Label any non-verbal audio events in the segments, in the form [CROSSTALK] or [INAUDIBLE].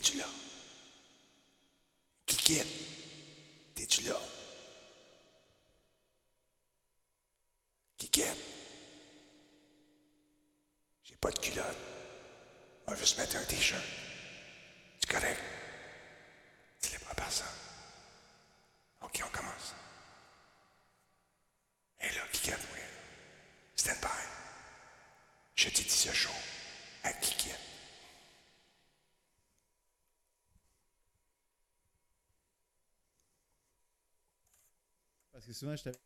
T'es-tu là? Kikette, t'es-tu là? Kikette. J'ai pas de culotte. On va juste mettre un t-shirt. C'est correct. Tu libre à personne. OK, on commence. Et là, Kikette, oui. Stand by. Je t'ai dit ce show à Kikette. Parce que souvent, je t'avais.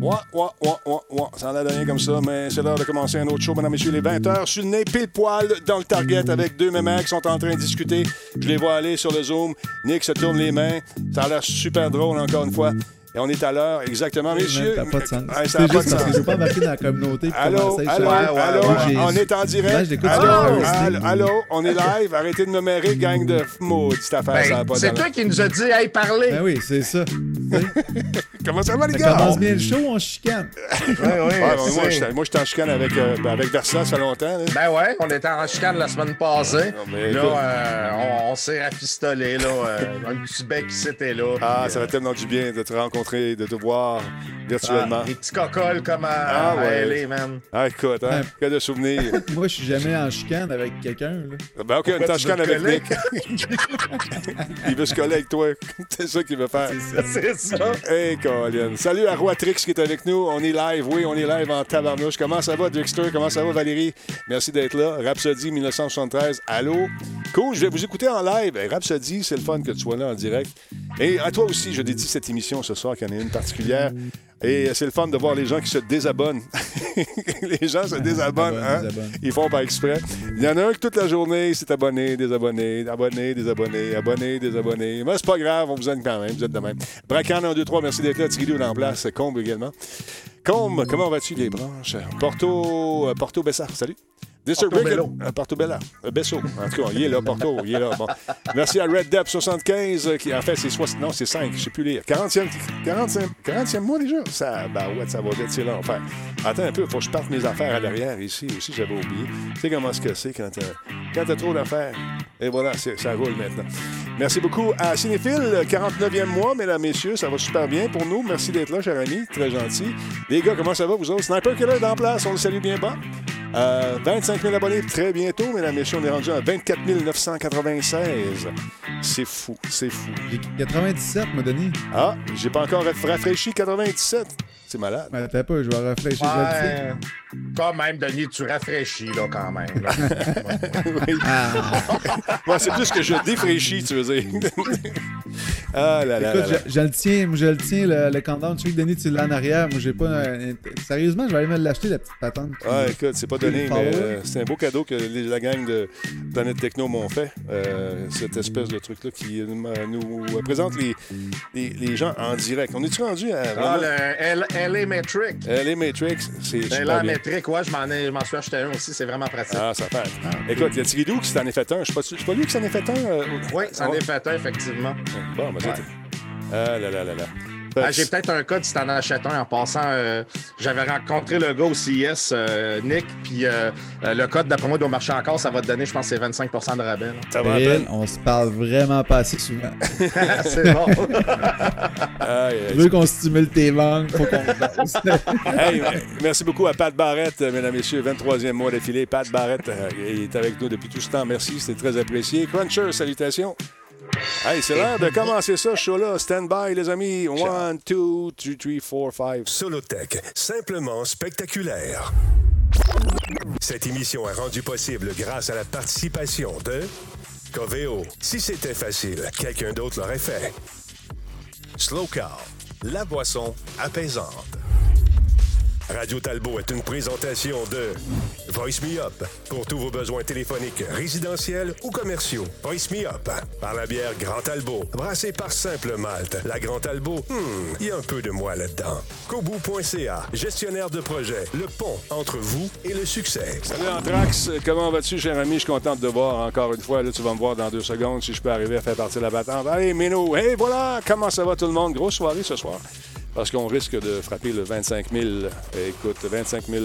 Ouais, ouais, ouais, ouais, ouais. Ça en a donné comme ça, mais c'est l'heure de commencer un autre show, mesdames, messieurs, les 20h. Sur le nez, pile poil dans le target avec deux mémères qui sont en train de discuter. Je les vois aller sur le Zoom. Nick se tourne les mains. Ça a l'air super drôle, encore une fois. Et on est à l'heure, exactement, messieurs. Ça n'a pas de sens. Ouais, ça C'est a juste pas de parce que sens. je pas embarquer dans la communauté. Allô, allô, allô, on est en direct. je Allô, on est live. Arrêtez de me mêler, gang de maudits cette affaire. ça Ben, pas c'est toi qui nous as dit, hey, parlez. Ben oui, c'est ça. [LAUGHS] Comment ça va, les Ça gars? commence bien le show, on chicane. [LAUGHS] Ouais, ouais, Ouais, ben, moi, moi, j'étais en chicane avec, euh, ben, avec Versa, ça fait longtemps. là. Ben ouais, on était en chicane la semaine passée. Mais là, euh, on, on s'est rafistolé, là. euh, un petit bec qui c'était là. Ah, puis, ça euh, va tellement du bien de te rencontrer, de te voir virtuellement. ah, des petits cocoles comme à, Ah, à ouais. LA, man. Ah, écoute, hein, que de souvenirs. [LAUGHS] Moi, je suis jamais en chicane avec quelqu'un. là. ben, OK, on est en chicane avec? Nick. [LAUGHS] Il veut se coller avec toi. [LAUGHS] C'est ça qu'il veut faire. C'est ça. Hey, Colin. Salut à Roi Trix qui est avec nous. On est live, oui, on est live en tabarnouche. Comment ça va, Dexter? Comment ça va, Valérie? Merci d'être là. Rhapsody 1973. Allô? Cool, je vais vous écouter en live. Hey, Rhapsody, c'est le fun que tu sois là en direct. Et à toi aussi, je dédie cette émission ce soir, qu'il y en a une particulière. Et c'est le fun de voir les gens qui se désabonnent. [LAUGHS] les gens se désabonnent, hein? Ils font par exprès. Il y en a un qui toute la journée s'est abonné, désabonné, abonné, désabonné, abonné, désabonné. Mais c'est pas grave, on vous aime quand même, vous êtes de même. Bracan 1, 2, 3, merci d'être là. Tigidou en place, Combe également. Combe, comment vas-tu les branches? Porto, euh, Porto Bessard, salut. District. Brick- euh, Portobello. Euh, Besso. En tout cas, il est là, Porto. Il est là. Bon. Merci à Red Depp 75, euh, qui en fait, c'est 60, non, c'est 5, je sais plus lire. 40e, 40e, 40e mois déjà? Ça, ben ouais, ça va vite, c'est l'enfer. Attends un peu, faut que je parte mes affaires à l'arrière ici aussi, j'avais oublié. Tu sais comment ce que c'est quand t'as, quand t'as trop d'affaires? Et voilà, ça roule maintenant. Merci beaucoup à Cinéphile, 49e mois, mesdames, messieurs. Ça va super bien pour nous. Merci d'être là, cher ami. Très gentil. Les gars, comment ça va, vous autres? Sniper Killer dans place, on le salue bien bas. Euh, 25 000 abonnés très bientôt, mesdames, messieurs. On est rendu à 24 996. C'est fou, c'est fou. J'ai 97, m'a donné. Ah, j'ai pas encore rafraîchi 97. C'est malade. Mais attends pas, je vais. Ouais. Quand même, Denis, tu rafraîchis, là, quand même. là. Oui. Ah, Moi, c'est plus que je défraîchis, tu veux dire. ah là là. écoute, là là. je, je le tiens, moi je le tiens, le, le countdown. Tu sais que Denis, tu l'as en arrière. Moi, j'ai pas. euh, Sérieusement, je vais aller me l'acheter, la petite patente. Ouais, écoute, c'est pas donné, mais euh, c'est un beau cadeau que les- la gang de Planète Techno m'ont fait. Euh, cette espèce de truc-là qui nous, présente les, les, les gens en direct. On est-tu rendu à. Ah, le LA Metric. Les Matrix, c'est super LA bien. Metric, ouais, je m'en ai- je m'en suis acheté un aussi, c'est vraiment pratique. Ah, ça fait. Écoute, il y a Tigidou qui s'en est fait un? Je pas, c'est pas lui qui s'en est fait un. euh, Oui, ça en ouais. est fait un, effectivement. Bon, ben, Ouais. Ah là là là là. Ah, J'ai peut-être un code si t'en achètes un en passant. euh, J'avais rencontré le gars au CIS, euh, Nick, puis euh, le code, d'après moi, doit marcher encore. Ça va te donner, je pense, c'est 25% de rabais. là. Ça va on se parle vraiment pas assez souvent. [LAUGHS] [LAUGHS] c'est bon. Tu veux qu'on stimule tes ventes, faut qu'on. [LAUGHS] Hey, merci beaucoup à Pat Barrett, euh, mesdames et messieurs, 23e mois d'affilée. Pat Barrett euh, il est avec nous depuis tout ce temps. Merci, c'est très apprécié. Cruncher, salutations. Hey, c'est l'heure de commencer ça, ce show-là. Stand by, les amis. One, two, three, three, four, five. Solotech, simplement spectaculaire. Cette émission est rendue possible grâce à la participation de Coveo. Si c'était facile, quelqu'un d'autre l'aurait fait. Slow Car, la boisson apaisante. Radio Talbot est une présentation de Voice Me Up pour tous vos besoins téléphoniques, résidentiels ou commerciaux. Voice Me Up par la bière Grand Talbot, brassée par Simple Malte. La Grand Talbot, hmm, il y a un peu de moi là-dedans. Kobu.ca, gestionnaire de projet, le pont entre vous et le succès. Salut Anthrax, comment vas-tu, cher ami? Je suis content de te voir encore une fois. Là, tu vas me voir dans deux secondes si je peux arriver à faire partir la battante. Allez, Mino, hey, voilà! Comment ça va tout le monde? Grosse soirée ce soir. Parce qu'on risque de frapper le 25 000. Euh, Écoute, 25 000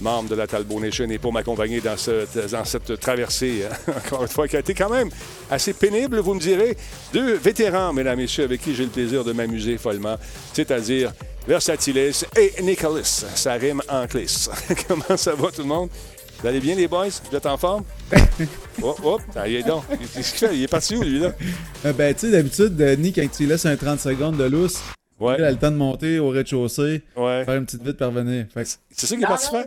membres de la Talbot Nation et pour m'accompagner dans cette, dans cette traversée, hein, [LAUGHS] encore une fois, qui a été quand même assez pénible, vous me direz. Deux vétérans, mesdames et messieurs, avec qui j'ai le plaisir de m'amuser follement, c'est-à-dire Versatilis et Nicholas. Ça rime en clisse. [LAUGHS] Comment ça va tout le monde? Vous allez bien, les boys? Vous êtes en forme? [LAUGHS] oh, oh, ça y est donc. Il est parti où, lui, là? Euh, ben, tu sais, d'habitude, Denis, quand tu laisses un 30 secondes de lousse, Ouais. il a le temps de monter au rez-de-chaussée, Ouais. faire une petite vite parvenir. Que- C'est ça qu'il est parti faire?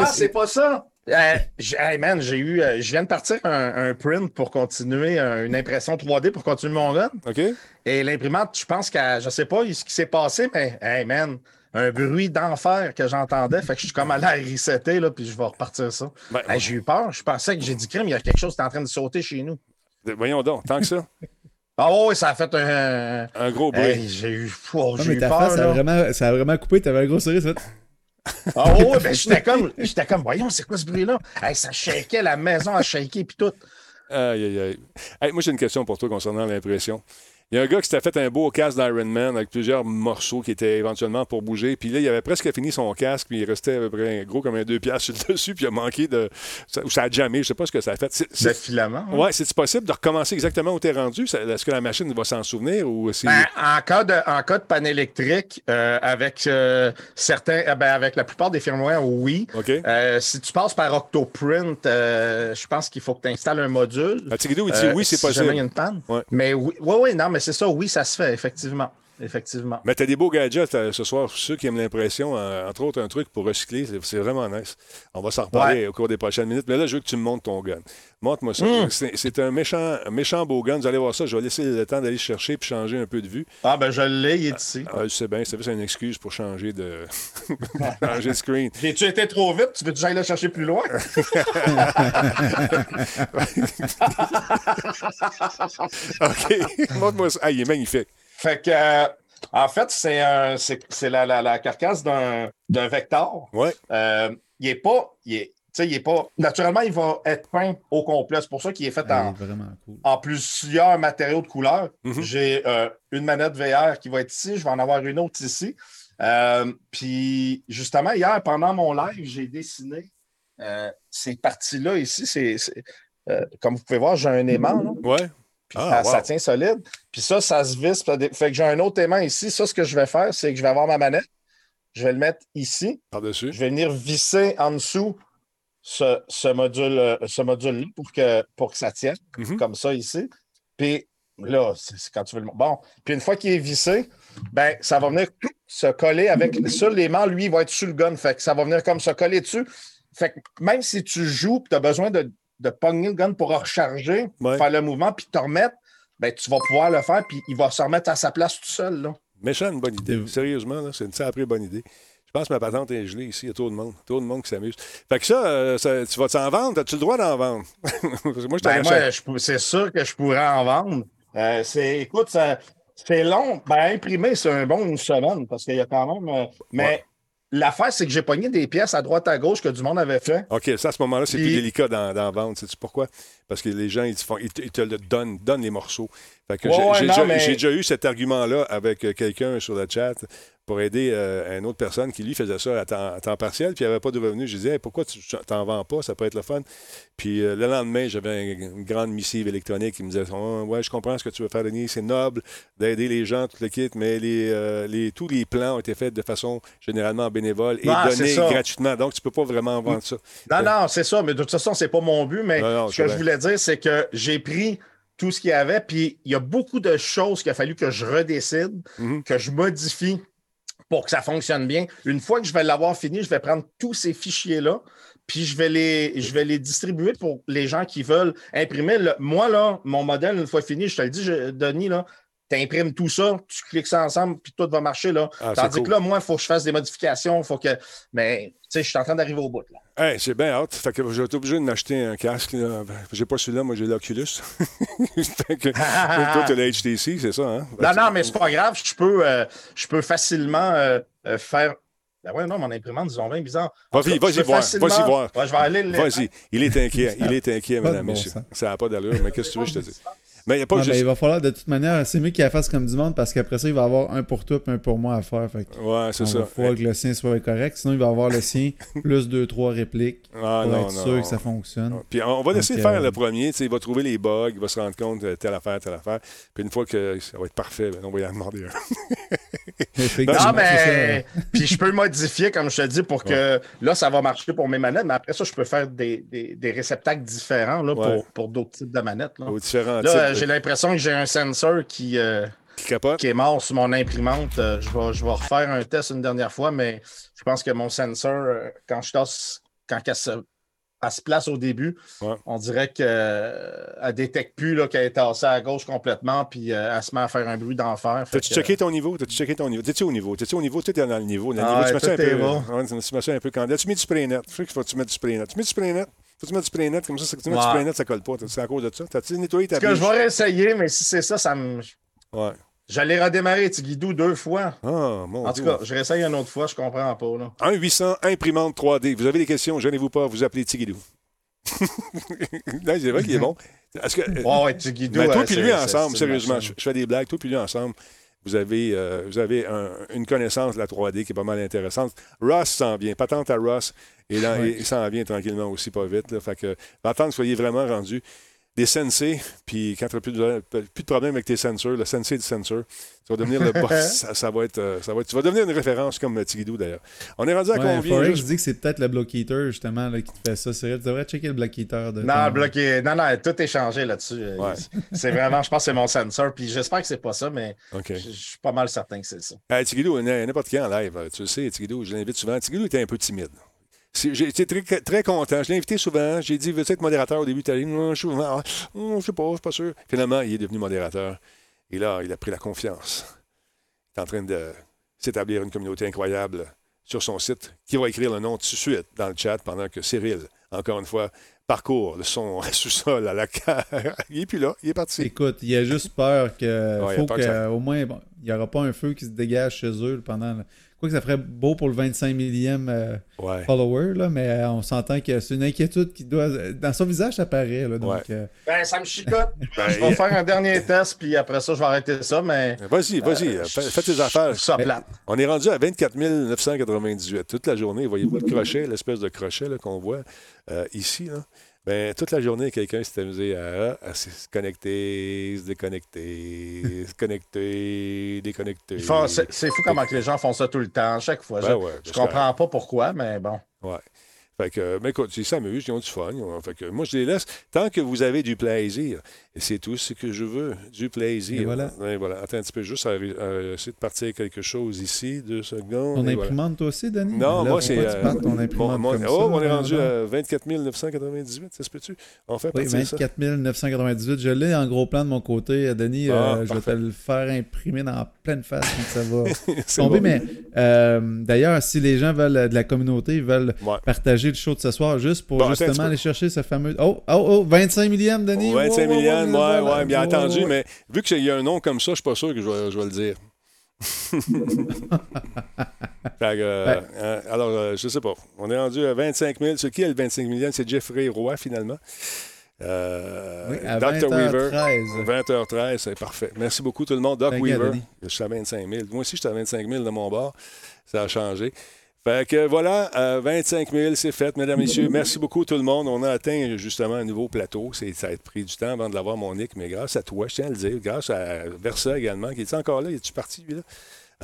Non, [LAUGHS] c'est pas ça. Euh, hey man, j'ai eu, euh, je viens de partir un, un print pour continuer, une impression 3D pour continuer mon gun. OK? Et l'imprimante, je pense qu'elle, je sais pas ce qui s'est passé, mais hey man, un bruit d'enfer que j'entendais. Fait que je suis comme allé à resetter, là, puis je vais repartir ça. Ben, Hey, j'ai eu peur. Je pensais que j'ai dit crime, il y a quelque chose qui est en train de sauter chez nous. Voyons donc, tant que ça. [LAUGHS] Ah oui, ça a fait un. Un gros bruit. Hey, j'ai eu, oh, Ouais, j'ai mais eu ta peur. face, ça a, vraiment, ça a vraiment coupé, t'avais un gros sourire, ça. Ah oui, ben j'étais comme, j'étais comme, voyons, c'est quoi ce bruit-là? Hey, ça shakeait, la maison a shaké, puis tout. Aïe, aïe, aïe. Hey, moi, j'ai une question pour toi concernant l'impression. Il y a un gars qui s'était fait un beau casque d'Iron Man avec plusieurs morceaux qui étaient éventuellement pour bouger. Puis là, il avait presque fini son casque, puis il restait à peu près gros comme un deux piastres sur le [LAUGHS] dessus, puis il a manqué de. ça- Ou ça a jamais, je sais pas ce que ça a fait. C'est- Le filament. hein? Ouais, c'est possible de recommencer exactement où t'es rendu? Ça- Est-ce que la machine va s'en souvenir ou. Ben, en, cas de, en cas de panne électrique, euh, avec euh, certains, euh, ben, avec la plupart des firmware, oui. OK. Euh, si tu passes par Octoprint, je pense qu'il faut que tu installes un module. La Tigidou, il dit oui, c'est si jamais il y a possible. une panne. Ouais. Mais oui, oui, oui, non, mais c'est ça, oui, ça se fait, effectivement. Effectivement. Mais t'as des beaux gadgets euh, ce soir, ceux qui aiment l'impression, euh, entre autres un truc pour recycler, c'est- vraiment nice. On va s'en reparler au cours des prochaines minutes. Mais là, je veux que tu me montres ton gun. Montre-moi ça. Mm. C'est un méchant, un méchant beau gun. Vous allez voir ça. Je vais laisser le temps d'aller chercher puis changer un peu de vue. Ah, ben, je l'ai, il est ici. Ah, je sais bien, c'est une excuse pour changer de, [LAUGHS] changer de screen. J'ai-tu été trop vite? Tu veux que j'aille le chercher plus loin? [LAUGHS] OK. Montre-moi ça. Ah, il est magnifique. Fait que, euh, en fait, c'est un- c'est c'est la, la, la carcasse d'un. Ouais. Euh, il est pas. Il est, il est pas. Naturellement, il va être peint au complet. C'est pour ça qu'il est fait Elle en, est cool. en plusieurs matériaux de couleur. Mhm. J'ai euh, une manette VR qui va être ici. Je vais en avoir une autre ici. Euh, Puis, justement, hier, pendant mon live, j'ai dessiné euh, ces parties-là ici. C'est, c'est, comme vous pouvez voir, j'ai un aimant. là. Ouais. Ah, ça, tient solide. Puis ça, ça se visse. Fait que j'ai un autre aimant ici. Ça, ce que je vais faire, c'est que je vais avoir ma manette. Je vais le mettre ici. Par-dessus. Je vais venir visser en dessous ce, ce euh, ce module-là pour que, pour que ça tienne, Mhm. comme ça ici. Puis là, c'est quand tu veux le. Bon. Puis une fois qu'il est vissé, ben, ça va venir se coller avec. Ça, l'aimant, lui, il va être sur le gun. Fait que ça va venir comme se coller dessus. Fait que même si tu joues et tu as besoin de, de pogner le gun pour recharger, Ouais. faire le mouvement, puis te remettre, ben, tu vas pouvoir le faire, puis il va se remettre à sa place tout seul. Là. Une bonne idée. Sérieusement, là, c'est une sacrée bonne idée. Je pense que ma patente est gelée ici. Il y a trop de monde. Trop de monde qui s'amuse. Fait que ça, euh, ça- tu vas t'en vendre? As-tu le droit d'en vendre? [LAUGHS] Moi, je Ben, moi, c'est sûr que je pourrais en vendre. Euh, c'est, écoute, ça- c'est long. Ben, imprimer, c'est un bon une semaine parce qu'il y a quand même. euh, mais Ouais. L'affaire, c'est que j'ai pogné des pièces à droite à gauche que du monde avait fait. OK, ça, à ce moment-là, c'est Puis- plus délicat d'en, vendre. Sais-tu pourquoi? Parce que les gens, ils te, font, ils te, ils te le donnent, donnent les morceaux. Fait que Ouais, j'ai, ouais, déjà, mais- déjà eu cet argument-là avec quelqu'un sur le chat pour aider euh, une autre personne qui, lui, faisait ça à temps, à temps partiel, puis il n'avait pas de revenus. Je disais, Hey, pourquoi tu t'en vends pas? Ça peut être le fun. Puis euh, le lendemain, j'avais une, grande missive électronique qui me disait, Oh, ouais, je comprends ce que tu veux faire, Denis, c'est noble d'aider les gens, tout le kit, mais les, euh, les, tous les plans ont été faits de façon généralement bénévole et Ah, donnés gratuitement. Donc, tu peux pas vraiment vendre ça. Non, non, c'est ça, mais de toute façon, c'est pas mon but. Mais Non, non, ce que je voulais dire, c'est que j'ai pris tout ce qu'il y avait, puis il y a beaucoup de choses qu'il a fallu que je redécide, Mhm. que je modifie pour que ça fonctionne bien. Une fois que je vais l'avoir fini, je vais prendre tous ces fichiers-là, puis je vais les, je vais les distribuer pour les gens qui veulent imprimer. Le- moi, là, mon modèle, une fois fini, je te le dis, je- Denis, là, tu imprimes tout ça, tu cliques ça ensemble, puis tout va marcher. Là. Ah, Tandis cool. que là, moi, il faut que je fasse des modifications, il faut que. Mais, tu sais, je suis en train d'arriver au bout. Là. Hey, c'est bien hâte. Fait que j'ai été obligé de m'acheter un casque. là. J'ai pas celui-là, moi j'ai l'Oculus. [LAUGHS] fait que, toi, tu as le HTC, c'est ça, hein? Non, non, mais c'est pas grave. Je peux, euh, je peux facilement euh, euh, faire. Ben ouais, non, mon imprimante, disons bien bizarre. Vas-y, vas-y voir, facilement- vas-y voir. Ouais, je vais aller le. Vas-y, il est inquiet, il est inquiet, [LAUGHS] bon sens. Ça n'a pas d'allure, mais qu'est-ce que tu veux je te dise? Mais il n'y a pas Ah, ben, il va falloir, de toute manière, c'est mieux qu'il la fasse comme du monde parce qu'après ça, il va avoir un pour toi et un pour moi à faire. Fait que Ouais, c'est ça. va falloir que le sien soit correct. Sinon, il va avoir le sien [LAUGHS] plus deux, trois répliques Ah, pour non, être non. sûr que ça fonctionne. Puis on va laisser Donc, faire euh, le premier. tu sais, Il va trouver les bugs, il va se rendre compte de telle affaire, telle affaire. Puis une fois que ça va être parfait, ben, on va y en demander un. [LAUGHS] Non, mais. Puis je peux modifier, comme je te dis, pour que là, ça va marcher pour mes manettes, mais après ça, je peux faire des, des, des réceptacles différents là, Ouais. pour, pour d'autres types de manettes. Là, Aux différents Là, euh, j'ai l'impression que j'ai un sensor qui, euh, qui est mort sur mon imprimante. Euh, je, vais, je vais refaire un test une dernière fois, mais je pense que mon sensor, quand je tasse, quand elle se, elle se place au début, Ouais. on dirait qu'elle ne détecte plus qu'elle est tassée à gauche complètement, puis elle se met à faire un bruit d'enfer. T'as-tu que, checké ton niveau? T'as-tu checké ton niveau? T'es-tu au niveau? T'es-tu au niveau? Tu es dans le niveau. Dans le Ah niveau, tu mets ça un peu. Ouais, tu mets ça un peu candidat. Tu mets du spray net. Je sais qu'il faut que tu mettes du spray net. Tu mets du spray net. Faut que tu mettes du spray net. Comme ça, c'est que tu mets du spray net, ça colle pas. C'est à cause de ça. T'as-tu nettoyé ta cas, je bouche? vais réessayer, mais si c'est ça, ça me. Ouais. J'allais redémarrer Tigidou deux fois. Ah, mon En tout Dieu. cas, je réessaye une autre fois, je comprends pas. Là. 1-800 imprimante 3D. Vous avez des questions, gênez-vous pas, vous appelez Tigidou. [LAUGHS] non, c'est vrai qu'il est bon. Est-ce que, Ouais, ouais, Tigidou. Mais toi euh, puis lui ensemble, sérieusement, je, je fais des blagues, toi puis lui ensemble, vous avez, euh, vous avez un- une connaissance de la 3D qui est pas mal intéressante. Ross s'en vient, patente à Ross, et il, s'en vient tranquillement aussi, pas vite. Là, fait que, vous soyez vraiment rendu des sensei, puis quand tu n'auras plus de, plus de problème avec tes sensors, le sensei du sensor, tu vas devenir le [LAUGHS] boss. ça, ça va être, euh, ça va être, tu vas devenir une référence comme Tigidou d'ailleurs. On est rendu à Ouais, combien? Juste- dit que c'est peut-être le block eater justement là, qui te fait ça. Cyril, tu devrais checker le block eater. De Non, bloqué. Non, non, tout est changé là-dessus. Euh, Ouais. C'est vraiment, je pense que c'est mon sensor. Puis j'espère que c'est pas ça, mais je je suis pas mal certain que c'est ça. Hey, Tigidou, n'importe qui en live, euh, tu le sais, Tigidou, je l'invite souvent. Tigidou était un peu timide. J'ai été très, très content. Je l'ai invité souvent. J'ai dit, veux-tu être modérateur au début? Tu non, je suis ah, hum, je sais pas, je suis pas sûr. Finalement, il est devenu modérateur. Et là, il a pris la confiance. Il est en train de s'établir une communauté incroyable sur son site qui va écrire le nom tout de suite dans le chat pendant que Cyril, encore une fois, parcourt de son [LAUGHS] sous-sol à la cave. il est plus là, il est parti. Écoute, il a juste peur que. Ouais, il a faut peur que ça- qu'au moins, bon, il n'y aura pas un feu qui se dégage chez eux pendant. Quoi que ça ferait beau pour le 25 millième euh, Ouais. follower, là, mais euh, on s'entend que c'est une inquiétude qui doit. Dans son visage, ça paraît. Là, donc, Ouais. euh, Ben, ça me chicote. Ben, je vais faire un dernier test, puis après ça, je vais arrêter ça, mais. Vas-y, vas-y, euh, fais, tes affaires. trouve ça plate. On est rendu à 24 998 toute la journée. Voyez-vous le crochet, l'espèce de crochet là, qu'on voit euh, ici? Là? Ben, toute la journée, quelqu'un s'est amusé à, à se connecter, se déconnecter, [LAUGHS] se connecter, déconnecter. C'est fou comment que les gens font ça tout le temps, chaque fois. Ben je, ouais, je comprends pas pourquoi, mais bon. Ouais. Fait que, mais écoute, ils s'amusent, ils ont du fun. ont- fait que moi, je les laisse. Tant que vous avez du plaisir, c'est tout ce que je veux, du plaisir. Et voilà. Voilà. Attends un petit peu, juste à, à essayer de partir quelque chose ici, deux secondes. ton voilà. imprimante, toi aussi, Denis? Non, Là, moi, c'est. euh, ton imprimante mon- oh, ça, on est rendu à 24 998, ça se peut-tu? On fait Oui, partir ça? 24 998. Je l'ai en gros plan de mon côté. Euh, Denis, Ah, euh, je vais te le faire imprimer dans pleine face quand ça va [LAUGHS] C'est tomber. bon. Mais euh, d'ailleurs, si les gens veulent de la communauté, ils veulent Ouais. partager le show de ce soir juste pour Bon, petit justement aller chercher ce fameux. Oh, oh, oh, 25 millième, Denis. 25 Wow, wow, wow, ouais, voilà. ouais, bien Ouais, entendu, mais vu qu'il y a un nom comme ça, je suis pas sûr que je vais, je vais le dire. [LAUGHS] Fait que, euh, Ouais. euh, alors, euh, je sais pas. On est rendu à 25 000. C'est qui est le 25 millions? C'est Jeffrey Roy, finalement. Euh, Oui, à Dr. Weaver. 20h13. 20h13, c'est parfait. Merci beaucoup tout le monde. Doc Weaver, je suis à 25 000. Moi aussi, je suis à 25 000 de mon bord. Ça a changé. Fait que voilà, euh, 25 000, c'est fait, mesdames, messieurs. Merci beaucoup tout le monde. On a atteint justement un nouveau plateau. Ça a pris du temps avant de l'avoir, mon mais grâce à toi, je tiens à le dire, grâce à Versa également, qui est encore là. Il est-tu parti, lui, là?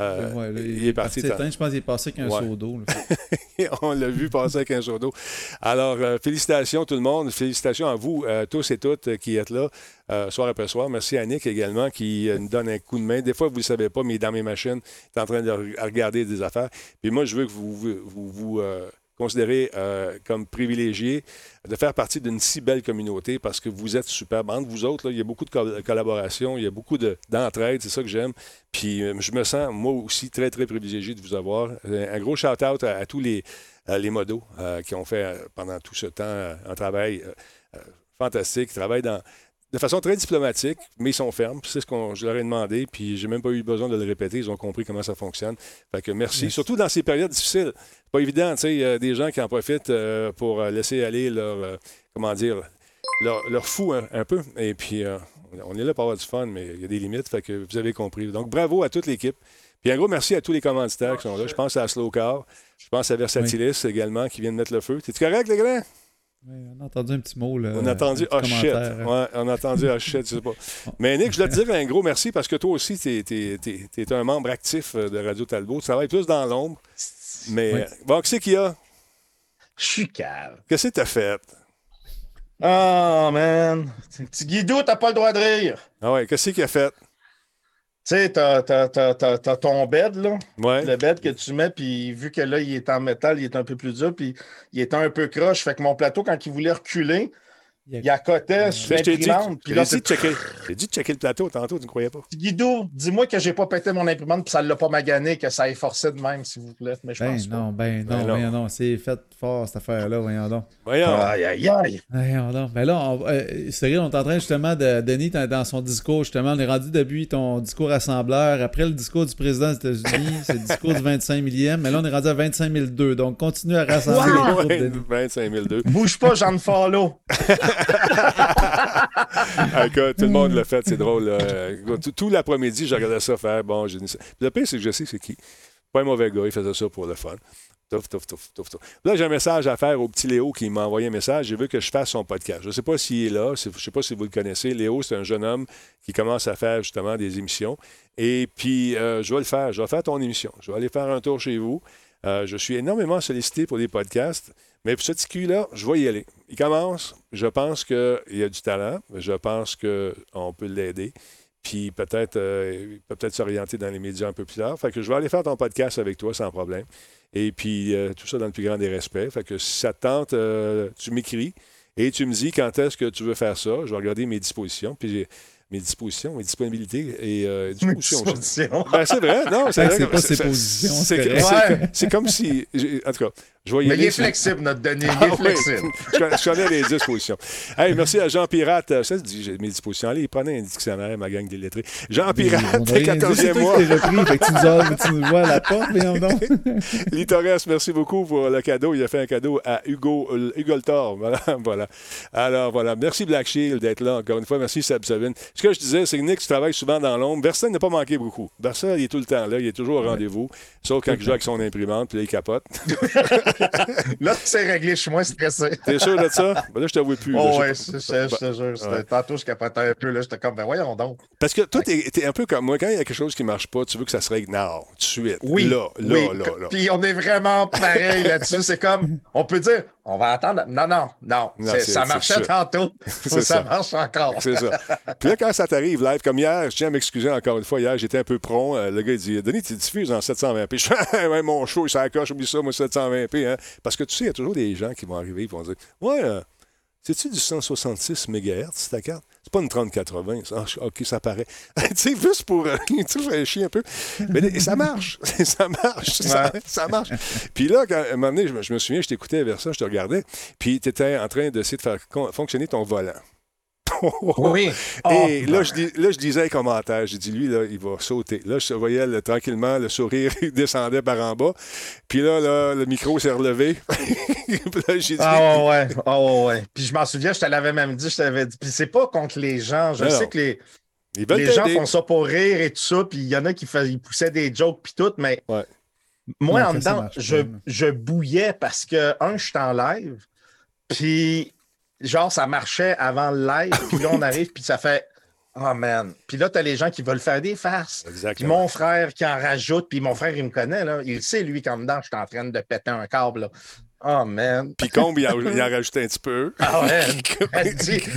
Euh, Ouais, là, il est parti. Je pense qu'il est passé avec un Ouais. seau d'eau. [LAUGHS] On l'a vu passer avec un seau d'eau. Alors, euh, félicitations tout le monde. Félicitations à vous euh, tous et toutes qui êtes là soir après soir. Merci à Nick également qui nous donne un coup de main. Des fois, vous ne le savez pas, mais dans mes machines, il est en train de re- regarder des affaires. Puis moi, je veux que vous vous, vous, vous, euh, euh, comme privilégié de faire partie d'une si belle communauté parce que vous êtes superbes. Entre vous autres, il y a beaucoup de co- collaboration, il y a beaucoup de- d'entraide, c'est ça que j'aime. Puis euh, je me sens, moi aussi, très, très privilégié de vous avoir. Euh, Un gros shout-out à, tous les, euh, les modos euh, qui ont fait euh, pendant tout ce temps euh, un travail euh, euh, fantastique. Ils travaillent dans, de façon très diplomatique, mais ils sont fermes. C'est ce que je leur ai demandé, puis j'ai même pas eu besoin de le répéter. Ils ont compris comment ça fonctionne. Fait que merci. Surtout dans ces périodes difficiles. C'est pas évident, tu sais, il y a des gens qui en profitent euh, pour euh, laisser aller leur, euh, comment dire, leur, leur fou un, un peu. Et puis, euh, On est là pour avoir du fun, mais il y a des limites, fait que vous avez compris. Donc, bravo à toute l'équipe. Puis un gros merci à tous les commanditaires qui sont là. Je pense à Slow Car. Je pense à Versatilis également qui vient de mettre le feu. T'es-tu correct, les gars? On a entendu un petit mot. Là, On a entendu oh shit. Ouais, on a entendu oh shit, je sais pas. [LAUGHS] Mais Nick, je dois te dire un gros merci parce que toi aussi, tu es, un membre actif euh, de Radio Talbot. Tu travailles plus dans l'ombre. Mais Oui. bon, qu'est-ce qu'il y a? Je suis cave. Qu'est-ce que t'as fait? Oh, man. Petit Guido, t'as pas le droit de rire. Ah ouais, qu'est-ce qu'il a fait? Tu sais, t'as, t'as- t'as- t'as- t'as ton bed, là. Ouais. Le bed que tu mets, puis vu que là, il est en métal, il est un peu plus dur, puis il est un peu croche. Fait que mon plateau, quand il voulait reculer, Il y a- Mais je t'ai dit, de checker. J'ai dit de checker le plateau tantôt, tu ne croyais pas. Guido, dis-moi que j'ai pas pété mon imprimante, puis ça l'a pas magané, que ça ait forcé de même, s'il vous plaît. Mais je Ben pense pas. non, ben non, Ben non. voyons donc. C'est fait fort, cette affaire-là, voyons donc. Voyons. Aïe, aïe, aïe. Voyons donc. Ben là, on, euh, Cyril, on est en train justement de. Denis, dans- son discours, justement, on est rendu depuis ton discours rassembleur. Après le discours du président des États-Unis, [LAUGHS] c'est le discours du 25 millième. Mais là, on est rendu à 25 002. Donc, continue à rassembler [LAUGHS] Denis. 25 002. Bouge pas, Jean de Follow. Ah, [LAUGHS] écoute, tout le monde l'a fait, c'est drôle. Euh, écoute, Tout, tout l'après-midi, je regardais ça faire. Bon, j'ai Le pire, c'est que je sais c'est qui. Pas un mauvais gars, il faisait ça pour le fun. Touf, touf, touf, touf, touf. Là, j'ai un message à faire au petit Léo qui m'a envoyé un message. Il veut que je fasse son podcast. Je ne sais pas s'il est là. Je ne sais pas si vous le connaissez. Léo, c'est un jeune homme qui commence à faire justement des émissions. Et puis, euh, je vais le faire. Je vais faire ton émission. Je vais aller faire un tour chez vous. Euh, je suis énormément sollicité pour des podcasts. Mais pour ce petit cul-là, je vais y aller. Il commence. Je pense qu'il a du talent. Je pense qu'on peut l'aider. Puis peut-être euh, peut peut-être s'orienter dans les médias un peu plus tard. Fait que je vais aller faire ton podcast avec toi sans problème. Et puis euh, tout ça dans le plus grand des respects. Fait que si ça te tente, euh, tu m'écris et tu me dis quand est-ce que tu veux faire ça. Je vais regarder mes dispositions. Puis mes dispositions, mes disponibilités et euh. Ben, c'est vrai, non, c'est vrai. c'est pas ses positions, c'est- comme si. En tout cas, je vais y Mais il est sur- flexible, notre Denis. Il ah est oui, flexible. je, connais- je connais les dispositions. Hey, merci à Jean Pirate. Ça j'ai mes dispositions. Allez, prenez un dictionnaire, ma gang des lettrés. Jean Pirate, On a rien dit, [LAUGHS] 14e c'est toi mois. qui t'es repris. Fait que tu nous, as- tu nous vois à la porte, voyons donc. [LAUGHS] Litores, merci beaucoup pour le cadeau. Il a fait un cadeau à Hugo, euh, Hugo le Thor. Voilà, [LAUGHS] voilà. Alors, voilà. Merci Black Shield d'être là encore une fois. Merci Seb Sabine. Ce que je disais, c'est que Nick, tu travailles souvent dans l'ombre. Versa n'a pas manqué beaucoup. Versa, il est tout le temps là. Il est toujours au rendez-vous. Sauf quand il joue avec son imprimante, puis là, il capote. [LAUGHS] Là, c'est réglé, je suis moins stressé. T'es sûr de ça? Ben là, je t'avoue plus. Oh, Je- ouais, je, te jure. c'était- Ouais. Tantôt, je capotais un peu. là, J'étais comme, ben voyons donc. Parce que toi, t'es un peu comme moi. Quand il y a quelque chose qui marche pas, tu veux que ça se règle now, tout de suite. Oui. Là, là, oui. là, là. Puis on est vraiment pareil là-dessus. C'est comme, on peut dire, on va attendre. Non, non, non. Ça marchait ça. tantôt. [LAUGHS] Ça, ça. marche encore. C'est ça. Puis là, quand ça t'arrive live, comme hier, je tiens à m'excuser encore une fois. Hier, j'étais un peu prompt. Euh, le gars, il dit Denis, tu diffuses en 720p. Je fais [LAUGHS] ouais, mon show, il s'accroche, oublie ça, moi, 720p. Hein? Parce que tu sais, il y a toujours des gens qui vont arriver et vont dire Ouais, euh, c'est-tu du 166 MHz, ta carte? C'est pas une 3080. ça. Ah, OK, ça paraît. [LAUGHS] tu sais, juste pour. euh, [LAUGHS] chier un peu. Mais [LAUGHS] ça marche. ça marche. Ça, ça marche. Puis là, quand, à un moment donné, je me, je me souviens, je t'écoutais vers ça, je te regardais. Puis tu étais en train d'essayer de faire fonctionner ton volant. Oui. Et Oh, là, je dis, là, je disais un commentaire. J'ai dit, lui, là, il va sauter. Là, je voyais le- tranquillement le sourire [LAUGHS] il descendait par en bas. Puis là, là le micro s'est relevé. [LAUGHS] Puis là, j'ai dit, Ah ouais, ouais. Ah ouais, ouais. Puis je m'en souviens, je te l'avais même dit, je t'avais dit. Puis c'est pas contre les gens. Je Non, sais non. que les, les gens font ça pour rire et tout ça. Puis il y en a qui faisaient, ils poussaient des jokes puis tout, mais Ouais. moi, Non, en dedans, je, je bouillais parce que, un, je suis en live. Puis, genre, ça marchait avant le live. Puis là, on arrive, puis ça fait. Oh man. Puis là, t'as les gens qui veulent faire des farces. Puis Exactement. mon frère qui en rajoute, puis mon frère, il me connaît, là. Il sait, lui, qu'en dedans, je suis en train de péter un câble, là. Oh man. Puis Combe, il en, il en rajouté un petit peu. Ah ouais. [LAUGHS]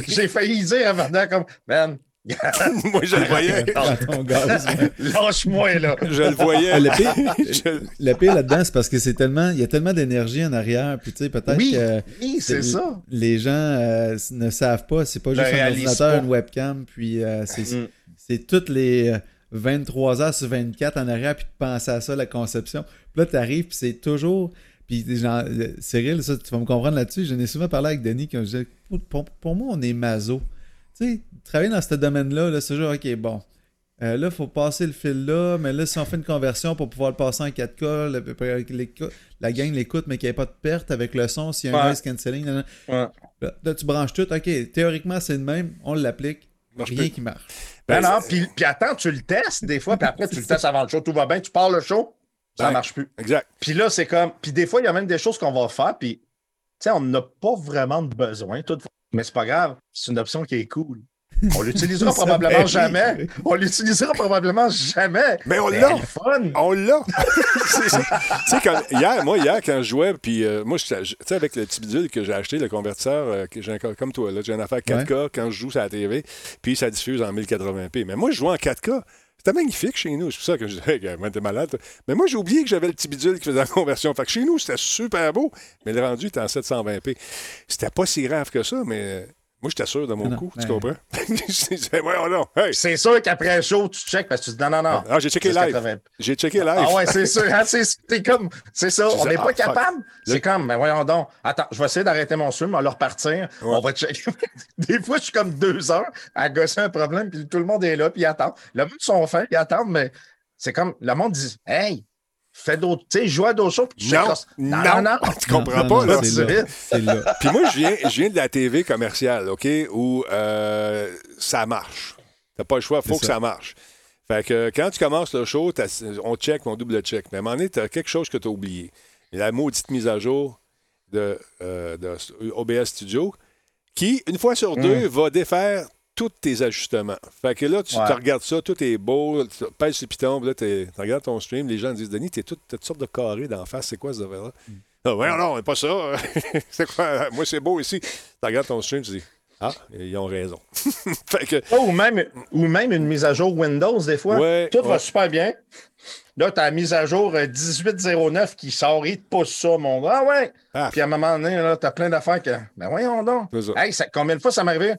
J'ai failli dire avant comme, man, [LAUGHS] Moi, je le voyais. [LAUGHS] Lâche-moi, là. Je le voyais. Ah, Le pire, [LAUGHS] Je- le pire là-dedans, c'est parce que c'est tellement, il y a tellement d'énergie en arrière. Puis tu sais, peut-être Oui, que oui, c'est ça. les gens euh, ne savent pas. C'est pas Le juste un ordinateur, pas. une webcam. Puis euh, c'est Mm. c'est toutes les euh, 23 heures sur 24 en arrière. Puis de penser à ça, la conception. Puis là, tu arrives, puis c'est toujours. Puis genre, euh, Cyril, ça, tu vas me comprendre là-dessus. J'en ai souvent parlé avec Denis quand je disais, pour, pour- pour moi, on est maso. Tu sais, travailler dans ce domaine-là, là, c'est genre, OK, bon. Euh, là, il faut passer le fil là, mais là, si on fait une conversion pour pouvoir le passer en 4K, le- l'éco- la gang l'écoute, mais qu'il n'y ait pas de perte avec le son, s'il y a un noise cancelling. Ouais. Là, là, tu branches tout, ok, théoriquement c'est le même, on l'applique, Rien plus. qui marche. Ben, non, non, puis, puis attends, tu le testes des fois, puis après, tu le testes avant le show, tout va bien, tu pars le show, ça Ben, marche plus. Exact. Puis là, c'est comme. Puis des fois, il y a même des choses qu'on va faire, puis, tu sais, on n'a pas vraiment de besoin, toutefois. Mais c'est pas grave, c'est une option qui est cool. On l'utilisera [LAUGHS] probablement ben jamais. On l'utilisera probablement jamais. Mais on Mais l'a. On l'a! [LAUGHS] Tu sais, quand- hier, moi, hier, quand je jouais, puis euh, moi, tu sais, avec le petit bidule que j'ai acheté, le convertisseur, euh, que j'ai comme toi, là, j'ai une affaire 4K quand je joue sur la TV, puis ça diffuse en 1080p. Mais moi, je joue en 4K. C'était magnifique chez nous. C'est pour ça que je disais, hey, t'es malade. toi. Mais moi, j'ai oublié que j'avais le petit bidule qui faisait la conversion. Fait que chez nous, c'était super beau, mais le rendu était en 720p. C'était pas si grave que ça, mais moi, j'étais sûr de mon Non, coup. [LAUGHS] ouais. Tu comprends? je disais, voyons non. Hey! C'est sûr qu'après le show, tu checkes parce que tu dis non, non, non. Ah, j'ai checké live. 80. J'ai checké live. Ah ouais, c'est sûr. hein, c'est c'est comme, c'est ça. Je On n'est ah, pas fuck. capable. Le- C'est comme, mais voyons donc. Attends, je vais essayer d'arrêter mon stream, on va le repartir. On va checker. [LAUGHS] Des fois, je suis comme deux heures à gosser un problème, puis tout le monde est là, puis ils attendent. Le monde sont faits, ils attendent, mais c'est comme, le monde dit, hey, fais d'autres, tu sais, joue à d'autres choses, puis tu Non, non, non, non. tu comprends Non, pas, non, là. non, C'est là. C'est là. [LAUGHS] Puis moi, je viens, je viens de la TV commerciale, OK, où euh, ça marche. T'as pas le choix, il faut que ça. ça marche. Fait que quand tu commences le show, t'as- on check, on double check. Mais à un moment donné, tu as quelque chose que tu as oublié. La maudite mise à jour de, euh, de OBS Studio, qui, une fois sur deux, va défaire tous tes ajustements. Fait que là, tu Ouais. regardes ça, tout est beau, tu pèses sur le piton, puis là, tu regardes ton stream, les gens disent Denis, t'es tout, toutes sortes de carrés d'en face, c'est quoi ce affaire-là? Ah, voyons, non, c'est pas ça. [LAUGHS] c'est quoi? Moi, c'est beau ici. Tu regardes ton stream, tu dis Ah, ils ont raison. [LAUGHS] fait que, Oh, ou, même, ou même une mise à jour Windows, des fois. Ouais, Tout ouais. va super bien. Là, tu as la mise à jour euh, 1809 qui sort, il te pousse ça, mon gars. Ah ouais. Ah. Puis à un moment donné, tu as plein d'affaires que. Ben voyons donc. Ça. Hey, ça- combien de fois ça m'est arrivé?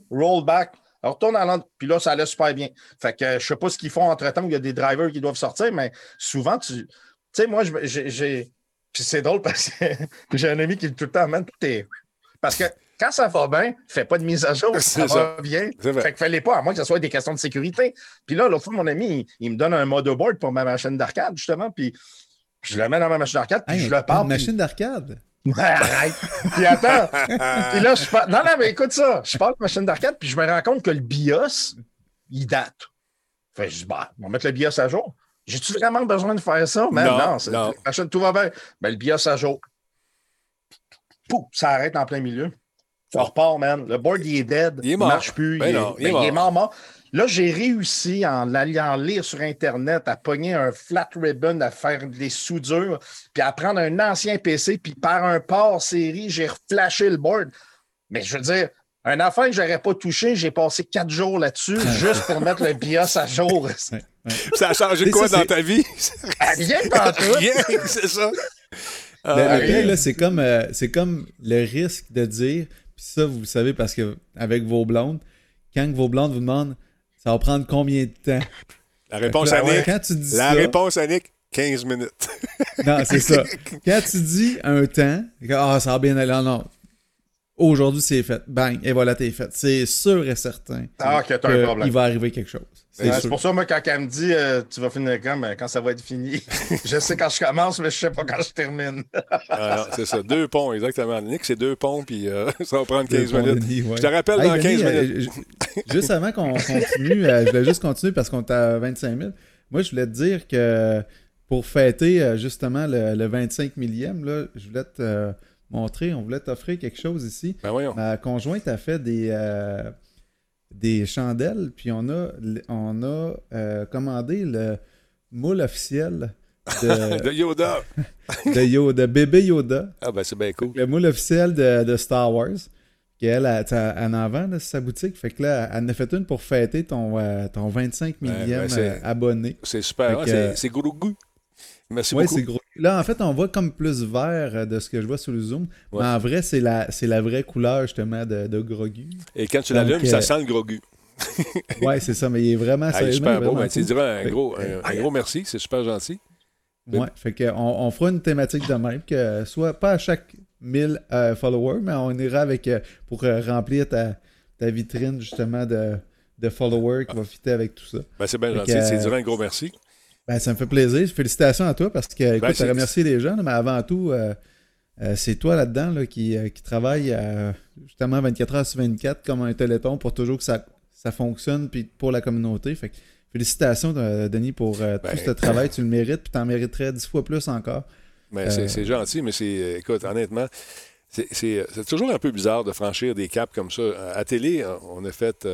Alors, retourne à l'autre. Puis là, ça allait super bien. Fait que euh, je sais pas ce qu'ils font entre-temps, il y a des drivers qui doivent sortir, mais souvent, tu. Tu sais, moi, j'ai. Puis c'est drôle parce que [LAUGHS] j'ai un ami qui tout le temps, man, tout est. Parce que quand ça va bien, fais pas de mise à jour, [LAUGHS] ça C'est va ça. bien. Fait que fallait pas, à moins que ce soit des questions de sécurité. Puis là, l'autre fois, mon ami, il, il me donne un motherboard pour ma machine d'arcade, justement, puis je le mets dans ma machine d'arcade, puis Hey, je le pars. Une machine d'arcade? Arrête. puis attends. puis là, je parle. Non, non, mais écoute ça. Je parle de machine d'arcade, puis je me rends compte que le BIOS, il date. Fait que je dis, bah, on va mettre le BIOS à jour. J'ai-tu vraiment besoin de faire ça? Mais Non, non, non. tout va bien. Ben, le BIOS à jour. Pouf, ça arrête en plein milieu. Ça repart, man. Le board, il est dead. Il est mort. marche plus. Ben il, est, il ben, il est mort, mort. Là, j'ai réussi, en allant lire sur Internet, à pogner un flat ribbon, à faire des soudures, puis à prendre un ancien PC, puis par un port série, j'ai reflashé le board. Mais je veux dire, un affaire que j'aurais pas touché, j'ai passé quatre jours là-dessus, [LAUGHS] juste pour mettre le BIOS à jour. Ça a changé quoi ça, dans ta vie? Rien [LAUGHS] pas tout. Rien, c'est ça. Le- Ah, le pire, là, c'est comme, euh, c'est comme le risque de dire, puis ça, vous le savez parce que avec vos blondes, quand vos blondes vous demandent ça va prendre combien de temps? la réponse à Nick. Quand tu dis La ça, réponse à Nick, 15 minutes. non, c'est [LAUGHS] ça. Quand tu dis un temps, ah, ça va bien aller, non, non. Aujourd'hui, c'est fait. Bang, et voilà, t'es fait. C'est sûr et certain Ah, que t'as un problème. qu'il va arriver quelque chose. C'est Ouais, C'est pour ça, moi, quand elle me dit euh, tu vas finir quand, ben, quand ça va être fini, [LAUGHS] je sais quand je commence, mais je sais pas quand je termine. [LAUGHS] Ah, c'est ça, deux ponts, exactement. Nick, c'est deux ponts, puis euh, [LAUGHS] ça va prendre 15 Deux ponts, minutes. Ouais. Je te rappelle Hey, dans Denis, 15 euh, minutes. juste avant qu'on continue, je voulais juste continuer parce qu'on est à 25 000. Moi, je voulais te dire que pour fêter justement le, le 25 millième, là, je voulais te montrer, on voulait t'offrir quelque chose ici. Ben voyons. Ma conjointe a fait des, euh, des chandelles, puis on a, on a euh, commandé le moule officiel de, [LAUGHS] De Yoda. [LAUGHS] de Yoda, de bébé Yoda. Ah, ben c'est bien cool. Le moule officiel de, de Star Wars. Qu'elle a, t'as- elle en vend là, sur sa boutique. Fait que là, elle en a fait une pour fêter ton, euh, ton 25 millième ben, c'est- euh, abonné. C'est super. Ah, c'est- c'est gourou Merci Ouais, beaucoup. c'est gros. Là, en fait, on voit comme plus vert euh, de ce que je vois sur le zoom. Ouais. Mais en vrai, c'est la, c'est la vraie couleur, justement, de, de Grogu. Et quand tu l'allumes, euh, ça sent le gros gu. [LAUGHS] Ouais, c'est ça, mais il est vraiment Ah, il est sérieusement, super beau. vraiment Ben, cool. un gros, un, un gros merci. C'est super gentil. Ouais, fait que on, fera une thématique de même, que soit pas à chaque 1000 euh, followers, mais on ira avec euh, pour euh, remplir ta, ta vitrine justement de, de followers qui va fitter avec tout ça. Ben, c'est bien gentil. euh, diras un gros merci. Ben, ça me fait plaisir. Félicitations à toi parce que écoute, Ben, tu remercié les gens, mais avant tout, euh, euh, c'est toi là-dedans là, qui, euh, qui travaille euh, justement 24 heures sur 24 comme un téléthon pour toujours que ça, ça fonctionne puis pour la communauté. Fait que félicitations, Denis, pour tout ce travail. Tu le mérites, puis tu en mériterais dix fois plus encore. Ben, c'est gentil, mais c'est, écoute, honnêtement, c'est toujours un peu bizarre de franchir des caps comme ça. À télé, on a fait,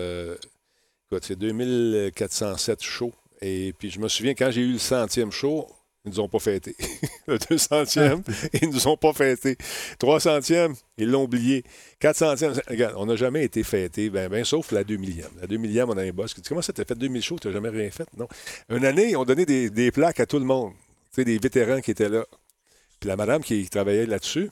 écoute, c'est 2407 shows. Et puis je me souviens, quand j'ai eu le centième show, ils nous ont pas fêté. [LAUGHS] le 200e, [LAUGHS] ils nous ont pas fêté. 300e, ils l'ont oublié. 400e, regarde, on n'a jamais été fêté, ben, ben, sauf la 2 millième. La 2 millième, on a un boss qui dit Comment ça t'a fait 2000 shows, tu n'as jamais rien fait? Non. Une année, ils ont donné des, plaques à tout le monde. Tu sais, des vétérans qui étaient là. Puis la madame qui travaillait là-dessus,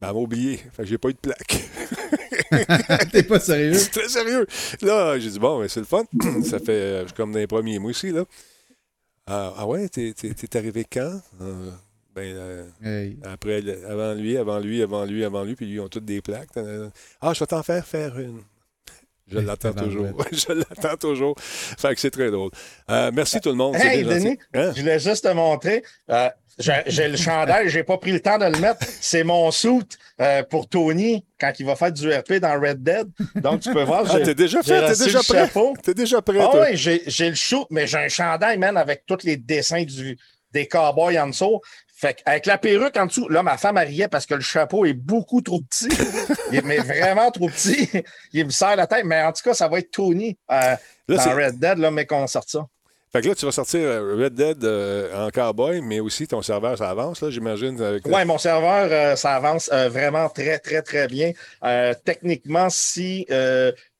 ben, elle m'a oublié. Fait que j'ai pas eu de plaque. [LAUGHS] [LAUGHS] T'es pas sérieux? très sérieux. Là, j'ai dit, bon, ben, c'est le fun. [CLEARS THROAT] ça fait euh, comme dans les premiers mois aussi, là. Ah, ah ouais, t'es, arrivé quand? Euh, ben, euh, après, avant lui, avant lui, avant lui, avant lui, puis ils ont toutes des plaques. Ah, je vais t'en faire faire une. Je l'attends toujours. [LAUGHS] je l'attends toujours. Fait que c'est très drôle. merci tout le monde. Hey, Denis, hein? je voulais juste te montrer. J'ai le chandail, j'ai pas pris le temps de le mettre. C'est mon suit euh, pour Tony quand il va faire du RP dans Red Dead. Donc, tu peux voir. Ah, t'es déjà fait, t'es déjà prêt. T'es déjà prêt. Ah oui, j'ai le shoot, mais j'ai un chandail, man, avec tous les dessins du, des cowboys en dessous. Fait avec la perruque en dessous, là, ma femme riait parce que le chapeau est beaucoup trop petit. il est mais vraiment trop petit. Il me serre la tête. Mais en tout cas, ça va être Tony euh, dans Red Dead, là, mais qu'on sort ça. Fait que là, tu vas sortir euh, Red Dead euh, en cowboy, mais aussi ton serveur, ça avance, là, j'imagine. Avec... Oui, mon serveur, euh, ça avance vraiment très, très, très bien. techniquement, si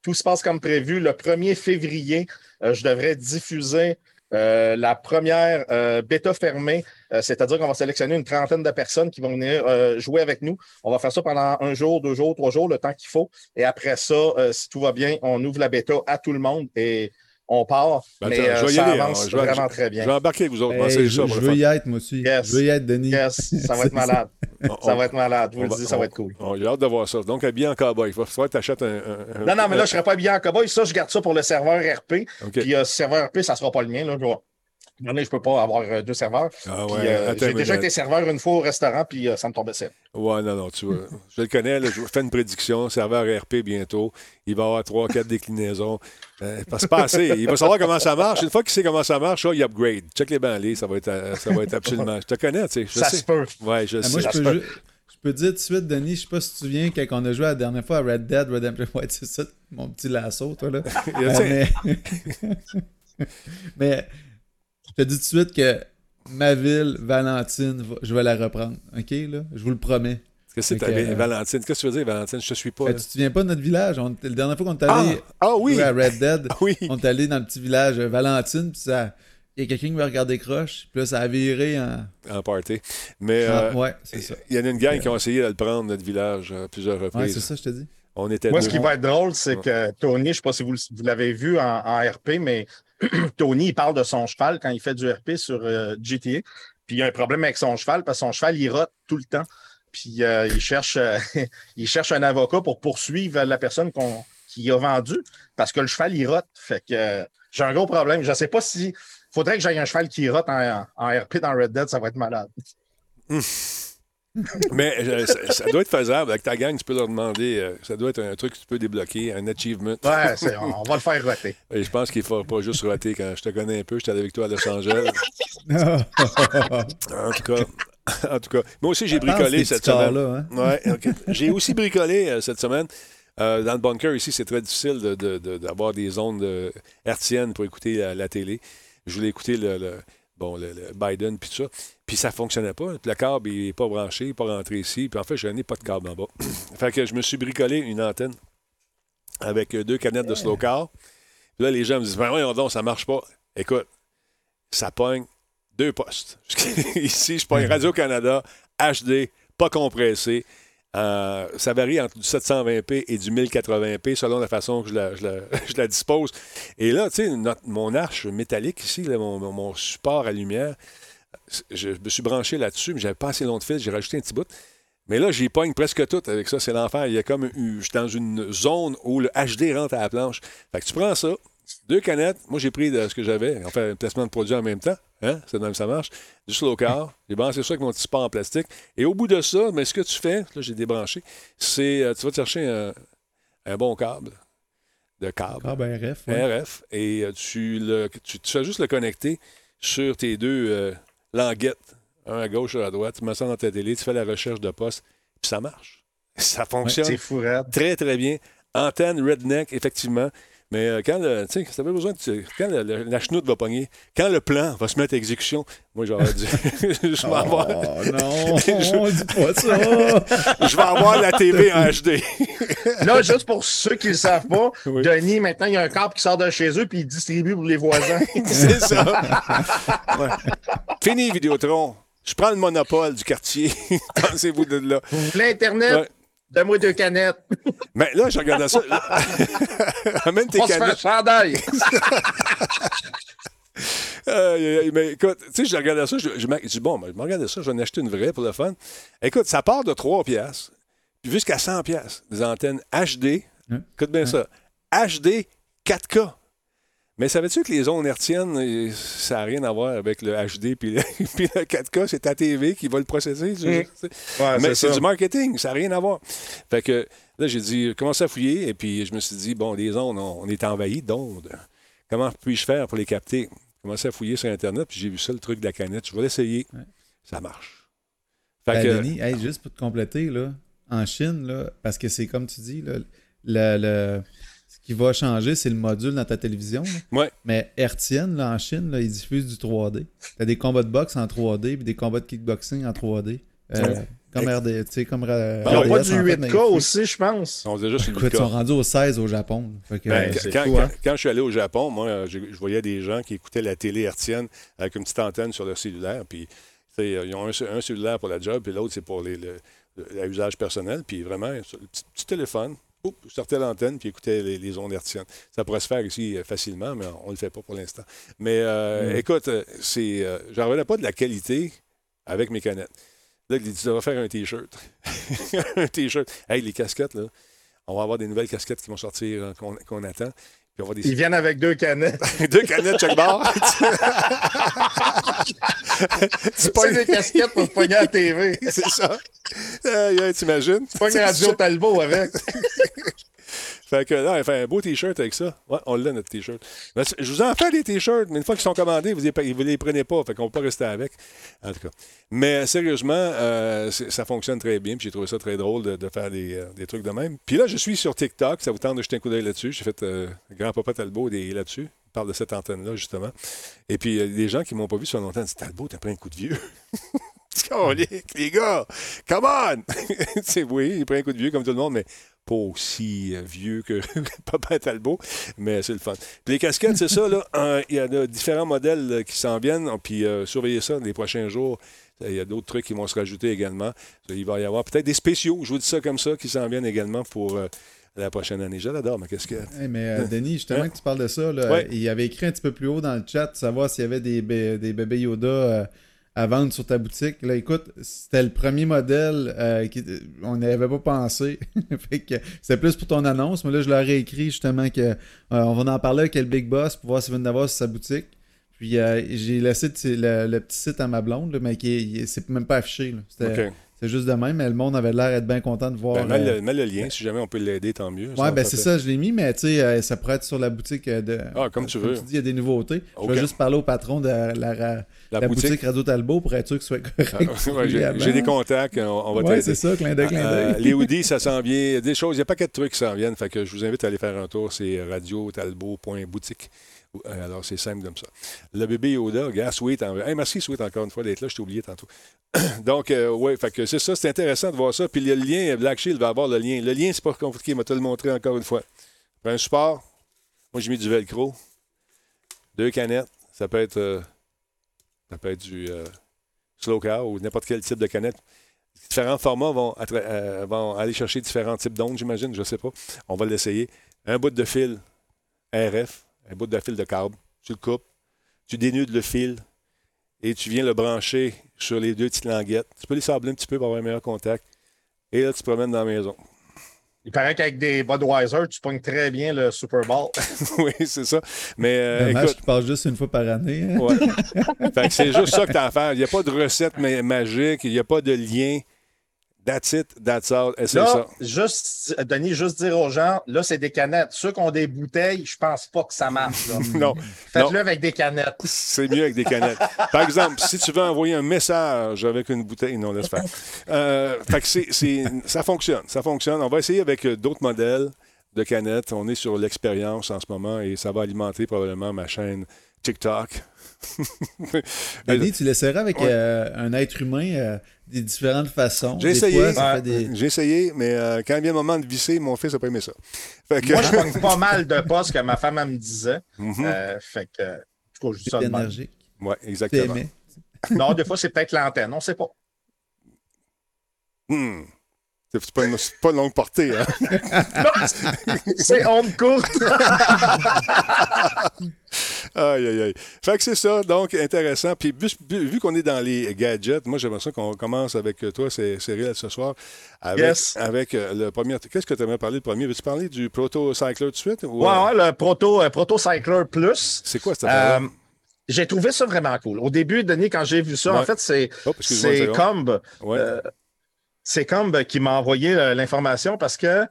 tout se passe comme prévu, le 1er février, je devrais diffuser la première bêta fermée, c'est-à-dire qu'on va sélectionner une trentaine de personnes qui vont venir jouer avec nous. On va faire ça pendant un jour, deux jours, trois jours, le temps qu'il faut. Et après ça, si tout va bien, on ouvre la bêta à tout le monde et on part. Ben, mais euh, ça avance vraiment très bien. Je vais embarquer avec vous autres. je, je veux y être, moi aussi. Je veux y être, Denis. Yes, ça va être [LAUGHS] malade. ça va être malade. Je vous le dis, ça va être cool. J'ai hâte de voir ça. Donc, habillé en cowboy. Il faut que tu achètes un, Non, non, mais là, je ne serai pas habillé en cowboy. Ça, je garde ça pour le serveur RP. Puis, euh, serveur RP, ça ne sera pas le mien. Là, je vois je ne peux pas avoir euh, deux serveurs. Ah euh, j'ai déjà été serveur une fois au restaurant, puis euh, ça me tombait seul. Ouais, non, non, tu vois. je le connais, je fais une prédiction, serveur RP bientôt. Il va avoir trois, quatre déclinaisons. pas assez. Il va savoir comment ça marche. Une fois qu'il sait comment ça marche, il upgrade. Check les banliers, ça va être, ça va être absolument. Je te connais, tu sais. ça se peut. Ouais, je ah, sais. Moi, je peux, je peux dire tout de suite, Denis, je sais pas si tu te souviens, quand on a joué la dernière fois à Red Dead Redemption, [LAUGHS] ouais, c'est ça, mon petit lasso, toi, là. [LAUGHS] mais... [LAUGHS] mais je te dis tout de suite que ma ville, Valentine, je vais la reprendre. OK, là? Je vous le promets. Qu'est-ce que c'est euh, Valentine? Qu'est-ce que tu veux dire, Valentine? Je te suis pas. Ben, tu te souviens pas de notre village? On, la dernière fois qu'on est allé ah, ah oui. à Red Dead, [LAUGHS] ah oui. on est allé dans le petit village Valentine, puis ça. Il y a quelqu'un qui m'a regardé croche, puis là, ça a viré en. En party. Mais. Ah, euh, ouais, c'est ça. Il y en a une gang qui ont essayé de le prendre, notre village, à plusieurs reprises. Ouais, c'est ça, je te dis. On était Moi, ce qui va être drôle, c'est que Tony, je ne sais pas si vous, vous l'avez vu en, en, RP, mais [CLEARS THROAT] Tony, il parle de son cheval quand il fait du RP sur euh, GTA. Puis il a un problème avec son cheval parce que son cheval, il rote tout le temps. Puis euh, il, cherche, euh, [LAUGHS] il cherche un avocat pour poursuivre la personne qu'on, qui a vendu parce que le cheval, il rote. Fait que j'ai un gros problème. Je ne sais pas si. faudrait que j'aille un cheval qui rote en, RP dans Red Dead, ça va être malade. [LAUGHS] Mais euh, ça, doit être faisable. Avec ta gang, tu peux leur demander. Euh, ça doit être un truc que tu peux débloquer, un achievement. Ouais, on va le faire roter. Et je pense qu'il ne faut pas juste roter. Quand je te connais un peu, j'étais avec toi à Los Angeles. [LAUGHS] en tout cas. En tout cas, moi aussi, j'ai bricolé cette semaine. Hein? Ouais, J'ai aussi bricolé euh, cette semaine. dans le bunker, ici, c'est très difficile d'avoir des ondes hertziennes pour écouter la, télé. Je voulais écouter le bon, le, Biden, puis tout ça. Puis ça fonctionnait pas. le câble, il n'est pas branché, il n'est pas rentré ici. Puis en fait, je n'ai pas de câble en bas. [CLEARS THROAT] fait que je me suis bricolé une antenne avec deux canettes de slow car. Puis là, les gens me disent, ben voyons donc, ça marche pas. Écoute, ça pogne deux postes. [LAUGHS] ici, je pogne Radio-Canada, HD, pas compressé. Euh, ça varie entre du 720p et du 1080p selon la façon que [LAUGHS] je la, dispose. Et là, tu sais, mon arche métallique ici, mon, support à lumière, je me suis branché là-dessus, mais j'avais pas assez long de fil, j'ai rajouté un petit bout. Mais là, j'y pogne presque tout avec ça, c'est l'enfer. Il y a comme, je suis dans une zone où le HD rentre à la planche. Fait que tu prends ça, deux canettes. Moi, j'ai pris de ce que j'avais. On fait un placement de produit en même temps. Hein? C'est même ça marche. Du slow car. [LAUGHS] J'ai branché ça avec mon petit support en plastique. Et au bout de ça, mais ce que tu fais, là, j'ai débranché, c'est euh, tu vas te chercher un, bon câble de câble. Ah, ben RF. ouais. RF. Et euh, tu, le, tu, tu fais juste le connecter sur tes deux euh, languettes, un à gauche, un à droite. Tu mets ça dans ta télé, tu fais la recherche de poste, puis ça marche. [LAUGHS] Ça fonctionne fou, très, très bien. Antenne redneck, effectivement. Mais euh, quand le, tu sais, ça avait besoin de, quand le- le- la chenoute va pogner, quand le plan va se mettre à exécution, moi j'aurais dit, [LAUGHS] je vais avoir, Oh non, [LAUGHS] dis pas ça. [LAUGHS] je vais avoir la TV en HD. Là, juste pour ceux qui ne le savent pas, Oui. Denis, maintenant, il y a un câble qui sort de chez eux puis il distribue pour les voisins. C'est ça. Ouais. Fini, Vidéotron. Je prends le monopole du quartier. Pensez-vous de là. Vous voulez Internet? Ouais. Donne-moi deux canettes. [LAUGHS] Mais là, je regardais ça. [LAUGHS] Amène tes On se fait un canettes. chandail. [LAUGHS] Mais écoute, tu sais, je regardais ça, je, je, me- je dis, bon, ben, je me regardais ça, je vais en acheter une vraie pour le fun. Écoute, ça part de 3 piastres, puis jusqu'à 100 piastres, des antennes HD. Ouais. Écoute bien ça. HD 4K. Mais savais-tu que les ondes hertziennes, euh, ça n'a rien à voir avec le HD puis le, [LAUGHS] puis le 4K, c'est ta TV qui va le processer. tu- Mm. Ouais, Mais c'est du marketing, ça n'a rien à voir. Fait que là, j'ai dit, commence à fouiller, et puis je me suis dit, bon, les ondes, on, on est envahi d'ondes. Comment puis-je faire pour les capter? Commencé à fouiller sur Internet, puis j'ai vu ça, le truc de la canette. Je vais l'essayer. Ouais. Ça marche. Fait Ben, que, Denis, hey, juste pour te compléter, là, en Chine, là, parce que c'est comme tu dis, là, le, le- qui va changer, c'est le module dans ta télévision. là. Ouais. Mais Hertzienne, là, en Chine, là, ils diffusent du 3D. Tu as des combats de boxe en 3D puis des combats de kickboxing en 3D. Euh, Ouais. Comme RD, tu sais, comme euh, Ils n'ont pas RDS, du en fait, 8K mais ils diffusent. aussi, je pense. on déjà Écoute, ils sont rendus au 16 au Japon. Fait que, Ben, euh, quand, fou, hein? quand- quand je suis allé au Japon, moi, je voyais des gens qui écoutaient la télé hertzienne avec une petite antenne sur leur cellulaire. Puis, tu sais, ils ont un, un cellulaire pour la job, puis l'autre, c'est pour les- le, le- l'usage personnel. Puis, vraiment, petit, petit téléphone, oup, je sortais l'antenne, puis écoutais les, les ondes hertziennes. Ça pourrait se faire ici euh, facilement, mais on ne le fait pas pour l'instant. Mais, euh, Mm. écoute, euh, c'est, euh, j'en revenais pas de la qualité avec mes canettes. Là, il dit, tu devrais faire un T-shirt. [LAUGHS] un T-shirt. Hey, les casquettes, là. On va avoir des nouvelles casquettes qui vont sortir, qu'on, qu'on attend. Puis on va des Ils viennent avec deux canettes. [LAUGHS] deux canettes chaque barre. [LAUGHS] tu C'est pognes- des casquettes pour se pogner à la TV. C'est ça. Aïe, t'imagines? Pas une radio Talbot avec. [LAUGHS] Fait que là, il fait un beau T-shirt avec ça. Ouais, on l'a, notre T-shirt. Je vous en fais des T-shirts, mais une fois qu'ils sont commandés, vous les, vous les prenez pas. Fait qu'on ne peut pas rester avec. En tout cas. Mais sérieusement, euh, ça fonctionne très bien. J'ai trouvé ça très drôle de, faire des, euh, des trucs de même. Puis là, je suis sur TikTok. Ça vous tente de jeter un coup d'œil là-dessus. J'ai fait euh, Grand-Papa Talbot des- là-dessus. Parle de cette antenne-là, justement. Et puis, a des gens qui m'ont pas vu sur longtemps. Disent Talbot, t'as pris un coup de vieux. [LAUGHS] Les gars, come on! [LAUGHS] oui, il prend un coup de vieux comme tout le monde, mais pas aussi euh, vieux que [LAUGHS] Papa Talbot, mais c'est le fun. Puis les casquettes, c'est ça, là. Il y a différents modèles euh, qui s'en viennent, puis euh, surveillez ça les prochains jours. Il y a d'autres trucs qui vont se rajouter également. Il va y avoir peut-être des spéciaux, je vous dis ça comme ça, qui s'en viennent également pour euh, la prochaine année. Je l'adore, ma casquette. Hey, mais euh, Denis, justement Hein? que tu parles de ça, là, Ouais. il avait écrit un petit peu plus haut dans le chat, savoir s'il y avait des, bé- des bébés Yoda à vendre sur ta boutique. Là, écoute, c'était le premier modèle euh, qui on n'y avait pas pensé. [LAUGHS] fait c'était plus pour ton annonce, mais là, je leur ai écrit justement que euh, on va en parler avec le Big Boss pour voir s'il veut en avoir sur sa boutique. Puis euh, j'ai laissé le, le- petit site à ma blonde, mais qui c'est même pas affiché. C'était. C'est juste de même, mais le monde avait l'air d'être bien content de voir. Ben, mets, euh, le, mets le lien, si jamais on peut l'aider, tant mieux. Ouais, ben c'est ça, je l'ai mis, mais tu sais, euh, ça pourrait être sur la boutique euh, de. Ah, comme tu veux. tu dis, il y a des nouveautés. Je vais juste parler au patron de la, la- La, la boutique. boutique. Radio Talbot pour être sûr que ce soit correct. Ah, ouais, j'ai, des contacts, on, on va Ouais, c'est ça, clin d'œil, clin Euh, d'œil. les hoodies, ça s'en vient. Il y a des choses, il y a pas de trucs qui s'en viennent. Fait que je vous invite à aller faire un tour. C'est radiotalbot.boutique. Alors, c'est simple comme ça. Le bébé Yoda, gars, Sweet. En... Hey, merci, Sweet, encore une fois d'être là. Je t'ai oublié tantôt. [CLEARS THROAT] Donc, euh, ouais, c'est ça. C'est intéressant de voir ça. Puis le lien, Black Shield va avoir le lien. Le lien, c'est pas compliqué. Il m'a te le montré encore une fois. Un support. Moi, j'ai mis du velcro. Deux canettes. Ça peut être, euh, ça peut être du euh, slow cow ou n'importe quel type de canette différents formats vont, euh, vont aller chercher différents types d'ondes, j'imagine, je ne sais pas. On va l'essayer. Un bout de fil RF, un bout de fil de câble, tu le coupes, tu dénudes le fil et tu viens le brancher sur les deux petites languettes. Tu peux les sabler un petit peu pour avoir un meilleur contact. Et là, tu te promènes dans la maison. Il paraît qu'avec des Budweiser, tu pognes très bien le Super Bowl. [LAUGHS] oui, c'est ça. Mais euh, Dommage écoute, qu'il passe juste une fois par année. hein. Ouais. [LAUGHS] fait que c'est juste ça que tu as à faire. Il n'y a pas de recette ma- magique, il n'y a pas de lien That's it, that's all. Et Là, ça. juste, Denis, juste dire aux gens, là, c'est des canettes. Ceux qui ont des bouteilles, je pense pas que ça marche. là. [LAUGHS] Non. Faites-le avec des canettes. C'est mieux avec des canettes. Par exemple, si tu veux envoyer un message avec une bouteille, non, laisse faire. Euh, fait que ça fonctionne. Ça fonctionne. On va essayer avec euh, d'autres modèles de canettes. On est sur l'expérience en ce moment et ça va alimenter probablement ma chaîne TikTok. [LAUGHS] Denis, tu l'essaieras avec Ouais. euh, un être humain euh, des différentes façons? J'ai essayé. fois, ça Ouais. fait des- J'ai essayé, mais euh, quand vient le moment de visser, mon fils n'a pas aimé ça. Fait que, Moi, je [LAUGHS] pogne pas mal de postes que ma femme, elle me disait. Euh, fait que, je dis ça même. énergique. Ouais, Tu exactement. Non, des fois, c'est peut-être l'antenne. On sait pas. Hmm. C'est pas, une, pas longue portée. Hein? [LAUGHS] C'est- c'est honte courte. Aïe, aïe, aïe. Fait que c'est ça, donc intéressant. Puis vu, vu- qu'on est dans les gadgets, moi j'aimerais ça qu'on commence avec toi, c'est Cyril, ce soir, avec, Yes. avec euh, le premier. Qu'est-ce que tu aimerais parler le premier? Veux-tu parler du Proto Cycler tout de suite? ou, Ouais, euh, ouais, le Proto, euh, Proto Cycler Plus. C'est quoi cette affaire Euh, j'ai trouvé ça vraiment cool. Au début, Denis, quand j'ai vu ça, Ouais. en fait, c'est Oh, c'est Ouais. euh, c'est comme qui m'a envoyé euh, l'information parce que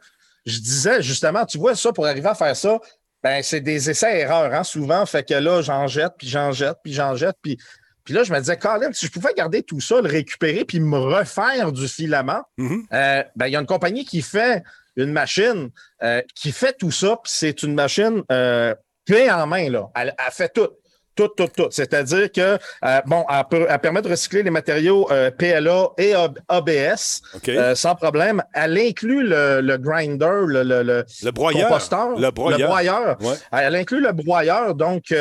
je disais justement, tu vois, ça, pour arriver à faire ça, ben, c'est des essais-erreurs, hein, souvent. Fait que là, j'en jette, puis j'en jette, puis j'en jette, puis. Puis là, je me disais, Colin, si je pouvais garder tout ça, le récupérer, puis me refaire du filament, Mhm. euh, ben, il y a une compagnie qui fait une machine euh, qui fait tout ça, puis c'est une machine euh, clé en main, là. Elle, elle fait tout. Tout, tout, tout. C'est-à-dire que, euh, bon, elle, peut- elle permet de recycler les matériaux euh, PLA et ABS euh, sans problème. Elle inclut le, le grinder, le, le, le le broyeur. composteur, Le broyeur. broyeur. Ouais. Elle inclut le broyeur, donc,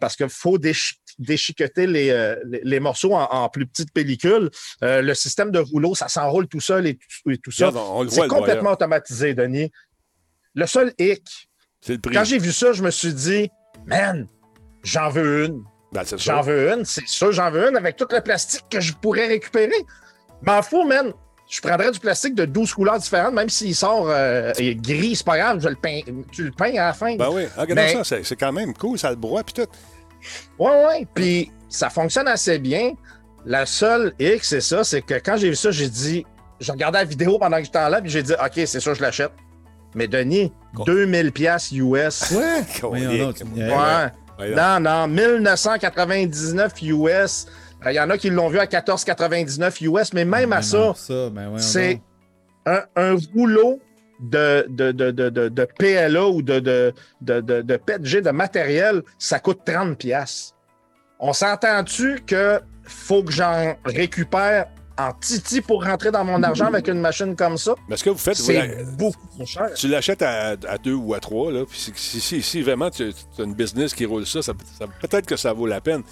parce qu'il faut déchi- déchiqueter les, euh, les, les morceaux en, en plus petites pellicules. Euh, le système de rouleau, ça s'enroule tout seul et tout, et tout ça. Le C'est complètement automatisé, Denis. Le seul hic, C'est le prix. quand j'ai vu ça, je me suis dit, man, j'en veux une. Ben, c'est J'en veux une. C'est sûr, j'en veux une avec tout le plastique que je pourrais récupérer. M'en fous, man. Je prendrais du plastique de 12 couleurs différentes, même s'il sort euh, gris, c'est pas grave, je le peins, tu le peins à la fin. Ben oui, regarde Mais- ça, c'est, c'est quand même cool, ça le broie puis tout. Ouais, ouais. Puis ça fonctionne assez bien. La seule hic, c'est ça, c'est que quand j'ai vu ça, j'ai dit, je regardais la vidéo pendant que j'étais en là, puis j'ai dit, OK, c'est sûr, je l'achète. Mais Denis, Quoi? 2000 pièces US. Ouais. Ouais. Ouais, Non, non, 1999 US. Il y en a qui l'ont vu à 14,99 US, mais même à Ben ça, non, ça, ben c'est un, rouleau de, de, de, de, de, de PLA ou de, de, de, de, PETG de matériel, ça coûte 30 pièces. On s'entend-tu que faut que j'en récupère en titi pour rentrer dans mon argent avec une machine comme ça? Mais ce que vous faites, C'est la- beaucoup trop cher. tu l'achètes à, à deux ou à trois, là, puis si, si, si- si vraiment tu as une business qui roule ça, ça, ça- peut-être que ça vaut la peine.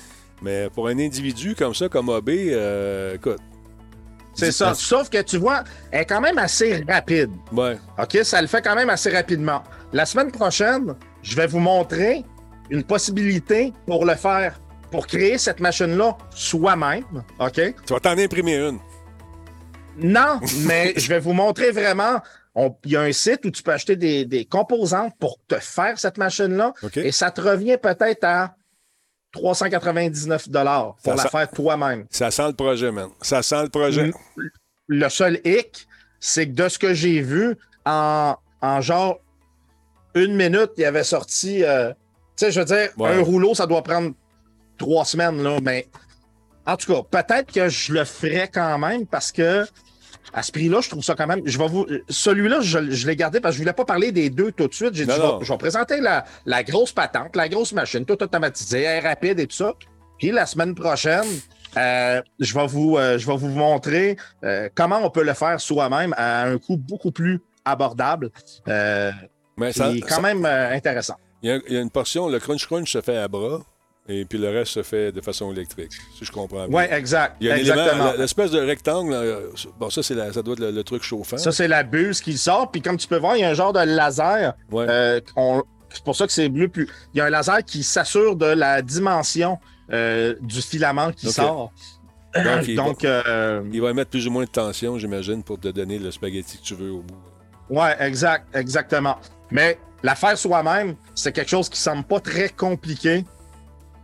Mais pour un individu comme ça, comme AB, euh, écoute, C'est ça. Sauf que tu vois, elle est quand même assez rapide. ouais, OK, ça le fait quand même assez rapidement. La semaine prochaine, je vais vous montrer une possibilité pour le faire, pour créer cette machine-là soi-même. OK? tu vas t'en imprimer une. Non, mais je vais vous montrer vraiment. Il y a un site où tu peux acheter des, des composantes pour te faire cette machine-là et ça te revient peut-être à 399 dollars pour Ça la sent- faire toi-même. Ça sent le projet, man. Ça sent le projet. Le seul hic, c'est que de ce que j'ai vu, en, en genre une minute, il avait sorti. euh, tu sais, je veux dire, Ouais. un rouleau, ça doit prendre trois semaines, là, mais en tout cas, peut-être que je le ferais quand même parce que à ce prix-là, je trouve ça quand même. Je vais vous. Celui-là, je, je l'ai gardé parce que je voulais pas parler des deux tout de suite. J'ai dit, je vais, non. je vais présenter la, la grosse patente, la grosse machine, tout automatisé, elle est rapide et tout ça. Puis la semaine prochaine, euh, je, vais vous, euh, je vais vous montrer euh, comment on peut le faire soi-même à un coût beaucoup plus abordable. Mais ça, quand ça- même intéressant. il y, a- il y a une portion, le crunch crunch se fait à bras, et puis le reste se fait de façon électrique, si je comprends bien. Oui, exact. Il y a exactement. l'espèce de rectangle, bon, ça, c'est la- ça doit être le, le truc chauffant. Ça, c'est la buse qui sort. Puis comme tu peux voir, il y a un genre de laser. Ouais. euh, c'est pour ça que c'est bleu plus. Il y a un laser qui s'assure de la dimension euh, du filament qui sort. Donc, il, Donc, euh, va, il va mettre plus ou moins de tension, j'imagine, pour te donner le spaghetti que tu veux au bout. ouais, exact, exactement. Mais la faire soi-même, c'est quelque chose qui semble pas très compliqué.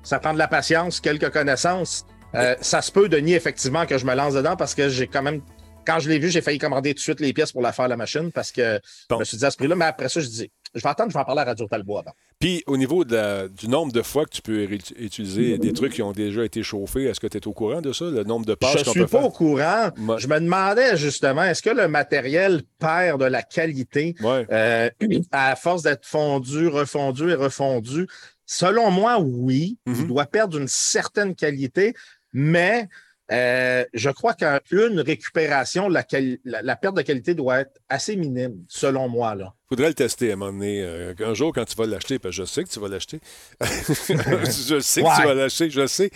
Ça prend de la patience, quelques connaissances. Euh, ça se peut, Denis, effectivement, que je me lance dedans parce que j'ai quand même quand je l'ai vu, j'ai failli commander tout de suite les pièces pour la faire la machine parce que Bon. je me suis dit à ce prix-là, mais après ça, je dis, je vais attendre, je vais en parler à Radio Talbot avant. Puis, au niveau de la- du nombre de fois que tu peux utiliser des trucs qui ont déjà été chauffés, est-ce que tu es au courant de ça, le nombre de passes Je qu'on suis peut pas faire? au courant. Je me demandais justement, est-ce que le matériel perd de la qualité? Ouais. euh, [CLEARS THROAT] à force d'être fondu, refondu et refondu? Selon moi, oui. Mhm. Il doit perdre une certaine qualité, mais euh, je crois qu'une récupération, la, quali- la- la perte de qualité doit être assez minime, selon moi. Là. faudrait le tester à un moment donné. euh, un jour, quand tu vas l'acheter, parce que je sais que tu vas l'acheter. [LAUGHS] je sais que tu vas l'acheter, je sais.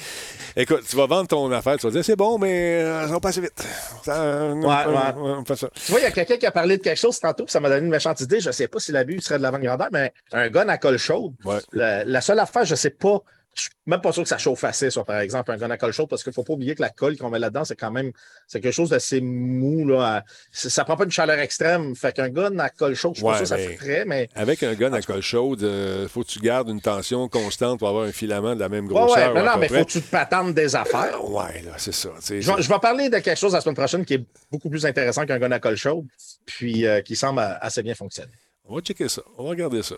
Écoute, tu vas vendre ton affaire, tu vas dire c'est bon, mais euh, ça va passer vite. Ça, Ouais, on- ouais. on fait ça. Tu vois, il y a quelqu'un qui a parlé de quelque chose tantôt, puis ça m'a donné une méchante idée. Je ne sais pas si l'abus serait de l'avant-grandeur, mais un gun à colle chaude. La, la seule affaire, je ne sais pas. Je suis même pas sûr que ça chauffe assez, par exemple, un gun à colle chaude, parce qu'il ne faut pas oublier que la colle qu'on met là-dedans, c'est quand même c'est quelque chose d'assez mou. Là, ça ne prend pas une chaleur extrême. Fait qu'un gun à colle chaude, je ne suis Ouais, pas sûr que ça ferait, mais. Avec un gun à colle chaude, il faut que tu gardes une tension constante pour avoir un filament de la même Ouais, grosseur. ouais, ou mais non, mais près. faut que tu te patentes des affaires. Ouais, là, c'est ça. Je vais, je vais parler de quelque chose la semaine prochaine qui est beaucoup plus intéressant qu'un gun à colle chaude, puis euh, qui semble euh, assez bien fonctionner. On va checker ça. On va regarder ça.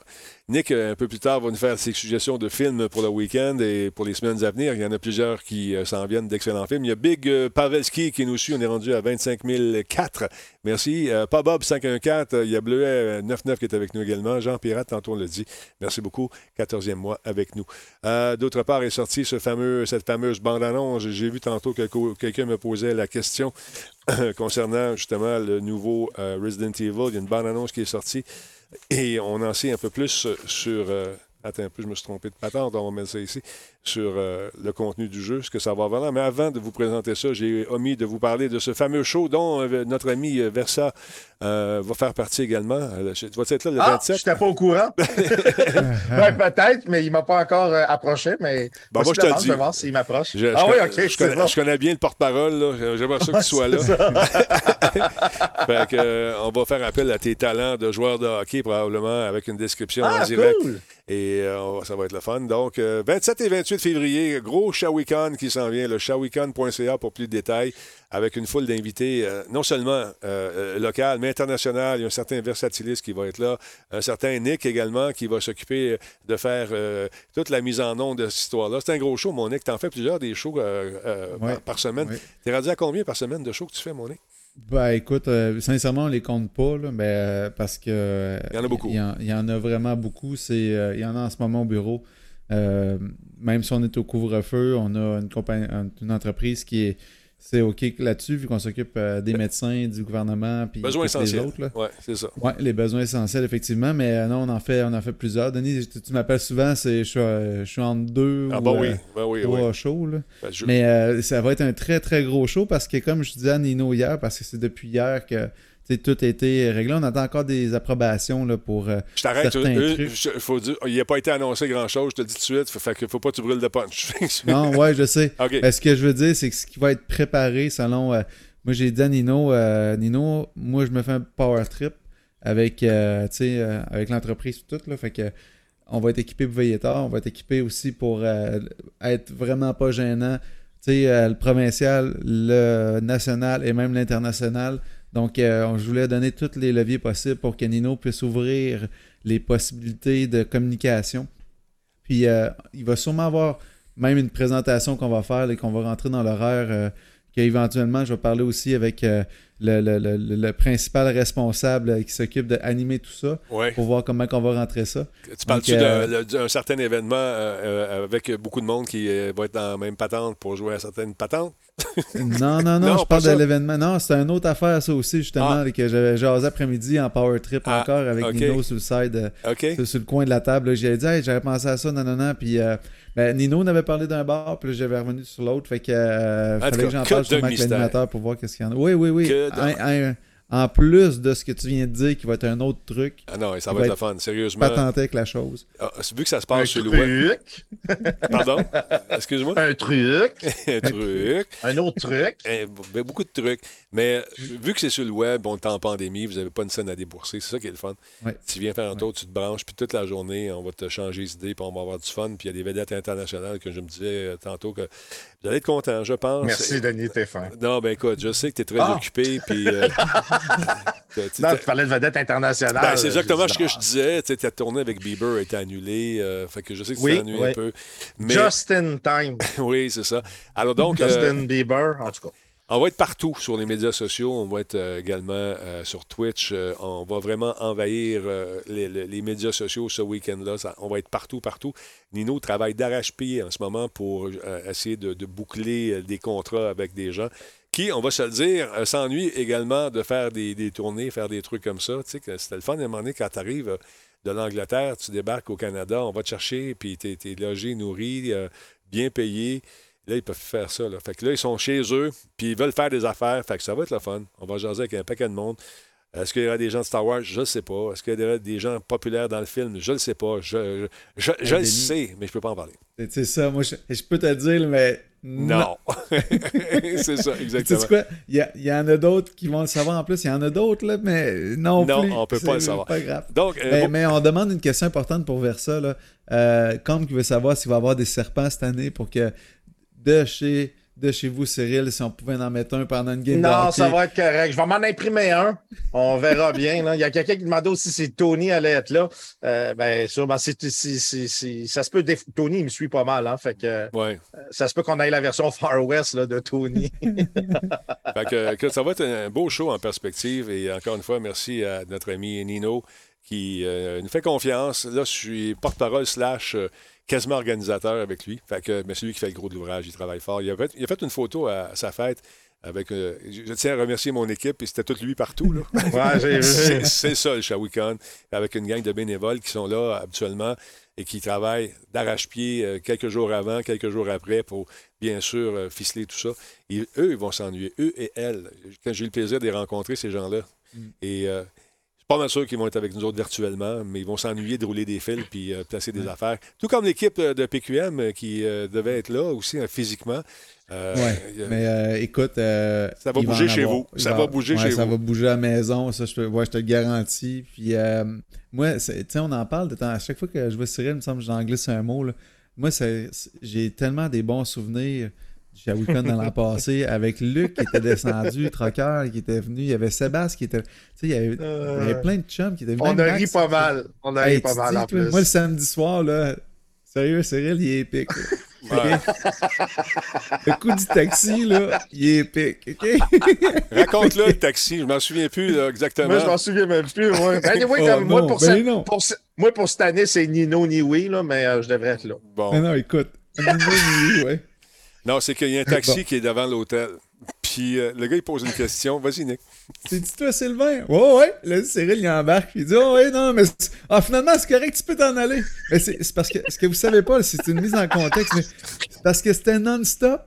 Nick, euh, un peu plus tard, va nous faire ses suggestions de films pour le week-end et pour les semaines à venir. Il y en a plusieurs qui euh, s'en viennent d'excellents films. Il y a Big euh, Pavelski qui nous suit. On est rendu à 25 004. Merci. Pas Bob 514. euh, Il y a Bleuet euh, 99 qui est avec nous également. Jean Pirate, tantôt on l'a dit. Merci beaucoup. 14e mois avec nous. D'autre part est sorti ce fameux, cette fameuse bande-annonce. J'ai vu tantôt que que quelqu'un me posait la question [COUGHS] concernant justement le nouveau Resident Evil. Il y a une bande-annonce qui est sortie. Et on en sait un peu plus euh, sur. Attends un peu, je me suis trompé de patente, on va mettre ça ici. Sur euh, le contenu du jeu, ce que ça va avoir. Mais avant de vous présenter ça, j'ai omis de vous parler de ce fameux show dont euh, notre ami euh, Versa euh, va faire partie également. Tu vas être là le Ah, 27? je n'étais pas au courant. [LAUGHS] Ben, peut-être, mais il ne m'a pas encore approché, mais Ben, moi, je te dis. je vais voir s'il m'approche. Je, ah je oui, OK, je, connais, bon. je connais bien le porte-parole. J'aimerais ça que tu sois [LAUGHS] là. [LAUGHS] fait que, on va faire appel à tes talents de joueur de hockey, probablement, avec une description en Ah, direct. cool! Et euh, ça va être le fun. Donc, euh, 27 et 28 février, gros Shawicon qui s'en vient, le shawicon.ca pour plus de détails, avec une foule d'invités, euh, non seulement euh, euh, local, mais international. Il y a un certain Versatilis qui va être là, un certain Nick également qui va s'occuper de faire euh, toute la mise en onde de cette histoire-là. C'est un gros show, mon Nick. T'en fais plusieurs des shows euh, euh, Ouais. par, par semaine. Ouais. T'es rendu à combien par semaine de shows que tu fais, mon Nick? Ben écoute, euh, sincèrement, on les compte pas, là, mais, euh, parce que. euh, Il y en a beaucoup. Il y en, il y en a vraiment beaucoup. C'est, euh, il y en a en ce moment au bureau. Même si on est au couvre-feu, on a une, compagnie, une entreprise qui est. C'est OK là-dessus, vu qu'on s'occupe euh, des médecins, du gouvernement, puis Besoins essentiels. autres. Là. Oui, c'est ça. Ouais, les besoins essentiels, effectivement, mais euh, non, on en fait, on en fait plusieurs. Denis, tu, tu m'appelles souvent, c'est, je, suis, euh, je suis entre deux Ah, ou bah oui, ben oui, trois oui. shows. Là. Ben, je- Mais ça va être un très très gros show parce que comme je disais à Nino hier, parce que c'est depuis hier que tout a été réglé, on attend encore des approbations là, pour euh, Je t'arrête. il n'a pas été annoncé grand-chose, je te le dis tout de suite. Fait que faut pas que tu brûles de punch. [LAUGHS] Non, ouais, je sais. OK. Mais ce que je veux dire, c'est que ce qui va être préparé selon. euh, moi, j'ai dit à Nino, euh, Nino, moi, je me fais un power trip avec, euh, avec l'entreprise tout. Là, fait que on va être équipé pour veiller tard. On va être équipé aussi pour être vraiment pas gênant. Tu sais, le provincial, le national et même l'international. Donc, euh, je voulais donner tous les leviers possibles pour que Nino puisse ouvrir les possibilités de communication. Puis, euh, il va sûrement avoir même une présentation qu'on va faire et qu'on va rentrer dans l'horaire. euh, qu'éventuellement, je vais parler aussi avec euh, le, le- le- principal responsable euh, qui s'occupe d'animer tout ça Ouais. pour voir comment on va rentrer ça. Tu parles-tu euh, d'un- certain événement euh, avec beaucoup de monde qui euh, va être dans la même patente pour jouer à certaines patentes? [LAUGHS] Non, non, non, Non, je parle de l'événement. Non, c'est une autre affaire, ça aussi, justement, Ah. que j'avais jasé après-midi en power trip Ah, encore avec. Nino sur le side, sur, sur le coin de la table. J'avais dit, hey, j'avais pensé à ça, non, non, non. Puis ben, Nino n'avait parlé d'un bar, puis j'avais revenu sur l'autre. Fait que fallait cas, que j'en parle avec mystère. l'animateur pour voir qu'est-ce qu'il y en a. Oui, oui, oui. Que Un- un- en plus de ce que tu viens de dire, qui va être un autre truc, Ah non, ça va va être le fun, sérieusement. patenté avec la chose. Ah, vu que ça se Un passe sur le web. truc, Pardon? Excuse-moi? un truc, un truc. un autre truc. Eh, beaucoup de trucs. Mais vu que c'est sur le web, on est en pandémie, vous n'avez pas une scène à débourser. C'est ça qui est le fun. Ouais. Tu viens faire un tour, tu te branches, puis toute la journée, on va te changer les idées, puis on va avoir du fun. Puis il y a des vedettes internationales que je me disais euh, tantôt que. Vous allez être content, je pense. Merci, Denis, t'es fin. Non, ben écoute, je sais que tu es très Ah. occupé, puis... euh, [LAUGHS] tu- Non, tu parlais de vedette internationale. ben, c'est exactement ce que je disais. Tu sais, ta tournée avec Bieber a été annulée. euh, fait que je sais que tu Oui, ennuyé oui. un peu. Mais, Just in time. [LAUGHS] oui, c'est ça. Alors donc, euh, Justin Bieber, en tout cas. On va être partout sur les médias sociaux. On va être euh, également euh, sur Twitch. Euh, on va vraiment envahir les, médias sociaux ce week-end-là. On va être partout, partout. Nino travaille d'arrache-pied en ce moment pour essayer de, boucler des contrats avec des gens qui, on va se le dire, euh, s'ennuient également de faire des, tournées, faire des trucs comme ça. Tu sais, c'était le fun à un moment donné quand tu arrives de l'Angleterre, tu débarques au Canada, on va te chercher, puis tu es, logé, nourri, bien payé. Là, ils peuvent faire ça. Là. Fait que là, ils sont chez eux, puis ils veulent faire des affaires. Fait que ça va être le fun. On va jaser avec un paquet de monde. Est-ce qu'il y aura des gens de Star Wars? Je ne sais pas. Est-ce qu'il y aura des gens populaires dans le film? Je ne le sais pas. Je, je, je- je le sais, mais je ne peux pas en parler. C'est ça, moi, je, peux te le dire, mais Non. [LAUGHS] c'est ça, Tu exactement. sais quoi? Il y, a- il y en a d'autres qui vont le savoir en plus. Il y en a d'autres, là, mais non, Non, plus. on peut pas le savoir. pas grave. Donc, euh, Mais, bon- mais on demande une question importante pour Versa. Là. Euh, Combe qui veut savoir s'il va y avoir des serpents cette année pour que de chez, de chez vous, Cyril, si on pouvait en mettre un pendant une game de Non, hockey. ça va être correct. Je vais m'en imprimer un. On verra bien. là. Il y a quelqu'un qui demandait aussi si Tony allait être là. Euh, ben, sûrement, c'est- c'est- c'est- ça se peut. déf- Tony, il me suit pas mal. Hein, fait que, euh, ouais. ça se peut qu'on aille la version Far West là, de Tony. [LAUGHS] Fait que, que ça va être un beau show en perspective. Et encore une fois, merci à notre ami Nino qui euh, nous fait confiance. Là, je suis porte-parole slash euh, quasiment organisateur avec lui. Fait que mais c'est lui qui fait le gros de l'ouvrage. Il travaille fort. Il a fait, il a fait une photo à, à sa fête. Avec, euh, je tiens à remercier mon équipe, et c'était tout lui partout. Là. [LAUGHS] Ouais, c'est ça, le Shawicon, avec une gang de bénévoles qui sont là habituellement et qui travaillent d'arrache-pied euh, quelques jours avant, quelques jours après pour, bien sûr, euh, ficeler tout ça. Et eux, ils vont s'ennuyer, eux et elles. Quand j'ai eu le plaisir de les rencontrer, ces gens-là, et euh, je suis pas mal sûr qu'ils vont être avec nous autres virtuellement, mais ils vont s'ennuyer de rouler des fils puis euh, placer des affaires. Tout comme l'équipe euh, de PQM euh, qui euh, devait être là aussi euh, physiquement. Euh, mais écoute. Ça va bouger chez avoir. vous. Ça va bouger ouais, chez ça vous. va bouger à la maison, ça, je te, ouais, je te le garantis. Puis, moi, tu sais, on en parle de temps. À chaque fois que je vois Cyril, il me semble que j'en glisse un mot. là. Moi, j'ai tellement des bons souvenirs du Shawicon dans l'an passé avec Luc qui était descendu, Trocker qui était venu. Il y avait Sébastien qui était. Tu sais, il y avait, il y avait plein de chums qui étaient venus. On a ri pas mal. On a Hey, ri pas mal en plus. Moi, le samedi soir, là, sérieux, Cyril, il est épique. [LAUGHS] Ouais. Le coup du taxi, là, il est épique. [LAUGHS] Raconte-le, le taxi. Je m'en souviens plus là, exactement. Moi, je m'en souviens même plus. Moi, [LAUGHS] Ben, anyway, Oh, comme moi, non, pour, ben cette- non. pour ce- moi, pour cette année, c'est ni non ni oui, là, mais euh, je devrais être là. Bon. Non, non, écoute. Oui, ouais. Non, c'est qu'il y a un taxi Bon. qui est devant l'hôtel. Puis euh, le gars, il pose une question. Vas-y, Nick. C'est-tu toi, Sylvain? Ouais, ouais. Là, Cyril, il embarque. Il dit, oh, ouais, non, mais c'est- ah, finalement, c'est correct, tu peux t'en aller. Mais c'est c'est parce que ce que vous savez pas, c'est une mise en contexte, mais c'est parce que c'était non-stop.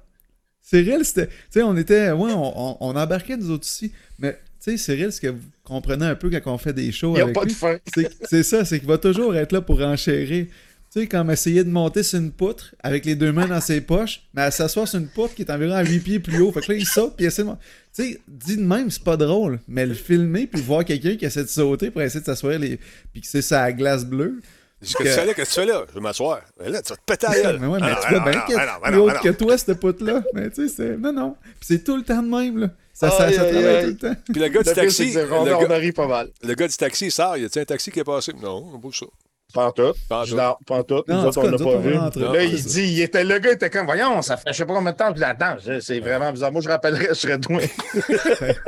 Cyril, c'était. Tu sais, on était. Ouais, on, on- on embarquait nous autres aussi. Mais, tu sais, Cyril, ce que vous comprenez un peu quand on fait des shows. Il n'y a avec pas de fin. C'est c'est ça, c'est qu'il va toujours être là pour enchérir. Tu sais, comme essayer de monter sur une poutre avec les deux mains dans ses poches, mais à s'asseoir sur une poutre qui est environ à 8 pieds plus haut. Fait que là, il saute, puis il essaie de... Tu sais, dit de même, c'est pas drôle, mais le filmer, puis voir quelqu'un qui essaie de sauter pour essayer de s'asseoir, les... puis que c'est sa glace bleue. Qu'est-ce que tu fais là? Qu'est-ce que tu fais là? Je vais m'asseoir. Mais là, tu vas te péter la gueule. Mais ouais, mais Ah tu vois ah bien qu'elle ah non. que toi, cette poutre-là. Mais tu sais, c'est... Non, non. Puis c'est tout le temps de même, là. Ça, ça, travaille tout le temps. Puis le gars du taxi, que on, le gars, a pas mal. le gars du taxi, il sort. Y a-tu un taxi qui est passé? Non, on bouge ça. En tout. Non, Nous autres, on l'a pas vu. Là, Non, il dit, il était, le gars était comme, voyons, ça fait je sais pas combien de temps. Puis là, attends, je- c'est vraiment bizarre. Moi, je rappellerais, je serais doué. [LAUGHS]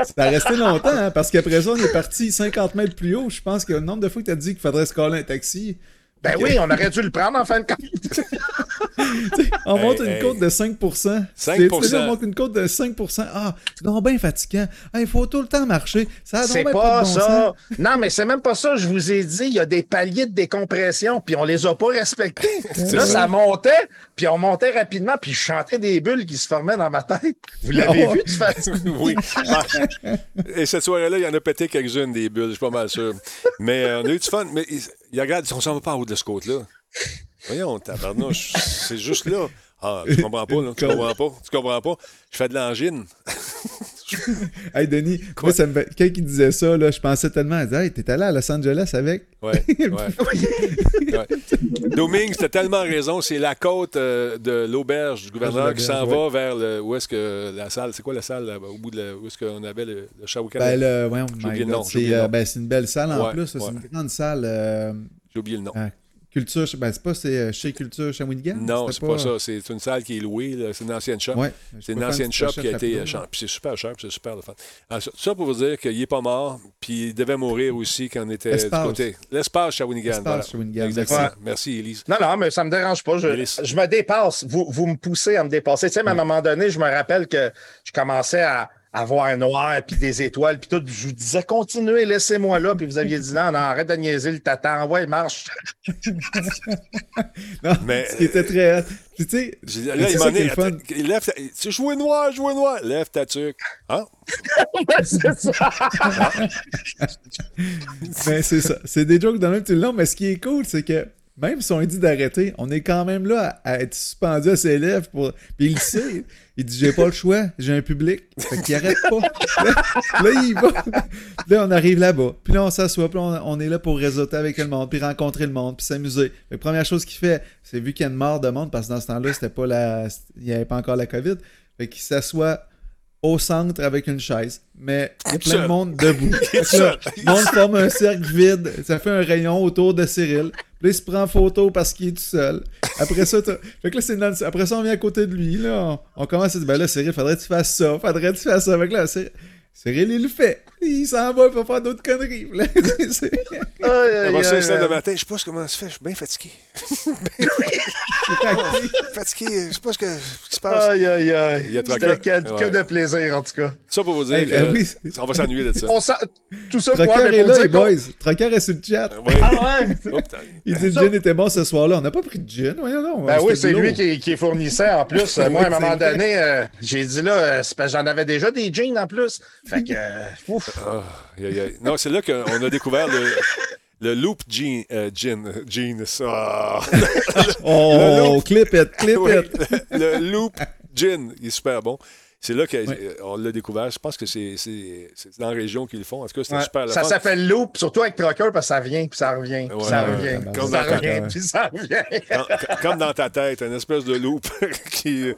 Ça a resté longtemps, hein, parce qu'après ça, on est parti 50 mètres plus haut. Je pense que le nombre de fois que tu as dit qu'il faudrait se coller un taxi, Ben oui, on aurait dû le prendre en fin de compte. [LAUGHS] [LAUGHS] on Hey, monte une hey. côte de 5%. 5%. C'est- c'est- On monte une côte de 5%. Ah, c'est donc bien fatigant. Ah, il faut tout le temps marcher. Ça C'est pas de bon ça. sens. Non, mais c'est même pas ça. Je vous ai dit, il y a des paliers de décompression, puis on les a pas respectés. [LAUGHS] Là, vrai. ça montait, puis on montait rapidement, puis je chantais des bulles qui se formaient dans ma tête. Vous l'avez Ah ouais. vu, tu fais [LAUGHS] oui. Ah. Et cette soirée-là, il y en a pété quelques-unes des bulles, je suis pas mal sûr. Mais euh, on a eu du fun. Mais il, il regarde, on s'en va pas en haut de ce côte-là. Voyons, tabarnouche, c'est juste là. Ah, tu comprends pas, là. Tu comprends pas. Tu comprends pas. Je fais de l'angine. [LAUGHS] Hey, Denis, moi, ça me fait- quand il disait ça, là, je pensais tellement, il disait, hey, t'es allé à Los Angeles avec? Ouais, ouais. [LAUGHS] Ouais. Domingue, t'as tellement raison. C'est la côte euh, de l'auberge du gouverneur qui s'en va vers le, où est-ce que la salle, c'est quoi la salle là, au bout de la- où est-ce qu'on avait le, le? Ben, le, ouais, J'ai my oublié le God, nom, j'ai c'est euh, ben, une belle salle en plus. C'est une grande salle. euh, J'ai oublié le nom. Ah, culture, ben, c'est pas c'est euh, chez Culture Shawinigan? non, c'est pas... ça. C'est une salle qui est louée. là. C'est une ancienne shop. Ouais. C'est une ancienne shop qui a été. chan- Puis c'est super cher, puis c'est super le fun. Alors, ça- ça pour vous dire qu'il n'est pas mort, puis il devait mourir aussi quand on était du côté. L'espace Shawinigan. L'espace voilà. Shawinigan, Exactement. merci. Merci, Élise. Non, non, mais ça me dérange pas. Je, me dépasse. Vous, vous me poussez à me dépasser. Tu sais, même à un moment donné, je me rappelle que je commençais à, à voir un noir, puis des étoiles, puis tout. Je vous disais, continuez, laissez-moi là. Puis vous aviez dit, non, non, arrête de niaiser le tata. Envoie, marche. [LAUGHS] Non, Mais- ce qui était très. Puis, tu sais, Là, il m'en qui est le fun. lève ta- Tu joues noir, jouer noir. Lève ta tuque. Hein? [LAUGHS] c'est ça. [LAUGHS] Ben, c'est ça. C'est des jokes de même tout le long, mais ce qui est cool, c'est que même si on lui dit d'arrêter, on est quand même là à, à être suspendu à ses lèvres. Pour... Puis il le sait. Il dit J'ai pas le choix, j'ai un public. Fait qu'il arrête pas. Là, là, il va. Là, on arrive là-bas. Puis là, on s'assoit. Puis là, on, on est là pour réseauter avec le monde, puis rencontrer le monde, puis s'amuser. La première chose qu'il fait, c'est vu qu'il y a une mort de monde, parce que dans ce temps-là, c'était pas la. Il n'y avait pas encore la COVID. Fait qu'il s'assoit au centre avec une chaise. Mais il y a plein de monde debout. [LAUGHS] Le monde forme un cercle vide. Ça fait un rayon autour de Cyril. Là, il se prend en photo parce qu'il est tout seul. Après ça, fait que là, c'est le- Après ça, on vient à côté de lui. Là, on, on commence à dire Ben là, Cyril, faudrait que tu fasses ça. Faudrait que tu fasses ça. Fait que là, Cyril, Cyril, il le fait. Il s'en va, il va faire d'autres conneries. Là, c'est- ça, il le c'est matin. Je sais pas comment ça se fait. Je suis bien fatigué. [LAUGHS] c'est actif. Fatigué. Je sais pas ce, que, ce qui se passe. Aïe, aïe, aïe. Il y a C'était que, que Ouais. de plaisir, en tout cas. Ça pour vous dire Hey, que euh, oui. on va s'ennuyer de ça. On Tout ça pour Trucker mais est pour là, les boys. Trucker est sur le chat. Ouais. Ah ouais? [LAUGHS] Oh. Il dit le gin était bon ce soir-là. On n'a pas pris de gin. Voyons donc. Ben oui, c'est lui qui, qui fournissait en plus. [LAUGHS] Moi, à un moment c'est vrai. donné, euh, j'ai dit là, euh, c'est parce que j'en avais déjà des jeans en plus. Fait que, euh, ouf. Ah. Non, c'est là qu'on a découvert le, le Loop Gin. euh, gin, gin ça. Oh, clip it, clip Oui, it. le, le Loop Gin, il est super bon. C'est là qu'on Ouais. l'a découvert. Je pense que c'est c'est- c'est dans la région qu'ils le font. En tout cas, c'était Ouais. super. Ça s'appelle Loop, surtout avec Trucker, parce que ça revient, puis ça revient, puis Ouais, ça ouais, revient, puis comme ça dans ta- revient, puis ça revient. Comme- Comme dans ta tête, une espèce de loop [LAUGHS] qui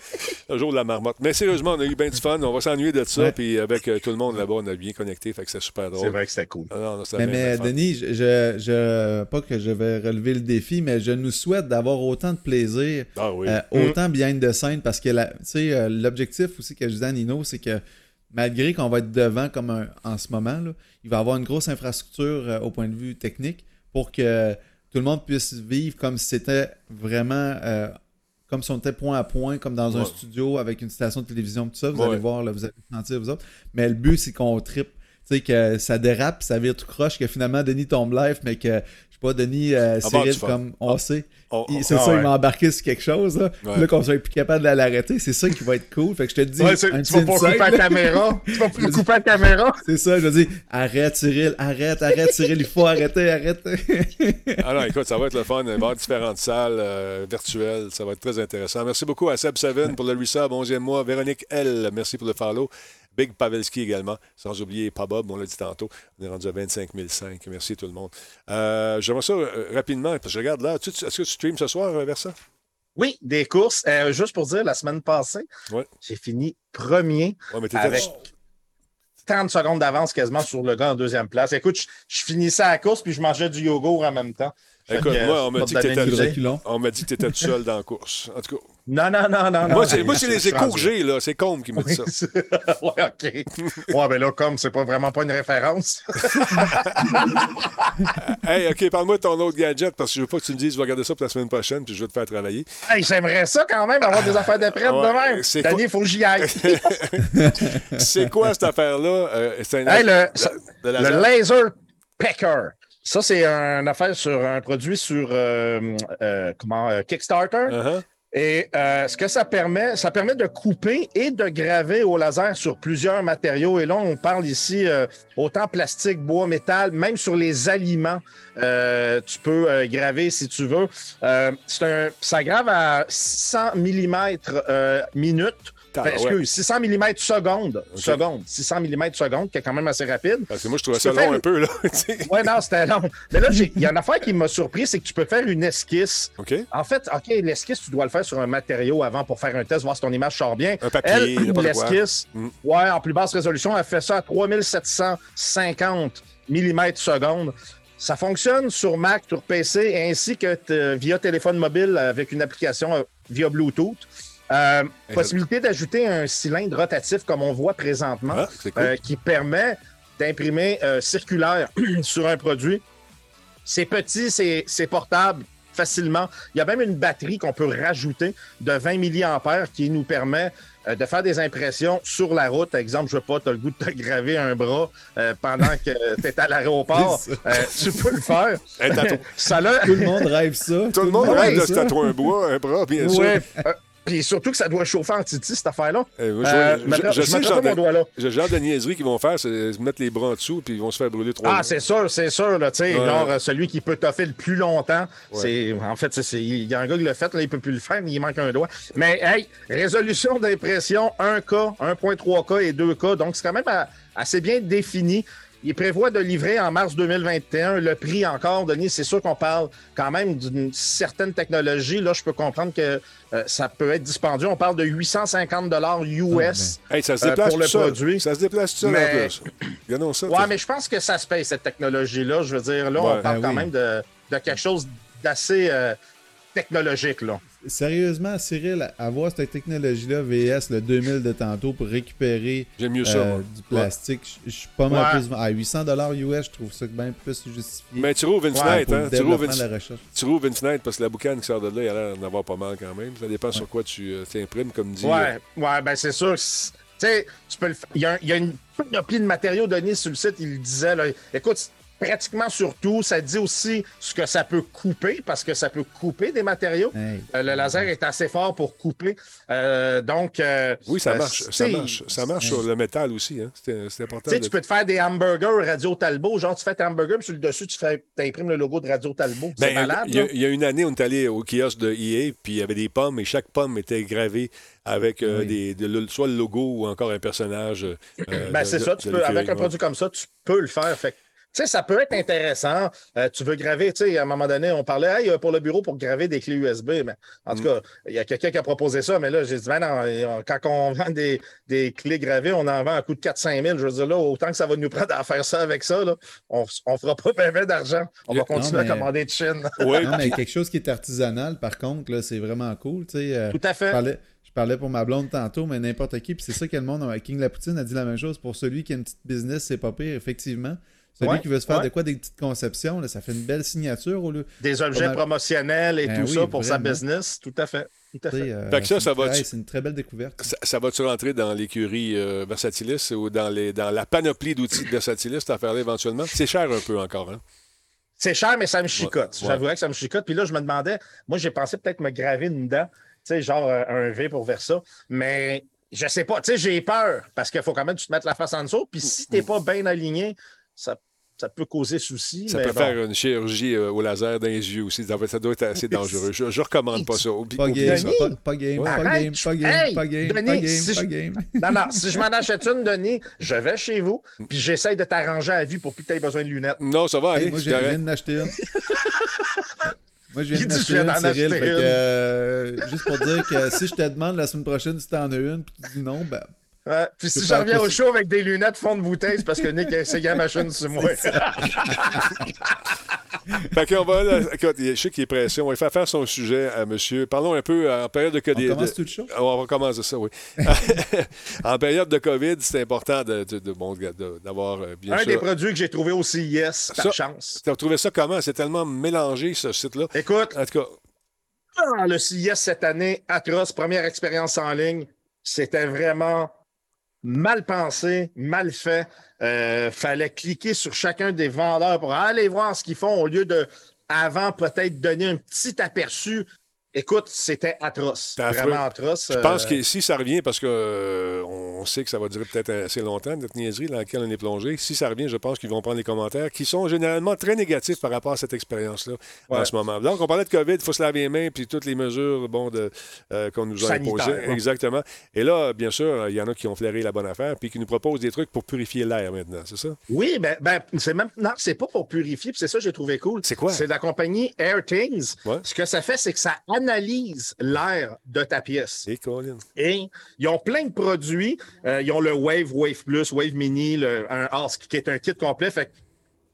le jour de la marmotte. Mais sérieusement, on a eu bien du fun. On va s'ennuyer de ça. Ouais. Puis avec euh, tout le monde là-bas, on a bien connecté. Fait que c'est super drôle. C'est vrai que c'était cool. Ah non, Mais, bien, mais bien. Denis, je, je, pas que je vais relever le défi, mais je nous souhaite d'avoir autant de plaisir, Ah oui. euh, autant behind the scène, parce que la- tu sais, euh, l'objectif aussi que je disais à Nino, c'est que malgré qu'on va être devant comme un- en ce moment, là, il va y avoir une grosse infrastructure euh, au point de vue technique pour que tout le monde puisse vivre comme si c'était vraiment euh, comme si on était point à point, comme dans un studio avec une station de télévision, tout ça. Vous Ouais. allez voir, là, vous allez sentir vous autres. Mais le but, c'est qu'on tripe. Tu sais, que ça dérape, ça vire tout croche, que finalement Denis tombe live, mais que, sais pas, Denis, euh, Ah, bon, Cyril, comme on sait, On- il- on- c'est ah ça, ouais. il m'a embarqué sur quelque chose, là. Ouais. Là, qu'on soit plus capable de l'arrêter, c'est ça qui va être cool. Fait que je te le dis, Ouais, un tu vas pas couper la caméra. [LAUGHS] Tu vas pas couper la caméra. C'est ça, je veux dire, arrête Cyril, arrête, arrête Cyril, il faut arrêter, arrête. [LAUGHS] Ah non, écoute, ça va être le fun. Il va y avoir différentes salles euh, virtuelles. Ça va être très intéressant. Merci beaucoup à Seb Seven pour le resub, 11e mois. Véronique L, merci pour le follow. Big Pavelski également. Sans oublier Pabob, on l'a dit tantôt. On est rendu à 25 500. Merci tout le monde. Euh, J'aimerais ça euh, rapidement, parce que je regarde là. Est-ce que tu streams ce soir, euh, Versa? Oui, des courses. Euh, juste pour dire, la semaine passée, Ouais. j'ai fini premier Ouais, mais t'étais- avec 30 secondes d'avance quasiment sur le gars en deuxième place. Écoute, je, je finissais la course puis je mangeais du yogourt en même temps. Écoute, moi, on m'a dit que t'étais tout seul dans la course. En tout cas, Non, non, non, non. moi, c'est c'est les échos que j'ai, là. C'est Combe qui me dit ça. [LAUGHS] ouais, OK. Ouais, ben là, comme c'est pas vraiment pas une référence. [LAUGHS] Hey, OK, parle-moi de ton autre gadget, parce que je veux pas que tu me dises, je vais regarder ça pour la semaine prochaine, puis je vais te faire travailler. hey, j'aimerais ça quand même, avoir des affaires de prête de même. c'est Danny, quoi- il faut que j'y aille. [LAUGHS] C'est quoi cette affaire-là? Euh, c'est le? Laser Pecker. Ça, c'est une affaire sur un produit sur euh, euh, comment, euh, Kickstarter. Uh-huh. Et euh, ce que ça permet, ça permet de couper et de graver au laser sur plusieurs matériaux. Et là, on parle ici euh, autant plastique, bois, métal, même sur les aliments, euh, tu peux graver si tu veux. Un, ça grave à 100 mm minute. Ouais. excuse, 600 mm seconde. Seconde. 600 mm seconde, qui est quand même assez rapide. Parce que moi, je trouvais ça long faire- un peu, là. [LAUGHS] Ouais, non, c'était long. Mais là, il y a une affaire qui m'a surpris, c'est que tu peux faire une esquisse. OK? En fait, OK, l'esquisse, tu dois le faire sur un matériau avant pour faire un test, voir si ton image sort bien. Un papier, l'esquisse, Mm. ouais, en plus basse résolution, elle fait ça à 3750 mm seconde. Ça fonctionne sur Mac, sur PC, ainsi que via téléphone mobile avec une application euh, via Bluetooth. Euh, possibilité d'ajouter un cylindre rotatif comme on voit présentement, Ah, cool. euh, qui permet d'imprimer euh, circulaire [CLEARS THROAT] sur un produit. C'est petit, c'est portable facilement. Il y a même une batterie qu'on peut rajouter de 20 mAh qui nous permet de faire des impressions sur la route. Exemple, je veux pas, tu as le goût de te graver un bras euh, pendant que [LAUGHS] tu es à l'aéroport. Euh, tu peux le faire. Un tatou. Ça a Tout le monde rêve ça. Tout le monde rêve de se tatouer un bois, un bras, bien sûr. Ouais. Euh, Puis surtout que ça doit chauffer en titi, cette affaire-là. Euh, moi, je- Euh, je- pas mon doigt là. le genre de niaiserie qu'ils vont faire, c'est se mettre les bras en dessous, puis ils vont se faire brûler trois Ah, c'est sûr, c'est sûr. Là, Ouais. genre, euh, celui qui peut toffer le plus longtemps, c'est en fait, c'est- il y a un gars qui l'a fait, là, il peut plus le faire, mais il manque un doigt. Mais hey, résolution d'impression 1K, 1.3K et 2K, donc c'est quand même assez bien défini. Il prévoit de livrer en mars 2021. Le prix encore, Denis, c'est sûr qu'on parle quand même d'une certaine technologie. Là, je peux comprendre que euh, ça peut être dispendieux. On parle de 850 dollars US. Hey, ça se euh, déplace pour le produit. Ça se déplace tout seul Mais- en plus. [CLEARS THROAT] Regardons ça. Ouais, mais je pense que ça se paye, cette technologie-là. Je veux dire, là, Ouais. on parle Ben quand oui. même de, de quelque chose d'assez euh, technologique, là. Sérieusement, Cyril, avoir cette technologie-là, VS, le 2000 de tantôt, pour récupérer mieux ça, euh, du plastique, je- je suis pas mal Ouais. plus. À 800 US, je trouve ça bien plus justifié. Mais tu rouvres une Ouais, fenêtre, hein? Tu rouvres une, tu rouvres une fenêtre parce que la boucane qui sort de là, il a l'air d'en avoir pas mal quand même. Ça dépend sur quoi tu euh, t'imprimes, comme dit. euh, Ouais, ouais, ben c'est sûr. Tu sais, tu peux le Il y, a il y a une panoplie de matériaux donnés sur le site. Il le disait, là. Écoute, pratiquement sur tout, ça dit aussi ce que ça peut couper, parce que ça peut couper des matériaux. Hey. Euh, le laser est assez fort pour couper. Euh, donc. euh, Oui, ça marche. Ça marche. Ça marche sur le métal aussi. Hein? C'est important. Tu sais, de- tu peux te faire des hamburgers Radio Talbot. Genre, tu fais tes hamburgers, puis sur le dessus, tu fais, imprimes le logo de Radio Talbot. C'est Ben, malade. il, y a, y une année, on est allé au kiosque de EA, puis il y avait des pommes, et chaque pomme était gravée avec euh, Oui. des, de le- soit le logo ou encore un personnage. euh, Ben, c'est ça. Tu peux, avec un produit comme ça, tu peux le faire. Fait sais, ça peut être intéressant. Euh, tu veux graver, tu sais, à un moment donné, on parlait hey, pour le bureau pour graver des clés USB. Mais en Mm. tout cas, il y a quelqu'un qui a proposé ça, mais là, j'ai dit, ben non, euh, quand on [LAUGHS] vend des, des clés gravées, on en vend à coût de 4-5 000. Je veux dire, là, autant que ça va nous prendre à faire ça avec ça, là, on ne fera pas bien d'argent. On va Non, continuer mais- à commander de Chine. [LAUGHS] Ouais, Non, mais quelque chose qui est artisanal, par contre, là, c'est vraiment cool. tu sais, euh, Tout à je, fait. parlais, je parlais pour ma blonde tantôt, mais n'importe qui. Puis c'est ça que le monde, euh, King Lapoutine a dit la même chose. Pour celui qui a une petite business, c'est pas pire, effectivement. Celui Ouais, qui veut se faire ouais. de quoi des petites conceptions, là, ça fait une belle signature au lieu. Des objets mal. promotionnels et Ben tout oui, ça pour sa business. Tout à fait. Tout à fait. euh, Fait que ça, c'est ça une- va- C'est une très belle découverte. Ça, ça va-tu rentrer dans l'écurie euh, Versatilis ou dans, les, dans la panoplie d'outils de Versatilis, cette affaire-là, éventuellement? C'est cher un peu encore, hein? C'est cher, mais ça me chicote. Ouais, ouais. J'avouerais que ça me chicote. Puis là, je me demandais, moi, j'ai pensé peut-être me graver une dent, tu sais, genre euh, un V pour Versa. Mais je sais pas, tu sais, j'ai peur parce qu'il faut quand même que tu te mettes la face en dessous. Puis si t'es pas bien aligné, ça, ça peut causer souci. Ça mais peut bon. faire une chirurgie euh, au laser dans les yeux aussi. Ça, doit être assez dangereux. Je, je recommande pas ça. Oublie- Pas game, ça. pas, pas game, pas Arrête, game, pas game, hey, pas game, Denis, pas game, si pas je-. [LAUGHS] Non, non, si je m'en achète une, Denis, je vais chez vous, puis j'essaye de t'arranger à vie pour plus que tu aies besoin de lunettes. Non, ça va Hey, aller. moi, c'est je viens correct. d'en acheter une. [LAUGHS] Moi, je viens d'en acheter une, Cyril. que, euh, juste pour dire que si je te demande la semaine prochaine si t'en as une, puis tu dis non, ben. Ouais, puis si je reviens au show avec des lunettes fond de bouteille, c'est parce que Nick a essayé la machine sur moi. [LAUGHS] Fait qu'on va, là, écoute, je sais qu'il est pressé. On va faire faire son sujet à monsieur. Parlons un peu euh, en période de On COVID. commence tout le show? On va commencer ça, oui. [LAUGHS] en période de COVID, c'est important de, de- de- bon, de- d'avoir euh, bien Un des produits que j'ai trouvé au CIS, par Ça- chance. Tu as trouvé ça comment? C'est tellement mélangé, ce site-là. Écoute, En tout cas, ah, le CIS cette année, atroce, première expérience en ligne, c'était vraiment mal pensé, mal fait. Euh, fallait cliquer sur chacun des vendeurs pour aller voir ce qu'ils font au lieu de, avant, peut-être donner un petit aperçu Écoute, c'était atroce. Vraiment atroce. Je pense euh, que si ça revient, parce qu'on on sait que ça va durer peut-être assez longtemps, notre niaiserie dans laquelle on est plongé, si ça revient, je pense qu'ils vont prendre les commentaires qui sont généralement très négatifs par rapport à cette expérience-là en ce moment. Donc, on parlait de COVID, il faut se laver les mains, puis toutes les mesures bon, euh, qu'on nous a imposées. ouais. Exactement. Et là, bien sûr, il y en a qui ont flairé la bonne affaire, puis qui nous proposent des trucs pour purifier l'air maintenant, c'est ça? Oui, ben, ben c'est même. Non, c'est pas pour purifier, puis c'est ça que j'ai trouvé cool. C'est quoi? C'est la compagnie AirThings. Ouais. Ce que ça fait, c'est que ça analyse l'air de ta pièce. Et ils ont plein de produits. Euh, ils ont le Wave, Wave Plus, Wave Mini, le, un Ask, qui est un kit complet. Fait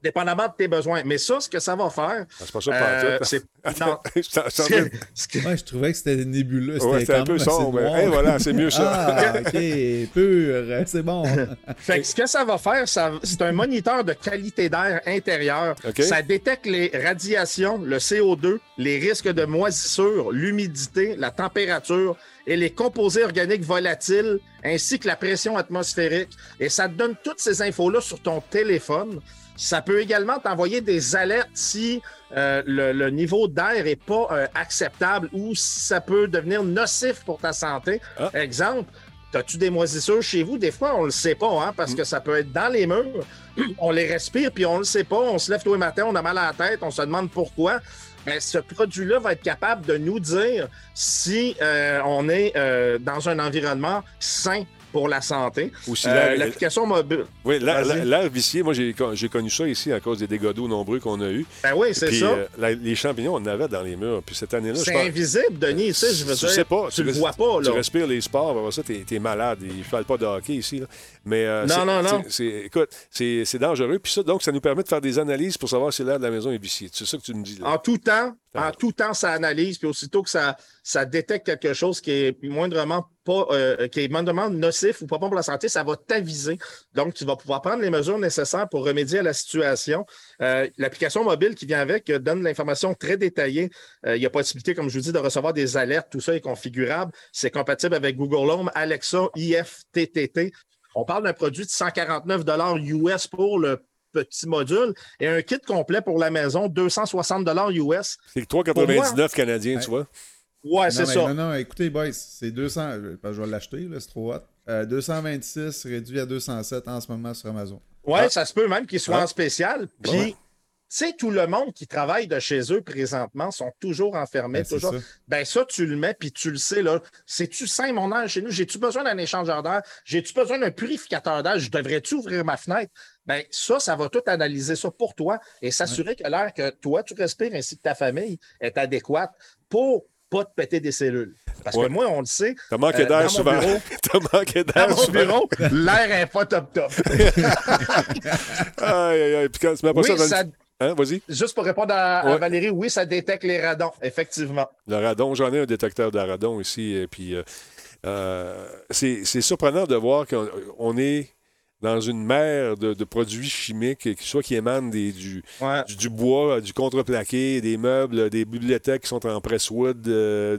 dépendamment de tes besoins. Mais ça, ce que ça va faire, Ah, c'est pas ça euh, c'est. [LAUGHS] Non. Je [LAUGHS] Ouais, je trouvais que c'était nébuleux. C'était Ouais, c'était un peu sombre. noir. Et voilà, c'est mieux ça. Ah, [LAUGHS] ok, pur, c'est bon. Fait que ce que ça va faire, ça- c'est un moniteur de qualité d'air intérieur. OK. Ça détecte les radiations, le CO2, les risques de moisissure, l'humidité, la température et les composés organiques volatiles, ainsi que la pression atmosphérique. Et ça te donne toutes ces infos-là sur ton téléphone. Ça peut également t'envoyer des alertes si euh, le, le niveau d'air n'est pas euh, acceptable ou si ça peut devenir nocif pour ta santé. Ah. Exemple, As-tu des moisissures chez vous? Des fois, on le sait pas, hein, parce que ça peut être dans les murs. [CLEARS THROAT] On les respire, puis on le sait pas. On se lève tous les matins, on a mal à la tête, on se demande pourquoi. Mais ce produit-là va être capable de nous dire si euh, on est euh, dans un environnement sain pour la santé. Euh, L'application mobile. Oui, l'air vicié, moi, j'ai con- j'ai connu ça ici à cause des dégâts d'eau nombreux qu'on a eus. Ben oui, c'est ça. euh, la- les champignons, on en avait dans les murs. Puis cette année-là, c'est invisible, Denis. Tu sais, je veux tu dire. sais pas. Tu le res- vois pas, Tu là. respires les sports, ça, t'es es malade. Il ne parle pas de hockey ici. là. Mais, euh, Non, non, non. Écoute, c'est dangereux. Puis ça, donc, ça nous permet de faire des analyses pour savoir si l'air de la maison est vicié. C'est ça que tu me dis. Là. En tout temps. En tout temps, ça analyse, puis aussitôt que ça, ça détecte quelque chose qui est moindrement pas, euh, qui est moindrement nocif ou pas bon pour la santé, ça va t'aviser. Donc, tu vas pouvoir prendre les mesures nécessaires pour remédier à la situation. Euh, L'application mobile qui vient avec euh, donne l'information très détaillée. Il y a possibilité, comme je vous dis, de recevoir des alertes. Tout ça est configurable. C'est compatible avec Google Home, Alexa, IFTTT. On parle d'un produit de 149 US pour le petit module et un kit complet pour la maison, 260 US. C'est 3,99 canadiens, tu vois. Ouais, c'est ça. Non, non, écoutez, boys, c'est 200. Je, vais l'acheter, c'est trop hot. Euh, 226 réduit à 207 en ce moment sur Amazon. Ouais, Ah. ça se peut même qu'il soit Ah. en spécial. Puis, Ouais. Tu sais, tout le monde qui travaille de chez eux présentement sont toujours enfermés. Ben, c'est toujours... ça. Ben, ça, tu le mets, puis tu le sais, là. C'est-tu sain, mon air chez nous? J'ai-tu besoin d'un échangeur d'air? J'ai-tu besoin d'un purificateur d'air? Je devrais-tu ouvrir ma fenêtre? Ben, ça, ça va tout analyser ça pour toi et s'assurer que l'air que toi, tu respires ainsi que ta famille est adéquate pour pas te péter des cellules. Parce Ouais. que moi, on le sait. T'as manqué euh, d'air dans mon souvent. [LAUGHS] T'as manqué Dans d'air mon souvent. bureau, [LAUGHS] l'air est pas top top. [LAUGHS] Aïe, aïe, aïe. Puis quand tu mets pas Oui, ça dans le- ça, Hein, vas-y. Juste pour répondre à. Valérie, oui, ça détecte les radons, effectivement. Le radon, j'en ai un détecteur de radon ici. Et puis, euh, euh, c'est surprenant de voir qu'on on est dans une mer de, de produits chimiques, soit qui émanent des, du, Ouais. du, du bois, du contreplaqué, des meubles, des bibliothèques qui sont en presswood. euh,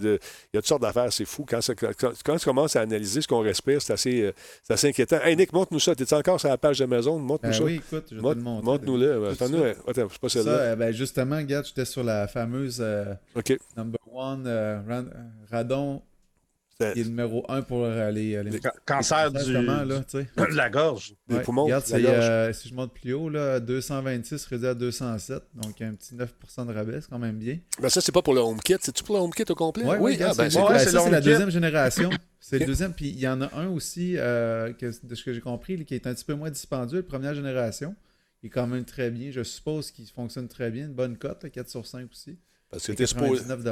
Il y a toutes sortes d'affaires, c'est fou. Quand, ça- quand, quand tu commences à analyser ce qu'on respire, c'est assez, euh, assez inquiétant. Hey Nick, montre-nous ça. T'es encore sur la page d'Amazon? Montre-nous Ben ça. oui, écoute, je vais te Montre-. Tout de Attends-nous. Attends, c'est pas celle-là. euh, ben justement, regarde, j'étais sur la fameuse euh, number one euh, euh, radon Qui est numéro un pour euh, les, les, Ca- cancer du, là, tu sais. de [COUGHS] la gorge. Des poumons, Regarde, la c'est, gorge. euh, si je monte plus haut, là, 226 réduit à 207. Donc, un petit 9% de rabais, c'est quand même bien. Ben ça, c'est pas pour le HomeKit. C'est-tu pour le HomeKit au complet? Ouais, oui, ah, ben, c'est, ouais, ben, la deuxième génération. C'est le deuxième. Puis il y en a un aussi, euh, que, de ce que j'ai compris, qui est un petit peu moins dispendieux, la première génération. Il est quand même très bien. Je suppose qu'il fonctionne très bien. Une bonne cote, là, 4 sur 5 aussi. Parce que t'es supposé, 99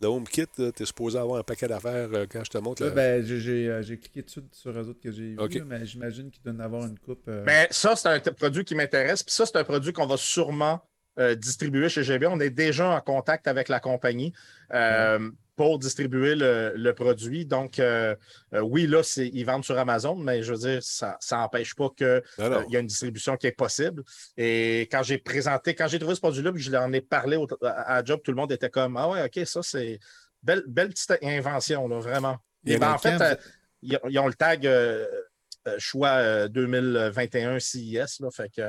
le HomeKit, là, t'es supposé avoir un paquet d'affaires euh, quand je te montre. Là, là. ben, j'ai, j'ai, euh, j'ai cliqué dessus sur eux autres que j'ai vu, là, mais j'imagine qu'il doit en avoir une coupe. euh, Mais ça, c'est un t- produit qui m'intéresse. Puis ça, c'est un produit qu'on va sûrement euh, distribuer chez GB. On est déjà en contact avec la compagnie euh, pour distribuer le, le produit. Donc, euh, euh, oui, là, ils vendent sur Amazon, mais je veux dire, ça n'empêche pas qu'il Non, non. y a une distribution qui est possible. Et quand j'ai présenté, quand j'ai trouvé ce produit-là, puis je l'en ai parlé au- à, à Job, tout le monde était comme Ah ouais, OK, ça, c'est belle, belle petite invention, là, vraiment. Et en ben, a en fait, euh, ils, ils ont le tag euh, euh, choix euh, 2021 CIS. Là, fait que,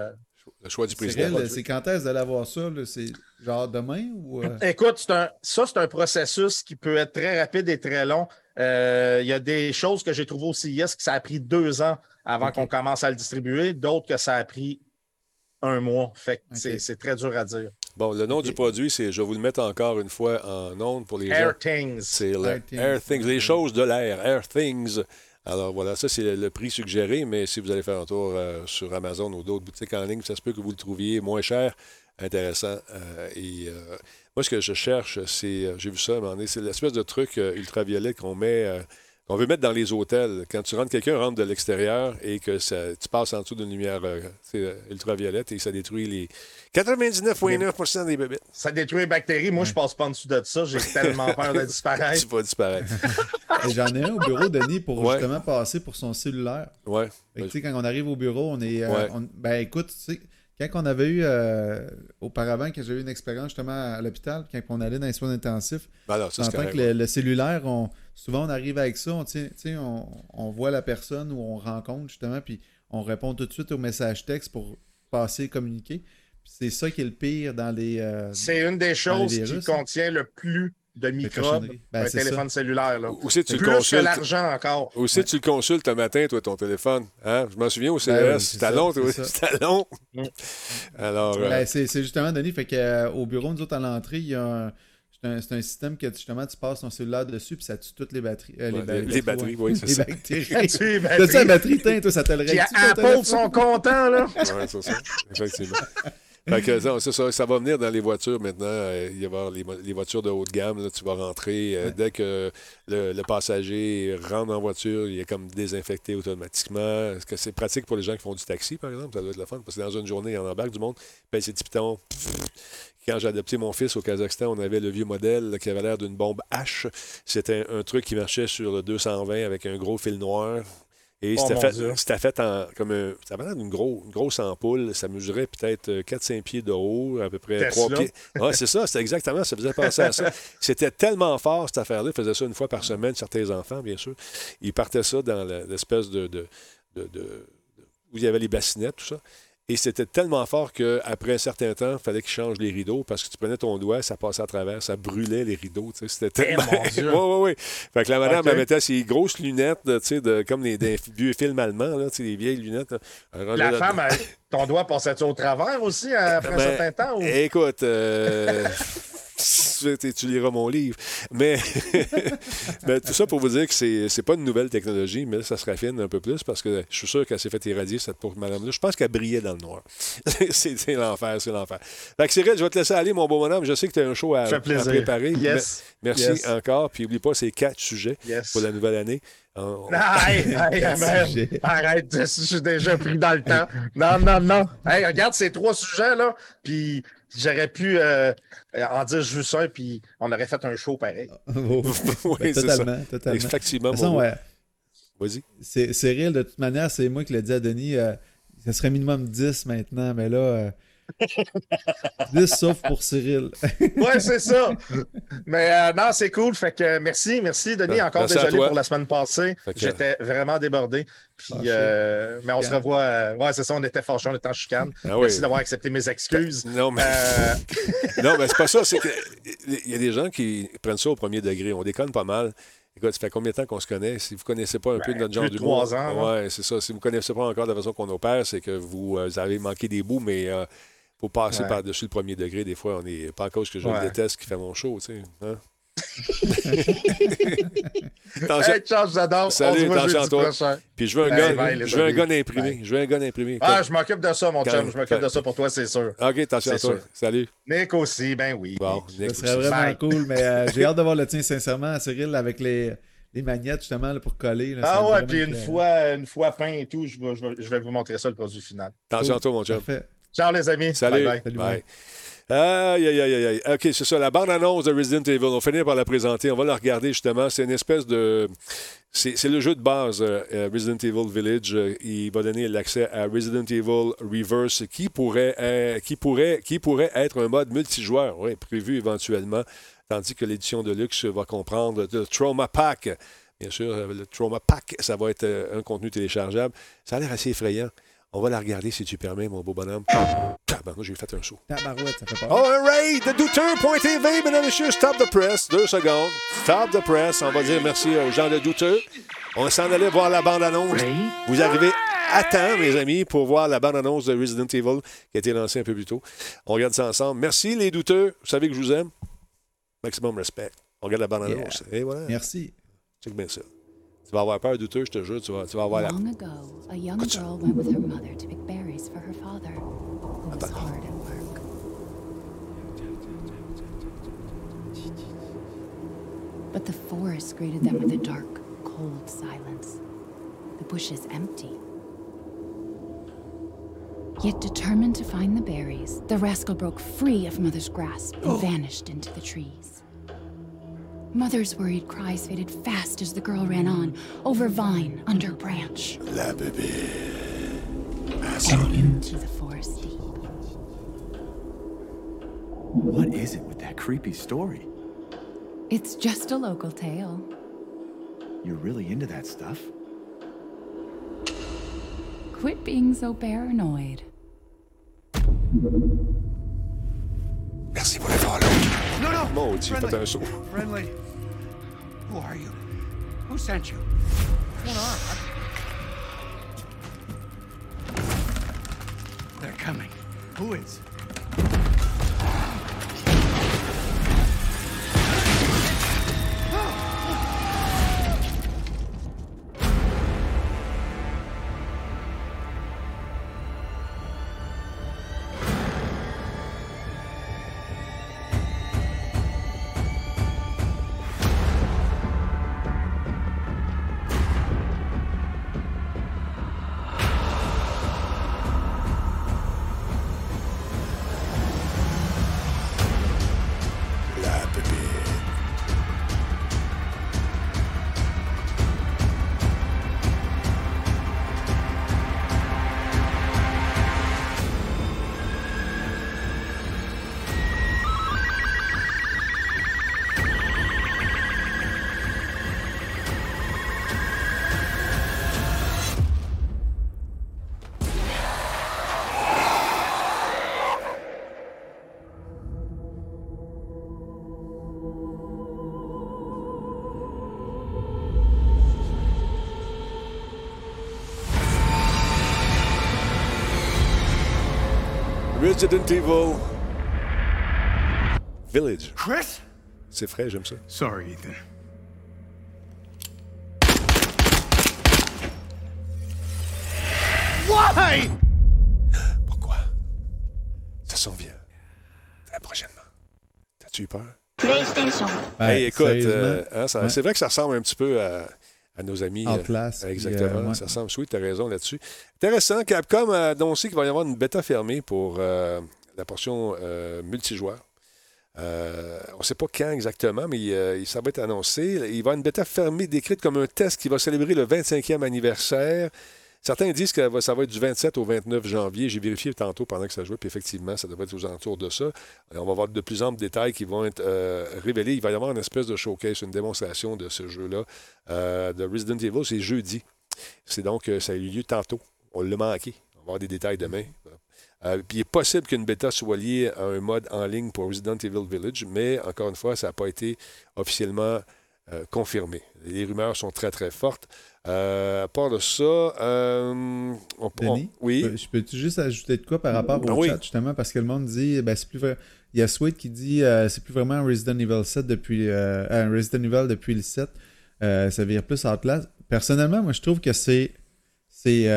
Le choix du président. C'est quand est-ce d'aller avoir ça? là? C'est genre demain ou. euh? [LAUGHS] Écoute, c'est un- ça, c'est un processus qui peut être très rapide et très long. Euh, Il y a des choses que j'ai trouvées au CIS que ça a pris deux ans avant qu'on commence à le distribuer, d'autres que ça a pris un mois. Fait c'est- très dur à dire. Bon, le nom du produit, c'est, je vais vous le mettre encore une fois en ondes pour les gens. Air Things. C'est le Air Things. Air Things, les choses de l'air, Air Things. Alors voilà, ça c'est le, prix suggéré, mais si vous allez faire un tour euh, sur Amazon ou d'autres boutiques en ligne, ça se peut que vous le trouviez moins cher, intéressant. euh, et euh, moi, ce que je cherche, c'est, j'ai vu ça à un moment donné, c'est l'espèce de truc ultraviolet qu'on met, qu'on veut mettre dans les hôtels. Quand tu rentres, quelqu'un rentre de l'extérieur et que ça, tu passes en dessous d'une lumière euh, euh, ultraviolette et ça détruit les 99,9% des bébés. Ça détruit les bactéries. Moi, je passe pas en dessous de ça. J'ai tellement peur de disparaître. [LAUGHS] Tu vas disparaître. [LAUGHS] Et J'en ai un au bureau, Denis, pour Ouais. justement passer pour son cellulaire. Ouais. Tu sais, quand on arrive au bureau, on est. euh, Ouais. on- ben écoute, tu sais, quand on avait eu euh, auparavant, quand j'ai eu une expérience justement à l'hôpital, quand on allait dans les soins intensifs, ça, en tant que le, le cellulaire, on, souvent on arrive avec ça, on, tient- tu sais, on, on voit la personne ou on rencontre justement, puis on répond tout de suite au message texte pour passer, communiquer. C'est ça qui est le pire dans les. euh, C'est une des choses qui virus, contient le plus de microbes. Ben, un téléphone cellulaire. Là. Aussi, tu le Plus que consultes. l'argent encore. Aussi, tu le consultes le matin, toi, ton téléphone. Hein? Je m'en souviens au CES. Ben oui, c'est c'était long. C'était long. Alors, euh, Ben, c'est c'est justement, Denis, fait qu'au bureau, nous autres, à l'entrée, il y a un. C'est un, c'est un système que justement tu passes ton cellulaire dessus puis ça tue toutes les batteries. euh, Ouais, ba- les- les batteries, oui, c'est les ça. bactéries. Tu T'as ça la batterie, teint, toi, ça te le Apple sont contents, là. ouais, c'est ça. Effectivement. Fait que, non, c'est ça, ça va venir dans les voitures maintenant. Euh, il va y avoir les, les voitures de haut de gamme. là, tu vas rentrer. euh, Dès que le, le passager rentre en voiture, il est comme désinfecté automatiquement. Est-ce que c'est pratique pour les gens qui font du taxi, par exemple? Ça doit être le fun. Parce que dans une journée, il y en embarque du monde. Puis ses petits pitons. Quand j'ai adopté mon fils au Kazakhstan, on avait le vieux modèle là, qui avait l'air d'une bombe H. C'était un truc qui marchait sur le 220 avec un gros fil noir. Et Oh, c'était fait, c'était en comme un, ça avait gros- une grosse ampoule. Ça mesurait peut-être euh, 4-5 pieds de haut, à peu près Tesla. 3 pieds. Ouais, c'est ça, c'est exactement, ça faisait penser à ça. [LAUGHS] C'était tellement fort, cette affaire-là. Ils faisaient ça une fois par semaine, certains enfants, bien sûr. Ils partaient ça dans l'espèce de, de, de- de- où il y avait les bassinettes, tout ça. Et c'était tellement fort qu'après un certain temps, il fallait qu'ils changent les rideaux parce que tu prenais ton doigt, ça passait à travers, ça brûlait les rideaux. tu sais, C'était Eh, tellement. Oui, oui, oui. Fait que la madame, Ok. elle mettait ses grosses lunettes, là, tu sais, de, comme des, des vieux films allemands, là, tu sais, des vieilles lunettes. Elle La femme, elle- ton doigt passait-tu au travers aussi après un Ben, certain temps? Ou... Écoute, euh, [LAUGHS] [LAUGHS] tu liras mon livre. Mais, [LAUGHS] mais tout ça pour vous dire que c'est, c'est pas une nouvelle technologie, mais ça se raffine un peu plus parce que je suis sûr qu'elle s'est fait irradier, cette pauvre madame-là. Je pense qu'elle brillait dans le noir. [LAUGHS] c'est, l'enfer, c'est l'enfer. Fait que Cyril, je vais te laisser aller, mon beau bonhomme. Je sais que tu as un show à, préparer. Yes. Merci Yes. encore. Puis n'oublie pas ces quatre sujets Yes. pour la nouvelle année. Hey, hey, arrête, je suis déjà pris dans le temps. Non, non, non. Hey, regarde ces trois sujets-là, puis j'aurais pu euh, en dire juste un, puis on aurait fait un show pareil. [LAUGHS] [LAUGHS] Oui, ben, c'est ça. totalement. Effectivement, De toute façon, mon- ouais, Vas-y. c'est Cyril, de toute manière, c'est moi qui l'ai dit à Denis. euh, ça serait minimum 10 maintenant, mais là, euh, 10 sauf pour Cyril. [LAUGHS] Ouais, c'est ça. Mais euh, non, c'est cool. Fait que merci, merci, Denis. Encore Merci à désolé pour la semaine passée. Que- J'étais vraiment débordé. Puis, Fâché. euh, mais on se revoit. euh, ouais, c'est ça, on était fâchés, on était en chicane. Ah oui. Merci d'avoir accepté mes excuses. Non, mais. Euh, [LAUGHS] Non, mais c'est pas ça. C'est que [LAUGHS] il y a des gens qui prennent ça au premier degré. On déconne pas mal. Écoute, ça fait combien de temps qu'on se connaît? Si vous connaissez pas un peu de notre genre Ben, d'humour. trois ans. Ouais, c'est ça. Si vous connaissez pas encore la façon qu'on opère, c'est que vous euh, avez manqué des bouts, mais faut passer Ouais. par-dessus le premier degré. Des fois, on est pas à cause que je le déteste qui fait mon show, tu sais. Hein? [LAUGHS] Hey, ciao, j'adore. Salut, toi. prochain. Puis je veux un Bye, gun, bye, je veux un gun imprimé. Bye. Je veux un gun imprimé. Ah, je m'occupe de ça, mon Quand- chum. Je m'occupe de ça pour toi, c'est sûr. OK, attention à toi. sûr. Salut. Nick aussi, ben oui. Bon, Ça Nick serait aussi. vraiment Bye. cool, mais euh, j'ai [LAUGHS] hâte de voir le tien, sincèrement, Cyril, avec les, les magnettes, justement, là, pour coller. là, Ah ouais, puis une fois, une fois peint et tout, je vais, je vais- je vais vous montrer ça, le produit final. Attention à toi, mon chum. Parfait. Ciao, les amis. Salut. Bye bye. Salut, Bye. Aïe, aïe, aïe, aïe. OK, c'est ça. La bande-annonce de Resident Evil, on va finir par la présenter. On va la regarder, justement. C'est une espèce de... C'est c'est le jeu de base, euh, euh, Resident Evil Village. Euh, il va donner l'accès à Resident Evil Reverse, qui pourrait, euh, qui, pourrait, qui pourrait être un mode multijoueur, oui, prévu éventuellement, tandis que l'édition de luxe va comprendre le Trauma Pack. Bien sûr, euh, le Trauma Pack, ça va être euh, un contenu téléchargeable. Ça a l'air assez effrayant. On va la regarder si tu permets, mon beau bonhomme. Tabarnak, j'ai fait un saut. Tabarouette, ça fait. Oh, All right, de douteux.tv, mesdames et messieurs, stop the press. Deux secondes. Stop the press. On va dire merci aux gens de douteux. On s'en allait voir la bande-annonce. Vous arrivez à temps, mes amis, pour voir la bande-annonce de Resident Evil qui a été lancée un peu plus tôt. On regarde ça ensemble. Merci, les douteux. Vous savez que je vous aime. Maximum respect. On regarde la bande-annonce. Et voilà. Merci. Check bien ça. Tu vas avoir peur, douteux, je te jure. Tu vas, tu vas avoir la. Long ago, a young girl went with her mother to pick berries for her father, who was hard at work. But the forest greeted them with a dark, cold silence. The bushes empty. Yet determined to find the berries, the rascal broke free of Mother's grasp and oh. vanished into the trees. Mother's worried cries faded fast as the girl ran on, over vine, under branch, La bébé. and into the forest deep. What is it with that creepy story? It's just a local tale. You're really into that stuff? Quit being so paranoid. Merci pour le follow. No, no. Maudit, j'ai fait. Friendly. Who are you? Who sent you? What's going on? I- They're coming. Who is? Resident Evil Village. Chris? C'est frais, j'aime ça. Sorry, Ethan. Why? Pourquoi? Ça s'en vient. Très prochainement. T'as-tu eu peur? PlayStation. hey, écoute, euh, hein, Ouais. c'est vrai que ça ressemble un petit peu à, à nos amis. euh, Outlast, exactement. euh, ouais. Ça ressemble. Oui, tu as raison là-dessus. Intéressant. Capcom a annoncé qu'il va y avoir une bêta fermée pour euh, la portion multijoueur. Euh, on ne sait pas quand exactement, mais euh, ça va être annoncé. Il va y avoir une bêta fermée décrite comme un test qui va célébrer le 25e anniversaire. Certains disent que ça va être du 27 au 29 janvier. J'ai vérifié tantôt pendant que ça jouait, puis effectivement, ça devrait être aux alentours de ça. On va voir de plus amples détails qui vont être euh, révélés. Il va y avoir une espèce de showcase, une démonstration de ce jeu-là, euh, de Resident Evil. C'est jeudi. C'est donc, euh, ça a eu lieu tantôt. On l'a manqué. On va avoir des détails demain. Puis il est possible qu'une bêta soit liée à un mode en ligne pour Resident Evil Village, mais encore une fois, ça n'a pas été officiellement confirmé. Les rumeurs sont très, très fortes. Euh, à part de ça, euh, on, on- Denis, oui? je peux- juste ajouter de quoi par rapport au Ah oui. chat, justement, parce que le monde dit, ben, c'est plus vrai. Il y a Sweet qui dit, euh, c'est plus vraiment un Resident Evil 7 depuis, euh, un Resident Evil depuis le 7. Euh, ça vire plus Outlast. Personnellement, moi, je trouve que c'est, c'est,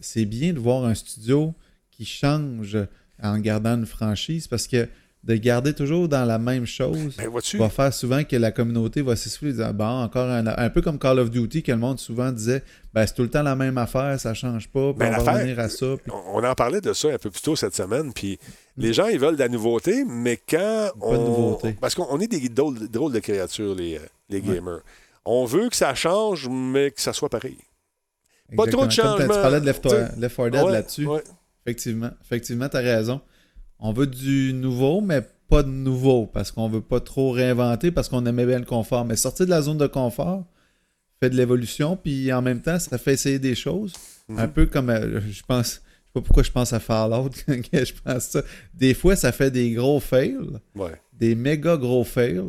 c'est bien de voir un studio qui change en gardant une franchise, parce que de garder toujours dans la même chose Ben, va faire souvent que la communauté va s'essouffler disant bon encore un, un peu comme Call of Duty que le monde souvent disait ben c'est tout le temps la même affaire ça change pas Ben, on va revenir à ça puis- On en parlait de ça un peu plus tôt cette semaine, puis les gens, ils veulent de la nouveauté, mais quand Pas on... de nouveauté. Parce qu'on on est des drôles, drôles de créatures, les, les Ouais. gamers. On veut que ça change, mais que ça soit pareil. Pas trop de changements, tu parlais de Left, tu sais. Left 4 Dead Ouais, là-dessus ouais. effectivement effectivement t'as raison on veut du nouveau mais pas de nouveau parce qu'on veut pas trop réinventer parce qu'on aimait bien le confort mais sortir de la zone de confort fait de l'évolution, puis en même temps, ça fait essayer des choses. Mhm. Un peu comme, euh, je pense, je sais pas pourquoi je pense à Fallout [LAUGHS] quand je pense ça. Des fois, ça fait des gros fails, Ouais. des méga gros fails,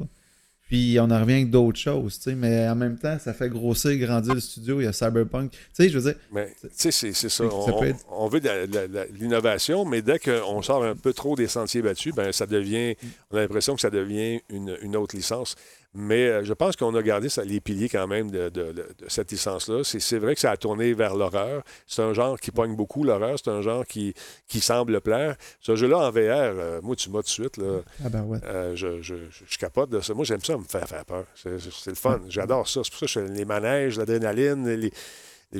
puis on en revient avec d'autres choses, tu sais, mais en même temps, ça fait grossir, grandir le studio, il y a Cyberpunk. Tu sais, je veux dire, Mais tu sais, c'est c'est ça. On, peut être- on veut de la- la- de l'innovation, mais dès qu'on sort un peu trop des sentiers battus, ben ça devient. On a l'impression que ça devient une, une autre licence. Mais euh, je pense qu'on a gardé les piliers quand même de, de- de- de cette licence-là. C'est vrai que ça a tourné vers l'horreur. C'est un genre qui pogne beaucoup l'horreur. C'est un genre qui, qui semble plaire. Ce jeu-là en VR, euh, moi, tu m'as tout de suite. Là, ah ben ouais. euh, je, je, je, capote de ça. Moi, j'aime ça me faire faire peur. C'est le fun. J'adore ça. C'est pour ça que je fais les manèges, l'adrénaline, les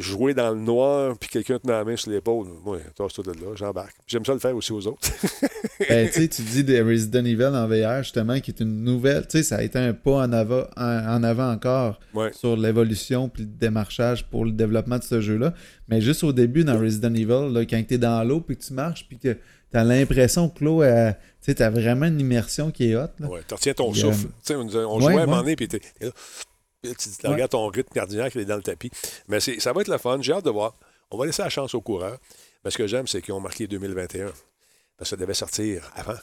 jouer dans le noir, puis quelqu'un te met la main sur l'épaule. Moi, toi de là, j'embarque. J'aime ça le faire aussi aux autres. [LAUGHS] Ben, tu dis des Resident Evil en VR, justement, qui est une nouvelle. Tu sais, ça a été un pas en avant, en, en avant encore Ouais. sur l'évolution puis le démarchage pour le développement de ce jeu-là. Mais juste au début, dans Resident Evil, là, quand tu es dans l'eau puis que tu marches puis que tu as l'impression que l'eau, elle- tu sais, tu as vraiment une immersion qui est haute. là. Ouais, tu retiens ton souffle. Tu sais, on, on Ouais, jouait à un moment donné, puis t'es t'es là. Puis tu Ouais. regardes ton rythme cardiaque, il est dans le tapis. Mais ça va être le fun. J'ai hâte de voir. On va laisser la chance aux coureurs. Mais ce que j'aime, c'est qu'ils ont marqué 2021. Parce que ça devait sortir avant.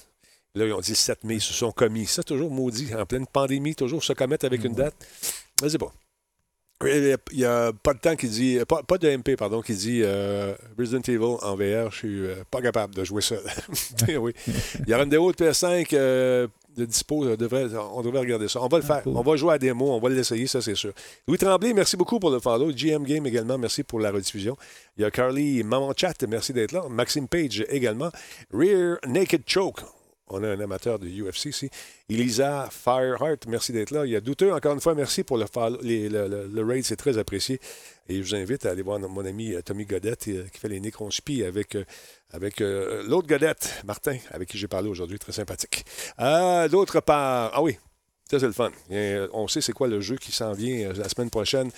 Là, ils ont dit le 7 mai, ils se sont commis. Ça, toujours maudit. En pleine pandémie, toujours se commettre avec une date. Vas-y, bon. Il n'y a pas de temps qui dit, pas, pas de MP, pardon, qui dit euh, Resident Evil en VR, je suis euh, pas capable de jouer seul. [LAUGHS] oui. [LAUGHS] Il y aura une démo de PS5 euh, de dispo, euh, devrait, on devrait regarder ça. On va le faire. cool. On va jouer à la démo, on va l'essayer, ça c'est sûr. Louis Tremblay, merci beaucoup pour le follow. GM Game également, merci pour la rediffusion. Il y a Carly Maman Chat, merci d'être là. Maxime Page également. Rear Naked Choke. On a un amateur de UFC ici. Elisa Fireheart, merci d'être là. Il y a Douteux, encore une fois, merci pour le, raid, c'est très apprécié. Et je vous invite à aller voir mon ami euh, Tommy Godette euh, qui fait les Nécronspies avec, euh, avec l'autre Godette, Martin, avec qui j'ai parlé aujourd'hui, très sympathique. D'autre part, ah oui, ça, c'est le fun. On sait c'est quoi le jeu qui s'en vient la semaine prochaine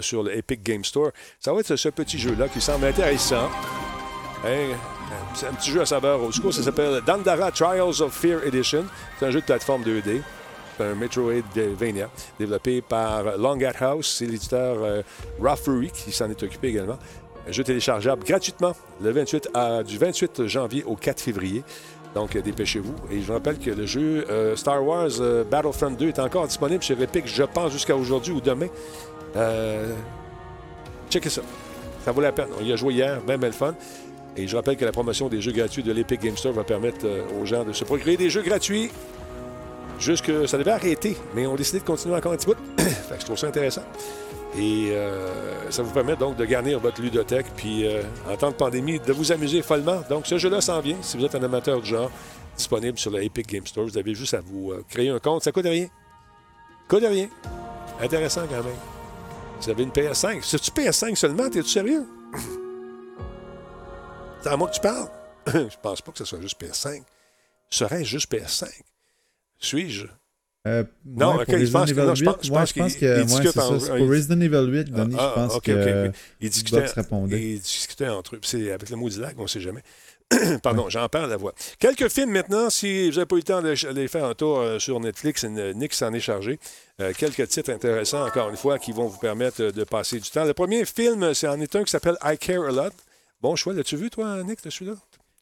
sur le Epic Game Store. Ça va être ce petit jeu-là qui semble intéressant. C'est un petit jeu à saveur au school. Ça s'appelle Dandara Trials of Fear Edition. C'est un jeu de plateforme 2D. C'est un Metroidvania développé par Longat House. C'est l'éditeur euh, qui s'en est occupé également. Un jeu téléchargeable gratuitement le 28 à- du 28 janvier au 4 février. Donc, euh, dépêchez-vous. Et je vous rappelle que le jeu euh, Star Wars euh, Battlefront 2 est encore disponible chez Epic, je pense, jusqu'à aujourd'hui ou demain. Euh, checkez ça. Ça vaut la peine. On y a joué hier, bien, bien le fun. Et je rappelle que la promotion des jeux gratuits de l'Epic Game Store va permettre euh, aux gens de se procurer des jeux gratuits. Jusque ça devait arrêter, mais on a décidé de continuer encore un petit bout. [CLEARS THROAT] fait que je trouve ça intéressant. Et euh, ça vous permet donc de garnir votre ludothèque, puis euh, en temps de pandémie, de vous amuser follement. Donc ce jeu-là s'en vient. Si vous êtes un amateur du genre, disponible sur le Epic Game Store, vous avez juste à vous créer un compte. Ça coûte rien. Coûte rien. Intéressant quand même. Vous avez une PS5. C'est-tu PS5 seulement? T'es-tu sérieux? [CLEARS THROAT] C'est à moi que tu parles. [COUGHS] je pense pas que ce soit juste PS5. Serait-ce juste PS5? Suis-je? Euh, Non, ouais, ok, je pense que- non, je Evil pense- 8, je ouais, pense je pense qu'il- que il ouais, discute c'est en- ça. C'est pour Resident Evil 8, Denis, Ah, je pense ok, que ok, ok. Ils discutaient, Xbox répondait. ils discutaient entre eux. C'est avec le mot lac, on ne sait jamais. [COUGHS] Pardon, j'en perds la voix. Quelques films maintenant, si vous n'avez pas eu le temps les faire un tour euh, sur Netflix, euh, Nick s'en est chargé. Euh, quelques titres intéressants, encore une fois, qui vont vous permettre de passer du temps. Le premier film, c'est en est un qui s'appelle I Care a Lot. Bon choix, l'as-tu vu, toi, Nick, celui-là?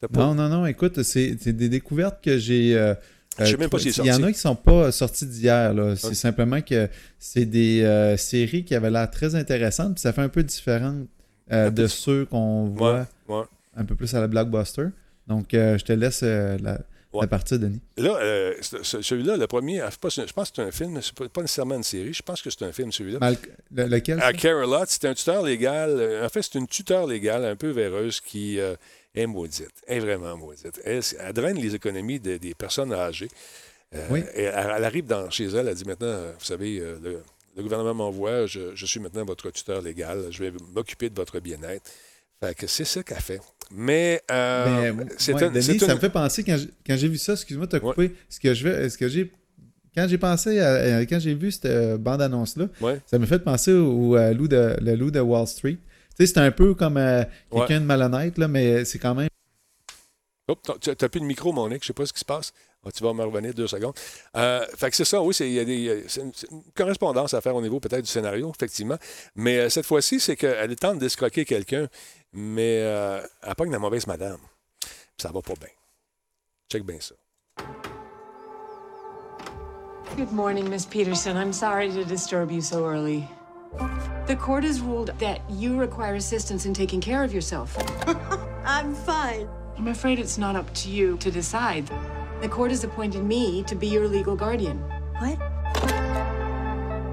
Pas- Non, non, non, écoute, c'est des découvertes que j'ai. euh, Je sais euh, même pas est Il y en a qui sont pas sortis d'hier. C'est simplement que c'est des euh, séries qui avaient l'air très intéressantes, puis ça fait un peu différent euh, de ceux qu'on voit Ouais, ouais. un peu plus à la blockbuster. Donc, je te laisse la, Ouais. la partie, Denis. Là, euh, ce- ce- celui-là, le premier, ah, pas- je pense que c'est un film, c'est pas, pas nécessairement une série, je pense que c'est un film, celui-là. Le- lequel À? Carolot, c'est un tuteur légal. euh, En fait, c'est une tuteur légale un peu véreuse qui euh, est maudite. est vraiment maudite. Elle, draine les économies de- des personnes âgées. Euh, Oui. et elle, elle arrive dans, chez elle, elle dit maintenant, vous savez, le, le gouvernement m'envoie, je, je suis maintenant votre tuteur légal, je vais m'occuper de votre bien-être. Fait que c'est ça qu'elle fait. Mais, euh, Ben, c'est ouais, un- Denis, ça me fait penser, quand j'ai, vu ça, excuse-moi te couper, ce que je vais, ce que j'ai, quand j'ai pensé, à- quand j'ai vu cette euh, bande-annonce-là, Ouais. ça me fait penser au, euh, loup de, le loup de Wall Street. Tu sais, c'est un peu comme euh, quelqu'un Ouais. de malhonnête, là, mais c'est quand même Oh, tu n'as plus de micro, mon Nick, je sais pas ce qui se passe. Ah, tu vas me revenir deux secondes. Euh, fait que c'est ça, oui, c'est, il y a des, c'est une, c'est une correspondance à faire au niveau peut-être du scénario, effectivement. Mais euh, cette fois-ci, c'est qu'elle tente d'escroquer quelqu'un, mais euh, elle pogne la mauvaise madame. Puis ça va pas bien. Check bien ça. Good morning, Miss Peterson. I'm sorry to disturb you so early. The court has ruled that you require assistance in taking care of yourself. [LAUGHS] I'm fine. I'm afraid it's not up to you to decide. The court has appointed me to be your legal guardian. What?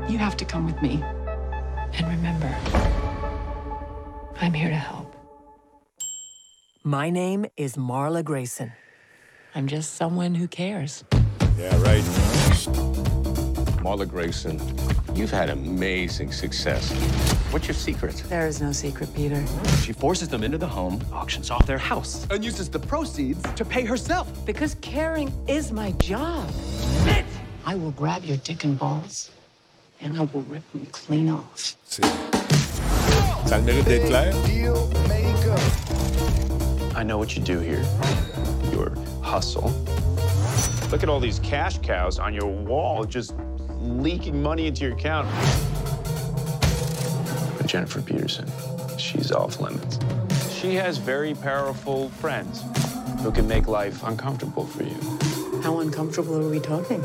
You have to come with me. And remember, I'm here to help. My name is Marla Grayson. I'm just someone who cares. Yeah, right. Marla Grayson, you've had amazing success. What's your secret? There is no secret, Peter. She forces them into the home, auctions off their house, and uses the proceeds to pay herself. Because caring is my job. I will grab your dick and balls, and I will rip them clean off. C'est... Ça a le mérite d'être clair. I know what you do here. Your hustle. Look at all these cash cows on your wall just leaking money into your account. But Jennifer Peterson, she's off limits. She has very powerful friends who can make life uncomfortable for you. How uncomfortable are we talking?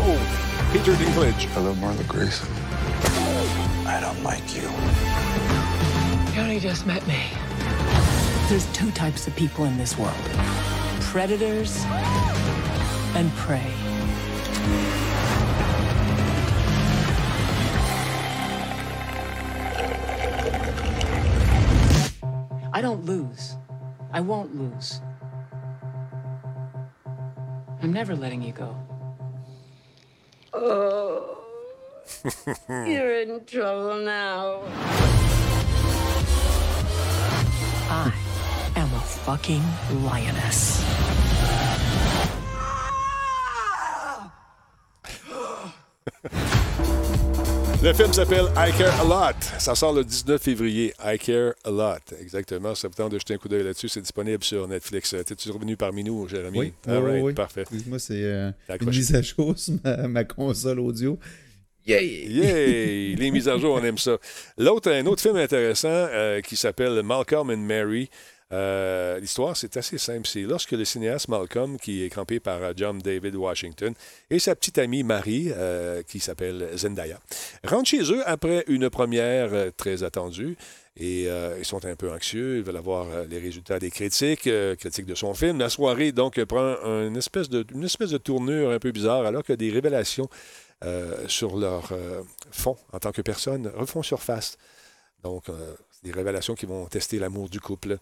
Oh, Peter Dinklage. Hello, Marla Grayson. I don't like you. You only just met me. There's two types of people in this world predators and prey. I don't lose. I won't lose. I'm never letting you go. Oh, [LAUGHS] you're in trouble now. Fucking lioness. Le film s'appelle I Care A Lot. Ça sort le 19 février. I Care A Lot. Exactement. Ça vous tente de jeter un coup d'œil là-dessus. C'est disponible sur Netflix. T'es-tu revenu parmi nous, Jérémy? Oui, All oui, right, oui. Parfait. Moi, c'est euh, une mise à jour sur ma, ma console audio. Yeah! Yay! Les mises à jour, on aime ça. L'autre, un autre film intéressant euh, qui s'appelle Malcolm and Mary. Euh, L'histoire, c'est assez simple. C'est lorsque le cinéaste Malcolm, qui est campé par euh, John David Washington, et sa petite amie Marie, euh, qui s'appelle Zendaya, rentrent chez eux après une première très attendue. Et ils sont un peu anxieux, ils veulent avoir les résultats des critiques, critiques de son film. La soirée, donc, prend une espèce de, une espèce de tournure un peu bizarre, alors que des révélations sur leur fond en tant que personne refont surface. Donc, des révélations qui vont tester l'amour du couple.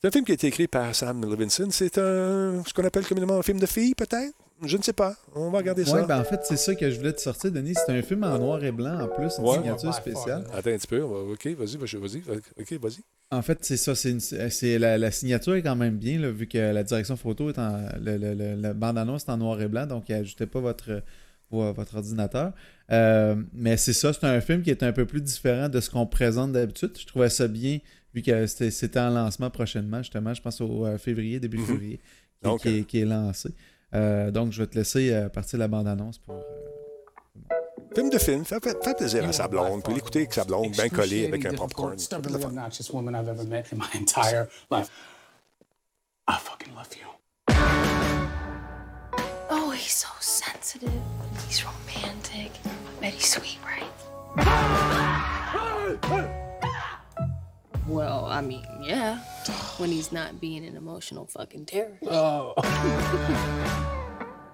C'est un film qui a été écrit par Sam Levinson. C'est un, ce qu'on appelle communément un film de filles, peut-être? Je ne sais pas. On va regarder ça. Ouais, ben en fait, c'est ça que je voulais te sortir, Denis. C'est un film en noir et blanc en plus, une Ouais. signature spéciale. Attends un petit peu. OK, vas-y, vas-y. vas-y. OK, vas-y. En fait, c'est ça. C'est une- c'est la, la signature est quand même bien, là, vu que la direction photo est en. Le, le- le- la bande-annonce est en noir et blanc, donc ajoutez pas votre, vo- votre ordinateur. Euh, mais c'est ça, c'est un film qui est un peu plus différent de ce qu'on présente d'habitude. Je trouvais ça bien, vu que c'était en lancement prochainement, justement. Je pense au euh, février, début Mhm. février, qui, Donc, qui est, qui est lancé. Euh, donc, je vais te laisser euh, partir de la bande-annonce pour. euh, Film de film. Fait- fait plaisir à sa blonde. Puis l'écouter avec sa blonde, bien collé avec un popcorn. Stubbornly obnoxious woman I've ever met in my entire life. I fucking love you. Oh, he's so sensitive. He's romantic. I bet he's sweet, right? Well, I mean, yeah. When he's not being an emotional fucking terrorist. Oh. [LAUGHS]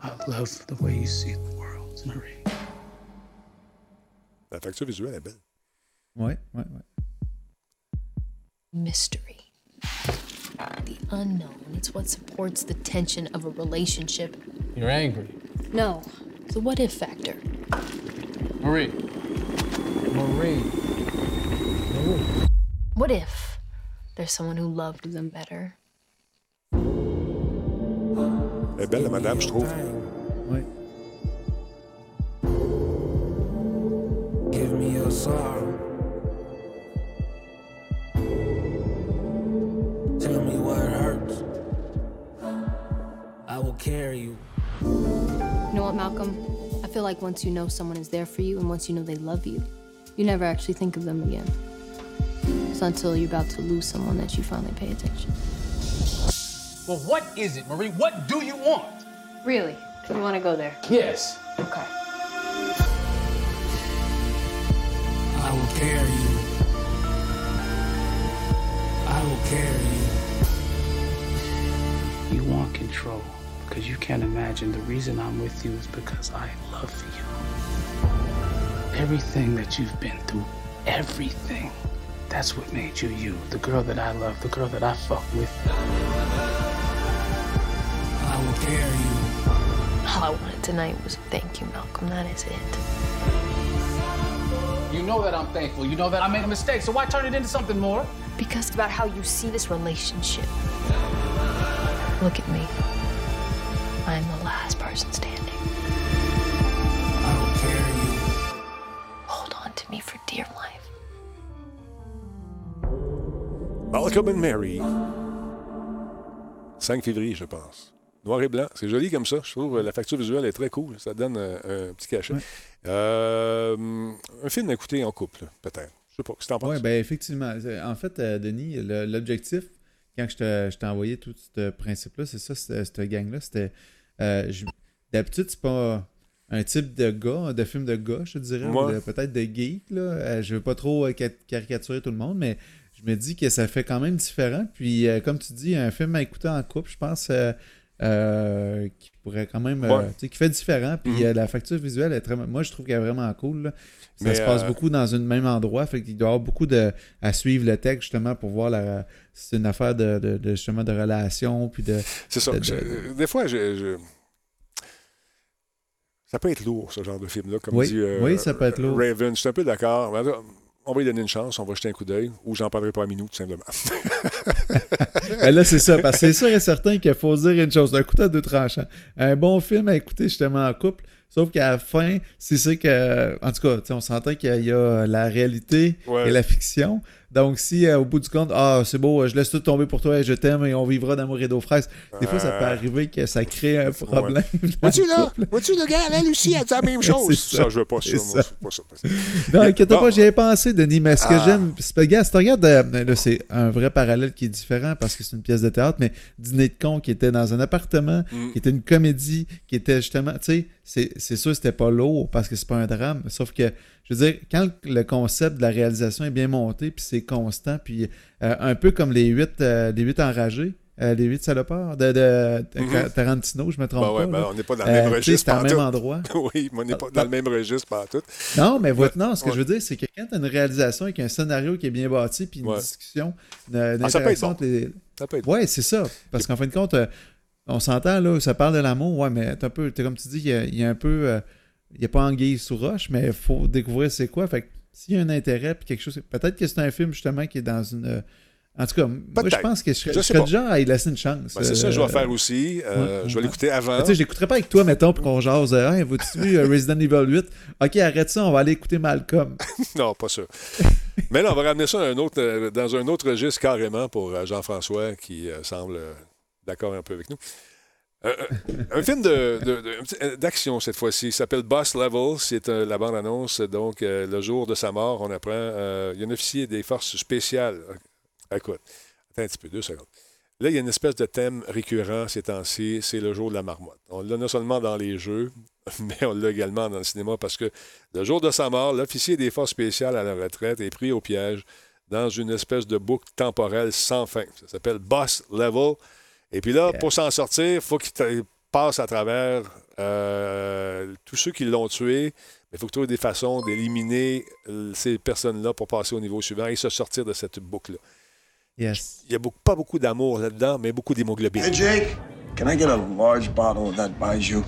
I love the way you see the world, Marie. La facture visuelle est belle. Ouais, ouais, ouais. mystery. The unknown. It's what supports the tension of a relationship. You're angry. No, the what if factor. Marie. Marie. What if there's someone who loved them better? Elle belle, madame, je Give me your sorrow. Tell me why it hurts. I will carry you. You know what, Malcolm? I feel like once you know someone is there for you and once you know they love you, you never actually think of them again. It's until you're about to lose someone that you finally pay attention. Well, what is it, Marie? What do you want? Really? Do you want to go there? Yes. Okay. I will carry you. I will carry you. You want control because you can't imagine the reason I'm with you is because I love you. Everything that you've been through, everything. That's what made you you. The girl that I love, the girl that I fuck with. I will carry you. All I wanted tonight was thank you, Malcolm. That is it. You know that I'm thankful. You know that I made a mistake, so why turn it into something more? Because it's about how you see this relationship. Look at me. I'm the last person standing. Malcolm and Mary. 5 février, je pense. Noir et blanc. C'est joli comme ça. Je trouve que la facture visuelle est très cool. Ça donne euh, un petit cachet. Euh, un film à écouter en couple, peut-être. Je sais pas. Que t'en penses? Oui, ben effectivement. En fait, euh, Denis, l'objectif, quand je te- je t'ai envoyé tout ce principe-là, c'est ça, cette, gang-là, c'était. euh, D'habitude, c'est pas un type de gars, de film de gars, je dirais, Ouais. peut-être de geek. Là. Euh, je veux pas trop euh, ca- caricaturer tout le monde, mais je me dis que ça fait quand même différent. Puis, euh, comme tu dis, un film à écouter en couple, je pense. euh, euh, qui pourrait quand même. euh, Ouais. tu sais, qui fait différent. Puis Mhm. la facture visuelle est très. Moi, je trouve qu'elle est vraiment cool. là. Ça Mais, se passe beaucoup dans un même endroit. Fait qu'il doit y avoir beaucoup de, à suivre le texte, justement, pour voir la. C'est une affaire de, de, de- justement de relation. Puis de. C'est ça. de- de- Je- des fois, je, je- ça peut être lourd, ce genre de film-là, comme Oui, dit euh, oui, ça peut être lourd. Raven. Je suis un peu d'accord. On va lui donner une chance, on va jeter un coup d'œil, ou j'en parlerai pas à Minou, tout simplement. [LAUGHS] Ben là, c'est ça, parce que c'est sûr et certain qu'il faut dire une chose, d'un couteau à deux tranchants. Un bon film à écouter justement en couple, sauf qu'à la fin, c'est sûr que, en tout cas, on s'entend qu'il y a la réalité Ouais. et la fiction. Donc, si euh, au bout du compte, ah, c'est beau, je laisse tout tomber pour toi et je t'aime et on vivra d'amour et d'eau fraîse, des fois, ça peut Euh, arriver que ça crée un problème. Vois-tu le là? Vois-tu le gars, la Lucie, elle dit la même [LAUGHS] chose. Ça, je veux pas ça. moi, pas ça. Non, inquiète Bon. pas, j'y avais pensé, Denis, mais ce que Ah. j'aime, c'est pas, gars, si tu regardes, euh, là, c'est un vrai parallèle qui est différent parce que c'est une pièce de théâtre, mais Dîner de con qui était dans un appartement, Mm. qui était une comédie, qui était justement, tu sais, c'est, c'est sûr que c'était pas lourd parce que c'est pas un drame, sauf que, je veux dire, quand le concept de la réalisation est bien monté, puis c'est constant, puis euh, un peu comme les huit, euh, les huit enragés, euh, les huit salopards de, de- de Mhm. Tarantino, je me trompe Ben ouais, pas. ben on n'est pas dans le même registre. C'était au même endroit. [LAUGHS] oui, mais on n'est pas dans le même registre, pas tout. Non, mais votre, non, ce que Ouais. je veux dire, c'est que quand tu as une réalisation avec un scénario qui est bien bâti, puis une Ouais. discussion, une, une Ah, ça peut être bon. les. Ça peut être Ouais, c'est ça. Parce qu'en fin de compte, on s'entend, là, ça parle de l'amour, ouais, mais un peu, comme tu dis, il y a, il y a un peu. Euh, il n'y a pas anguille sous roche, mais il faut découvrir c'est quoi. Fait que s'il y a un intérêt, puis quelque chose. Peut-être que c'est un film, justement, qui est dans une. euh, en tout cas, moi, je pense que je serais, Je je serais genre à y laisser une chance. Ben, c'est ça que je euh, vais faire aussi. Euh, ouais, je vais ouais. l'écouter avant. Tu sais, j'écouterais pas avec toi, mettons, pour qu'on jase. euh, Hey, vu euh, [LAUGHS] Resident Evil 8? Ok, arrête ça, on va aller écouter Malcolm. [LAUGHS] non, pas ça. Mais là, on va ramener ça un autre, euh, dans un autre registre carrément pour euh, Jean-François qui euh, semble euh, d'accord un peu avec nous. Euh, euh, un film euh, d'action cette fois-ci. S'appelle Boss Level. C'est la bande-annonce. Donc, le jour de sa mort, on apprend. il y a un officier des forces spéciales. Écoute, attends un petit peu, deux secondes. Là, il y a une espèce de thème récurrent ces temps-ci. C'est le jour de la marmotte. On l'a non seulement dans les jeux, [LAUGHS] mais on l'a également dans le cinéma parce que le jour de sa mort, l'officier des forces spéciales à la retraite est pris au piège dans une espèce de boucle temporelle sans fin. Ça s'appelle Boss Level. Et puis là, pour s'en sortir, il faut qu'il passe à travers euh, tous ceux qui l'ont tué. Il faut que tu trouves des façons d'éliminer euh, ces personnes-là pour passer au niveau suivant et se sortir de cette boucle-là. Yes. Il n'y a beaucoup- pas beaucoup d'amour là-dedans, mais beaucoup d'hémoglobine. Hey, Jake, can I get a large bottle of that Baijiu?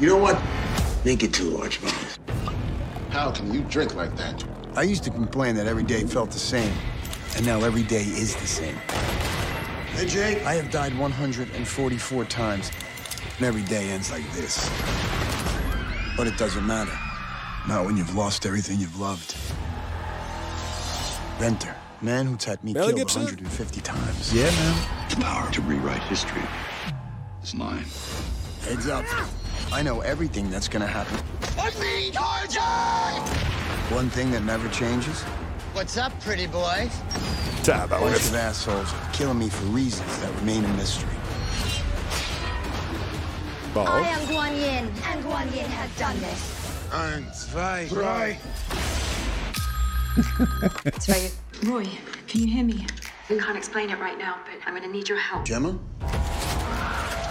You know what? Make it two large bottles. How can you drink like that? I used to complain that every day felt the same, and now every day is the same. Hey, Jake, I have died 144 times, and every day ends like this. But it doesn't matter. Not when you've lost everything you've loved. Venter, man who's had me Mel killed Gibson? 150 times. Yeah, man. The power to rewrite history is mine. Heads up. I know everything that's gonna happen. I'm being tortured! One thing that never changes? What's up, pretty boy? A bunch of assholes killing me for reasons that remain a mystery. I am Guan Yin, and Guan Yin has done this. Ein, zwei, drei. It's right. Roy, can you hear me? I can't explain it right now, but I'm gonna need your help. Gemma?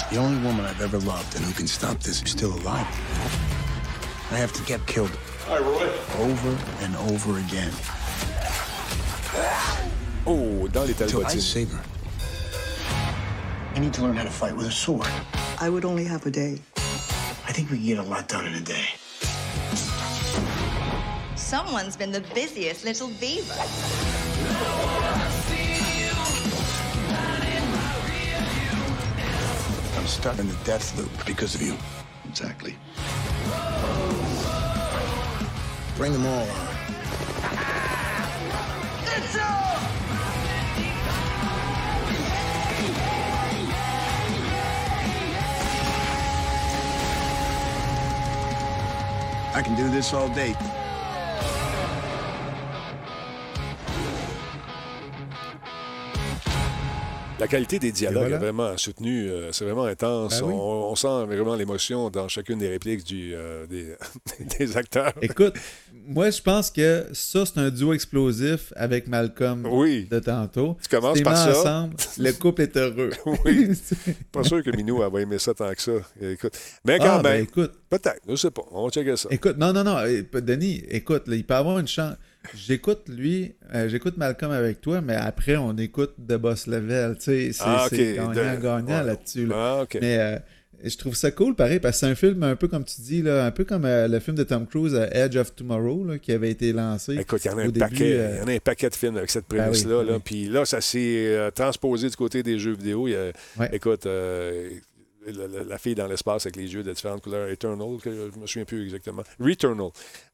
The only woman I've ever loved and who can stop this is still alive. I have to get killed. Hi, Roy. Over and over again. Oh, dans les Till I Talbotines. save her. I need to learn how to fight with a sword. I would only have a day. I think we can get a lot done in a day. Someone's been the busiest little beaver. I'm stuck in the death loop because of you. Exactly. Bring them all on. I can do this all day. La qualité des dialogues voilà. est vraiment soutenue. euh, c'est vraiment intense. Ben oui. on, on sent vraiment l'émotion dans chacune des répliques du, euh, des, [LAUGHS] des acteurs. Écoute, moi, je pense que ça, c'est un duo explosif avec Malcolm de tantôt. Tu commences par ça. ensemble, le couple est heureux. [LAUGHS] oui. [LAUGHS] Pas sûr que Minou elle va aimer ça tant que ça. Écoute. Mais quand Ah, même. ben, écoute. Peut-être. Je sais pas. On va checker ça. Écoute, non, non, non. eh, Denis, écoute, là, il peut avoir une chance. J'écoute lui, euh, j'écoute Malcolm avec toi, mais après, on écoute The Boss Level. Tu sais, c'est Ah, gagnant-gagnant De- ouais. là-dessus. là. Ah, ok. Mais euh, je trouve ça cool, pareil, parce que c'est un film un peu comme tu dis, là, un peu comme euh, le film de Tom Cruise, euh, Edge of Tomorrow, là, qui avait été lancé. Écoute, il y en a un début, paquet. euh, y en a un paquet de films avec cette oui, prémisse-là. là. oui. Puis là, ça s'est euh, transposé du côté des jeux vidéo. Il y a- Écoute, euh, la, fille dans l'espace avec les yeux de différentes couleurs, Eternal, que je me souviens plus exactement. Returnal,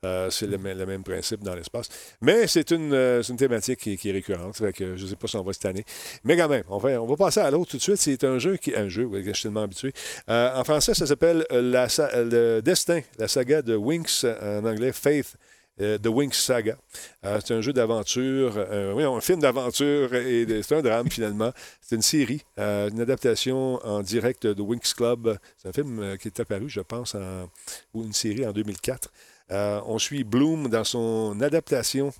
euh, c'est le, même- principe dans l'espace. Mais c'est une, euh, une thématique qui, est récurrente. Je ne sais pas si on va cette année. Mais quand même, on va, on va passer à l'autre tout de suite. C'est un jeu qui. Un jeu, oui, je suis tellement habitué. Euh, en français, ça s'appelle le Destin, la saga de Winx, en anglais Faith. Euh, The Winx Saga. Euh, c'est un jeu d'aventure, euh, oui, un film d'aventure et c'est un drame finalement. C'est une série, une adaptation en direct de Winx Club. C'est un film qui est apparu, je pense, en, ou une série en 2004. Euh, on suit Bloom dans son adaptation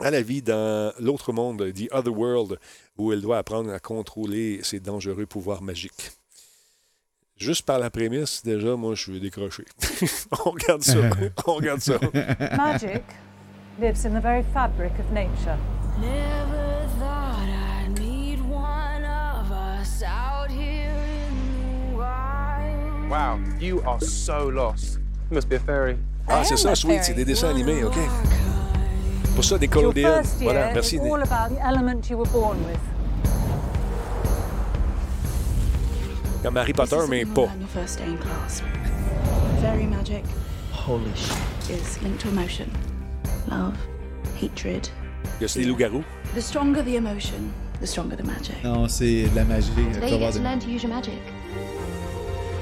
à la vie dans l'autre monde, The Other World, où elle doit apprendre à contrôler ses dangereux pouvoirs magiques. Juste par la prémisse, déjà, moi, je suis décroché. [LAUGHS] on regarde ça. [LAUGHS] on regarde ça. Magic lives in the very fabric of nature. Never thought I'd meet one of us out here in the wild. Wow, you are so lost. You must be a fairy. Ah, c'est ça, Sweet, c'est des dessins animés, OK. Pour ça, des year Voilà, merci. all about the element you were born with. Comme Harry Potter, mais pas. on your first day in class. Fairy magic Holy shit. is linked to emotion. Love, hatred. Il y a aussi des loups-garous. The stronger the emotion, the stronger the magic. Non, c'est de la magie. Today vas you voir get to de- learn to use your magic.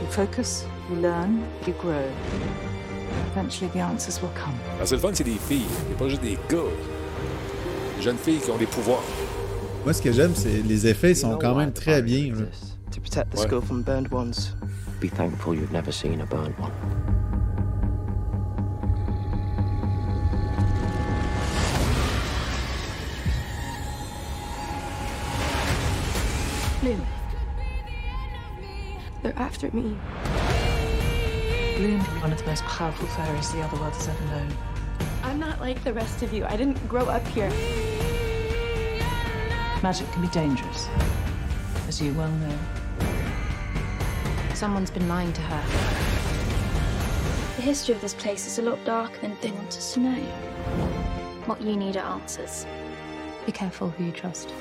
You focus, you learn, you grow. Eventually the answers will come. Ah, c'est le fun, c'est des filles. C'est pas juste des gars. Des jeunes filles qui ont des pouvoirs. Moi, ce que j'aime, c'est les effets sont quand même très bien. là. To protect the Ouais. school from burned ones. Be thankful you've never seen a burned one. Bloom. They're after me. Bloom to be one of the most powerful fairies the other world has ever known. I'm not like the rest of you. I didn't grow up here. Magic can be dangerous, as you well know. Someone's been lying to her. The history of this place is a lot darker than they want us to know. What you need are answers. Be careful who you trust.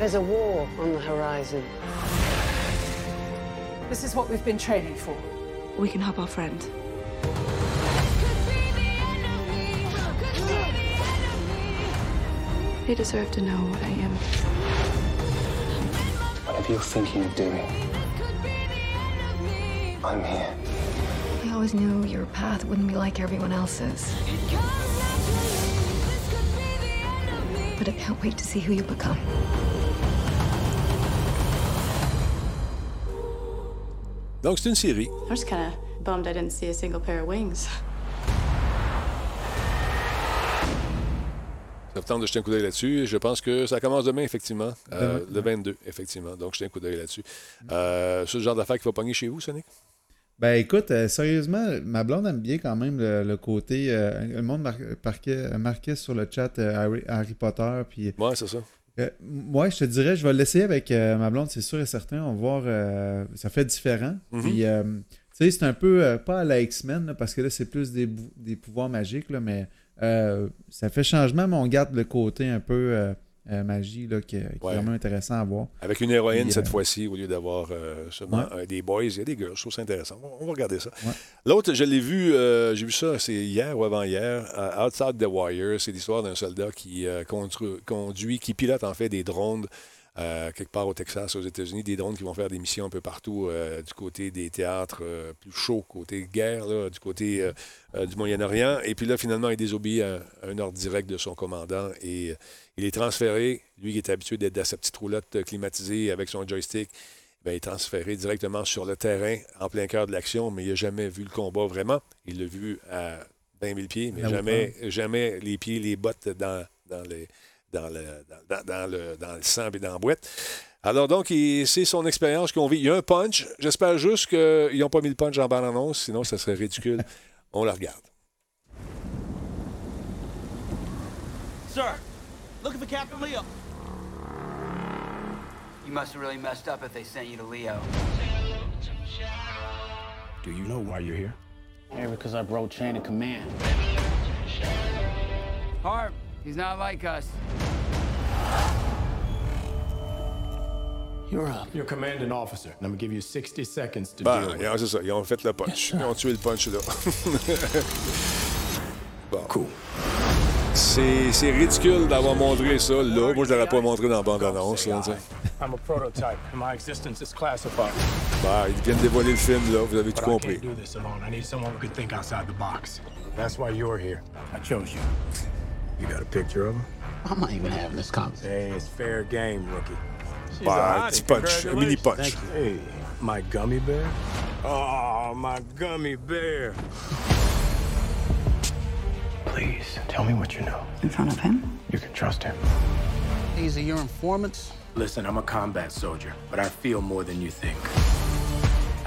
There's a war on the horizon. This is what we've been training for. We can help our friend. They deserve to know what I am. Whatever you're thinking of doing, I'm here. I always knew your path wouldn't be like everyone else's. But I can't wait to see who you become. Donc, c'est une série. I'm just kind of bummed I didn't see a single pair of wings. Ça vous tente de jeter un coup d'œil là-dessus. Je pense que ça commence demain, effectivement. Euh, Demain, le 22, effectivement. Donc, jetez un coup d'œil là-dessus. Euh, c'est le genre d'affaire qui va pogner chez vous, Sonic? Ben écoute, euh, sérieusement, ma blonde aime bien quand même le, le côté. euh, le monde mar- marquait, marquait sur le chat euh, Harry, Harry Potter. Puis, Ouais, c'est ça. euh, moi, je te dirais, je vais l'essayer avec euh, ma blonde, c'est sûr et certain. On va voir. euh, ça fait différent. Mhm. Puis, euh, tu sais, c'est un peu. euh, pas à la X-Men, parce que là, c'est plus des, des pouvoirs magiques, là, mais euh, ça fait changement, mais on garde le côté un peu euh, magie là, qui, qui est vraiment intéressant à voir. Avec une héroïne cette euh, fois-ci, au lieu d'avoir euh, seulement Ouais. des boys, il y a des girls. Je trouve ça intéressant. On, on va regarder ça. Ouais. L'autre, je l'ai vu, j'ai vu ça, c'est hier ou avant-hier, Outside the Wire. C'est l'histoire d'un soldat qui conduit, qui pilote en fait des drones. Euh, quelque part au Texas, aux États-Unis, des drones qui vont faire des missions un peu partout euh, du côté des théâtres euh, plus chauds, côté guerre, là, du côté du Moyen-Orient. Et puis là, finalement, il désobéit à, à un ordre direct de son commandant et il est transféré, lui qui est habitué d'être dans sa petite roulotte climatisée avec son joystick, ben, il est transféré directement sur le terrain, en plein cœur de l'action, mais il n'a jamais vu le combat vraiment. Il l'a vu à 20 000 pieds, mais jamais, jamais les pieds, les bottes dans, dans, les, dans, le, dans, dans- le, dans le sang et dans la boîte. Alors donc, c'est son expérience qu'on vit. Il y a un punch. J'espère juste qu'ils n'ont pas mis le punch en bande-annonce, sinon ça serait ridicule. On la regarde. Sir, looking for Captain Leo. You must have really messed up if they sent you to Leo. Do you know why you're here? Yeah, because I broke chain of command. Harp, he's not like us. You're up. You're commanding officer, and I'm gonna give you 60 seconds to Ben, deal with yeah, c'est ça. Ils ont fait le punch. Ils ont tué le punch là. [LAUGHS] bon. Cool. C'est c'est ridicule d'avoir montré ça là. Moi, je l'aurais pas montré dans la bande-annonce. I'm a prototype, and my existence is classified. Ben, ils viennent dévoiler le film, là. Vous avez tout But I compris. can't do this alone. I need someone who could think outside the box. That's why you're here. I chose you. You got a picture of him? I'm not even having this conversation. Hey, it's fair game, rookie. She's Ben, a un hottie. petit punch, mini punch. Congratulations. Thank you. Hey, my gummy bear? Oh, my gummy bear. Please, tell me what you know. In front of him? You can trust him. These are your informants? Listen, I'm a combat soldier, but I feel more than you think.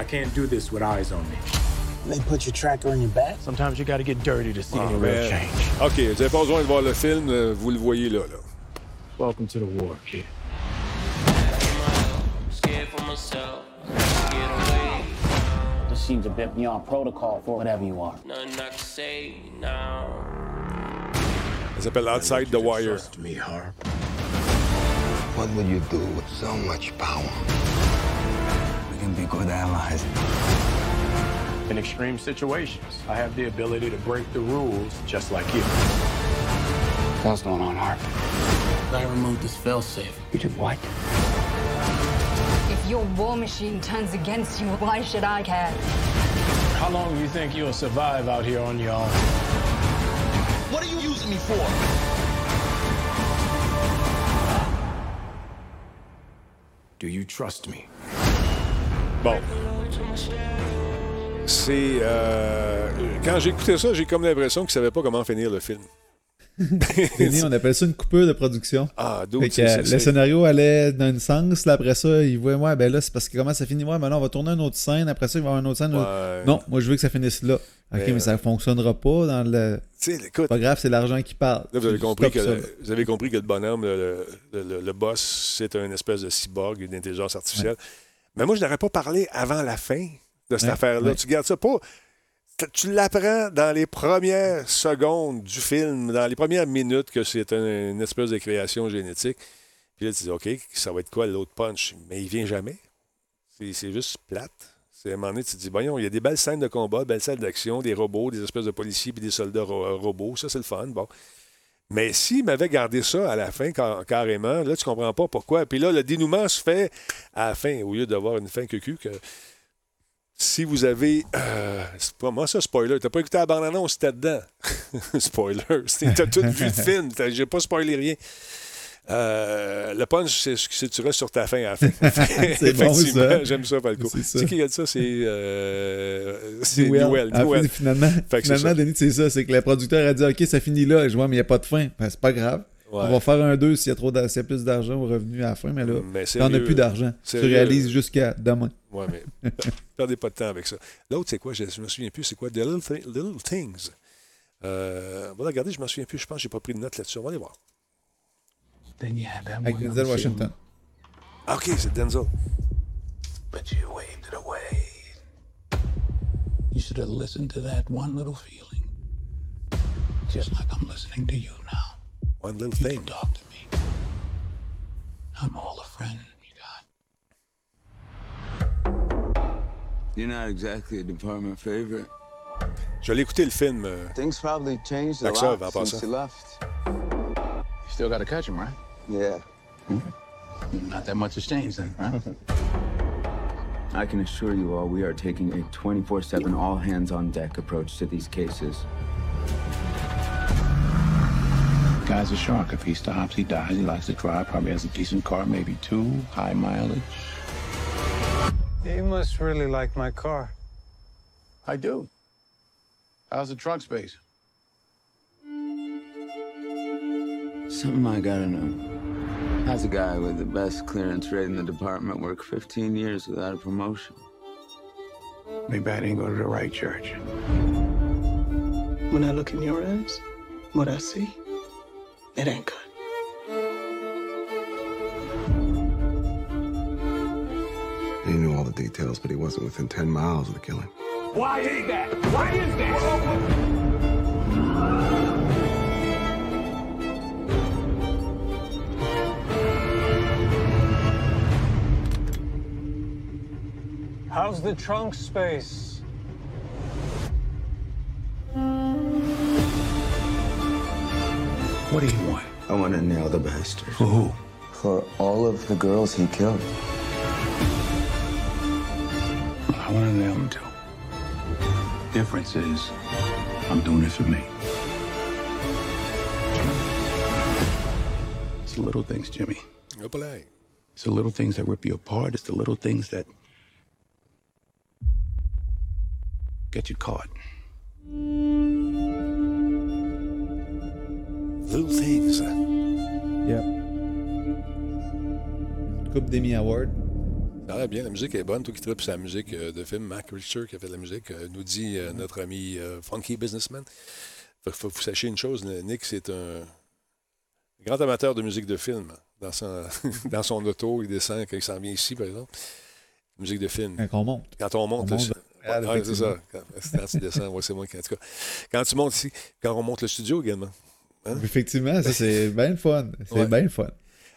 I can't do this with eyes on me. They put your tracker in your back? Sometimes you gotta get dirty to see any oh, real change. OK, vous n'avez pas besoin de voir le film. euh, Vous le voyez là. là. Welcome to the war, kid. Scared for myself. Scared away. This seems a bit beyond protocol for whatever you are. Nothing I can say now. Ça s'appelle Outside the Wire. Trust me, Harp. What will you do with so much power? We can be good allies. In extreme situations, I have the ability to break the rules just like you. What's going on, Harp? I removed this failsafe. You did what? If your war machine turns against you, why should I care? How long do you think you'll survive out here on your own? What are you using me for? Do you trust me? Bon. C'est. euh, Quand j'ai écouté ça, j'ai comme l'impression qu'ils ne savaient pas comment finir le film. [LAUGHS] On appelle ça une coupure de production. Ah, d'où le scénario allait dans un sens, là, après ça, il voit, ouais, ben là, c'est parce que comment ça finit, ouais, ben là, on va tourner une autre scène, après ça, il va y avoir une autre scène. Ouais. Non, moi, je veux que ça finisse là. Ok, Mais, mais, ça fonctionnera pas dans le. Écoute. Pas grave, c'est l'argent qui parle. Là, vous avez, compris que le, vous avez compris que le bonhomme, le, le- le- le boss, c'est un espèce de cyborg, une intelligence artificielle. Mais moi, je n'aurais pas parlé avant la fin de cette Ouais, affaire-là. ouais. Tu gardes ça pas. Tu l'apprends dans les premières secondes du film, dans les premières minutes que c'est un- une espèce de création génétique. Puis là, tu dis, OK, ça va être quoi l'autre punch? Mais il vient jamais. C'est c'est juste plate. C'est à un moment donné, tu te dis, voyons, il y a des belles scènes de combat, belles scènes d'action, des robots, des espèces de policiers puis des soldats ro- robots. Ça, c'est le fun. Bon. Mais s'il m'avait gardé ça à la fin, car- carrément, là, tu comprends pas pourquoi. Puis là, le dénouement se fait à la fin, au lieu d'avoir une fin que que Si vous avez. Euh, c'est pas moi, ça, spoiler. T'as pas écouté la bande-annonce, c'était dedans. [LAUGHS] spoiler. T'as tout vu le film. J'ai pas spoilé rien. Euh, le punch, c'est que tu restes sur ta fin à la fin. [LAUGHS] Bon, Effectivement, ça. J'aime ça, Falco. C'est ça. C'est qui qui a dit ça? C'est euh, c'est Newell. Newell. Newell. finalement, finalement. Denis, c'est ça. C'est que le producteur a dit OK, ça finit là. Je vois, mais il n'y a pas de fin. Ben, c'est pas grave. Ouais. On va faire un 2 s'il y a trop s'il y a plus d'argent ou revenu à la fin, mais là, on n'a sérieux, plus d'argent, tu réalises jusqu'à demain. Ouais, mais [LAUGHS] perdez pas de temps avec ça. L'autre, c'est quoi? Je, je me souviens plus. C'est quoi? The Little, Thi- Little Things. Euh, on va regarder, je me souviens plus. Je pense que j'ai pas pris de note là-dessus. On va aller voir. Avec Denzel on Washington. Ah, OK, c'est Denzel. But you waved it away. You should have listened to that one little feeling. Just like I'm listening to you now. One little thing. Talk to me. I'm all a friend. You're not exactly a department favorite. Je l'ai écouté le film. euh, Things probably changed a lot en since passant. you left. You still got to catch him, right? Yeah. Hmm? Not that much has changed then, right? I can assure you all we are taking a 24 7 all hands on deck approach to these cases. Guy's a shark. If he stops, he dies. He likes to drive. Probably has a decent car, maybe two, high mileage. You must really like my car. I do. How's the trunk space? Something I gotta know. How's a guy with the best clearance rate in the department work 15 years without a promotion? Maybe I didn't go to the right church. When I look in your eyes, what I see, it ain't good. He knew all the details, but he wasn't within 10 miles of the killing. Why is that? Why is that? How's the trunk space? What do you want? I want to nail the bastard. For who? For all of the girls he killed. I want to nail him too. Difference is, I'm doing it for me. It's the little things, Jimmy. Hop là. It's the little things that rip you apart. It's the little things that get you caught. Little Things. Yep. Coupe d'Emmy Award. Ça a bien, la musique est bonne. Toi qui tripes sa musique euh, de film, Mac Richter qui a fait de la musique, euh, nous dit euh, notre ami euh, Funky Businessman. Faut, faut que vous sachiez une chose, Nick, c'est un grand amateur de musique de film. Dans son, [LAUGHS] dans son auto, il descend quand il s'en vient ici, par exemple. Musique de film. Quand on monte. Quand on monte. On monte Ouais, c'est ça. Quand, quand tu descends, ouais, c'est moi qui. En tout cas, quand tu montes ici, quand on monte le studio également. Hein? Effectivement, ça c'est [LAUGHS] bien le fun. C'est Ouais. bien le fun.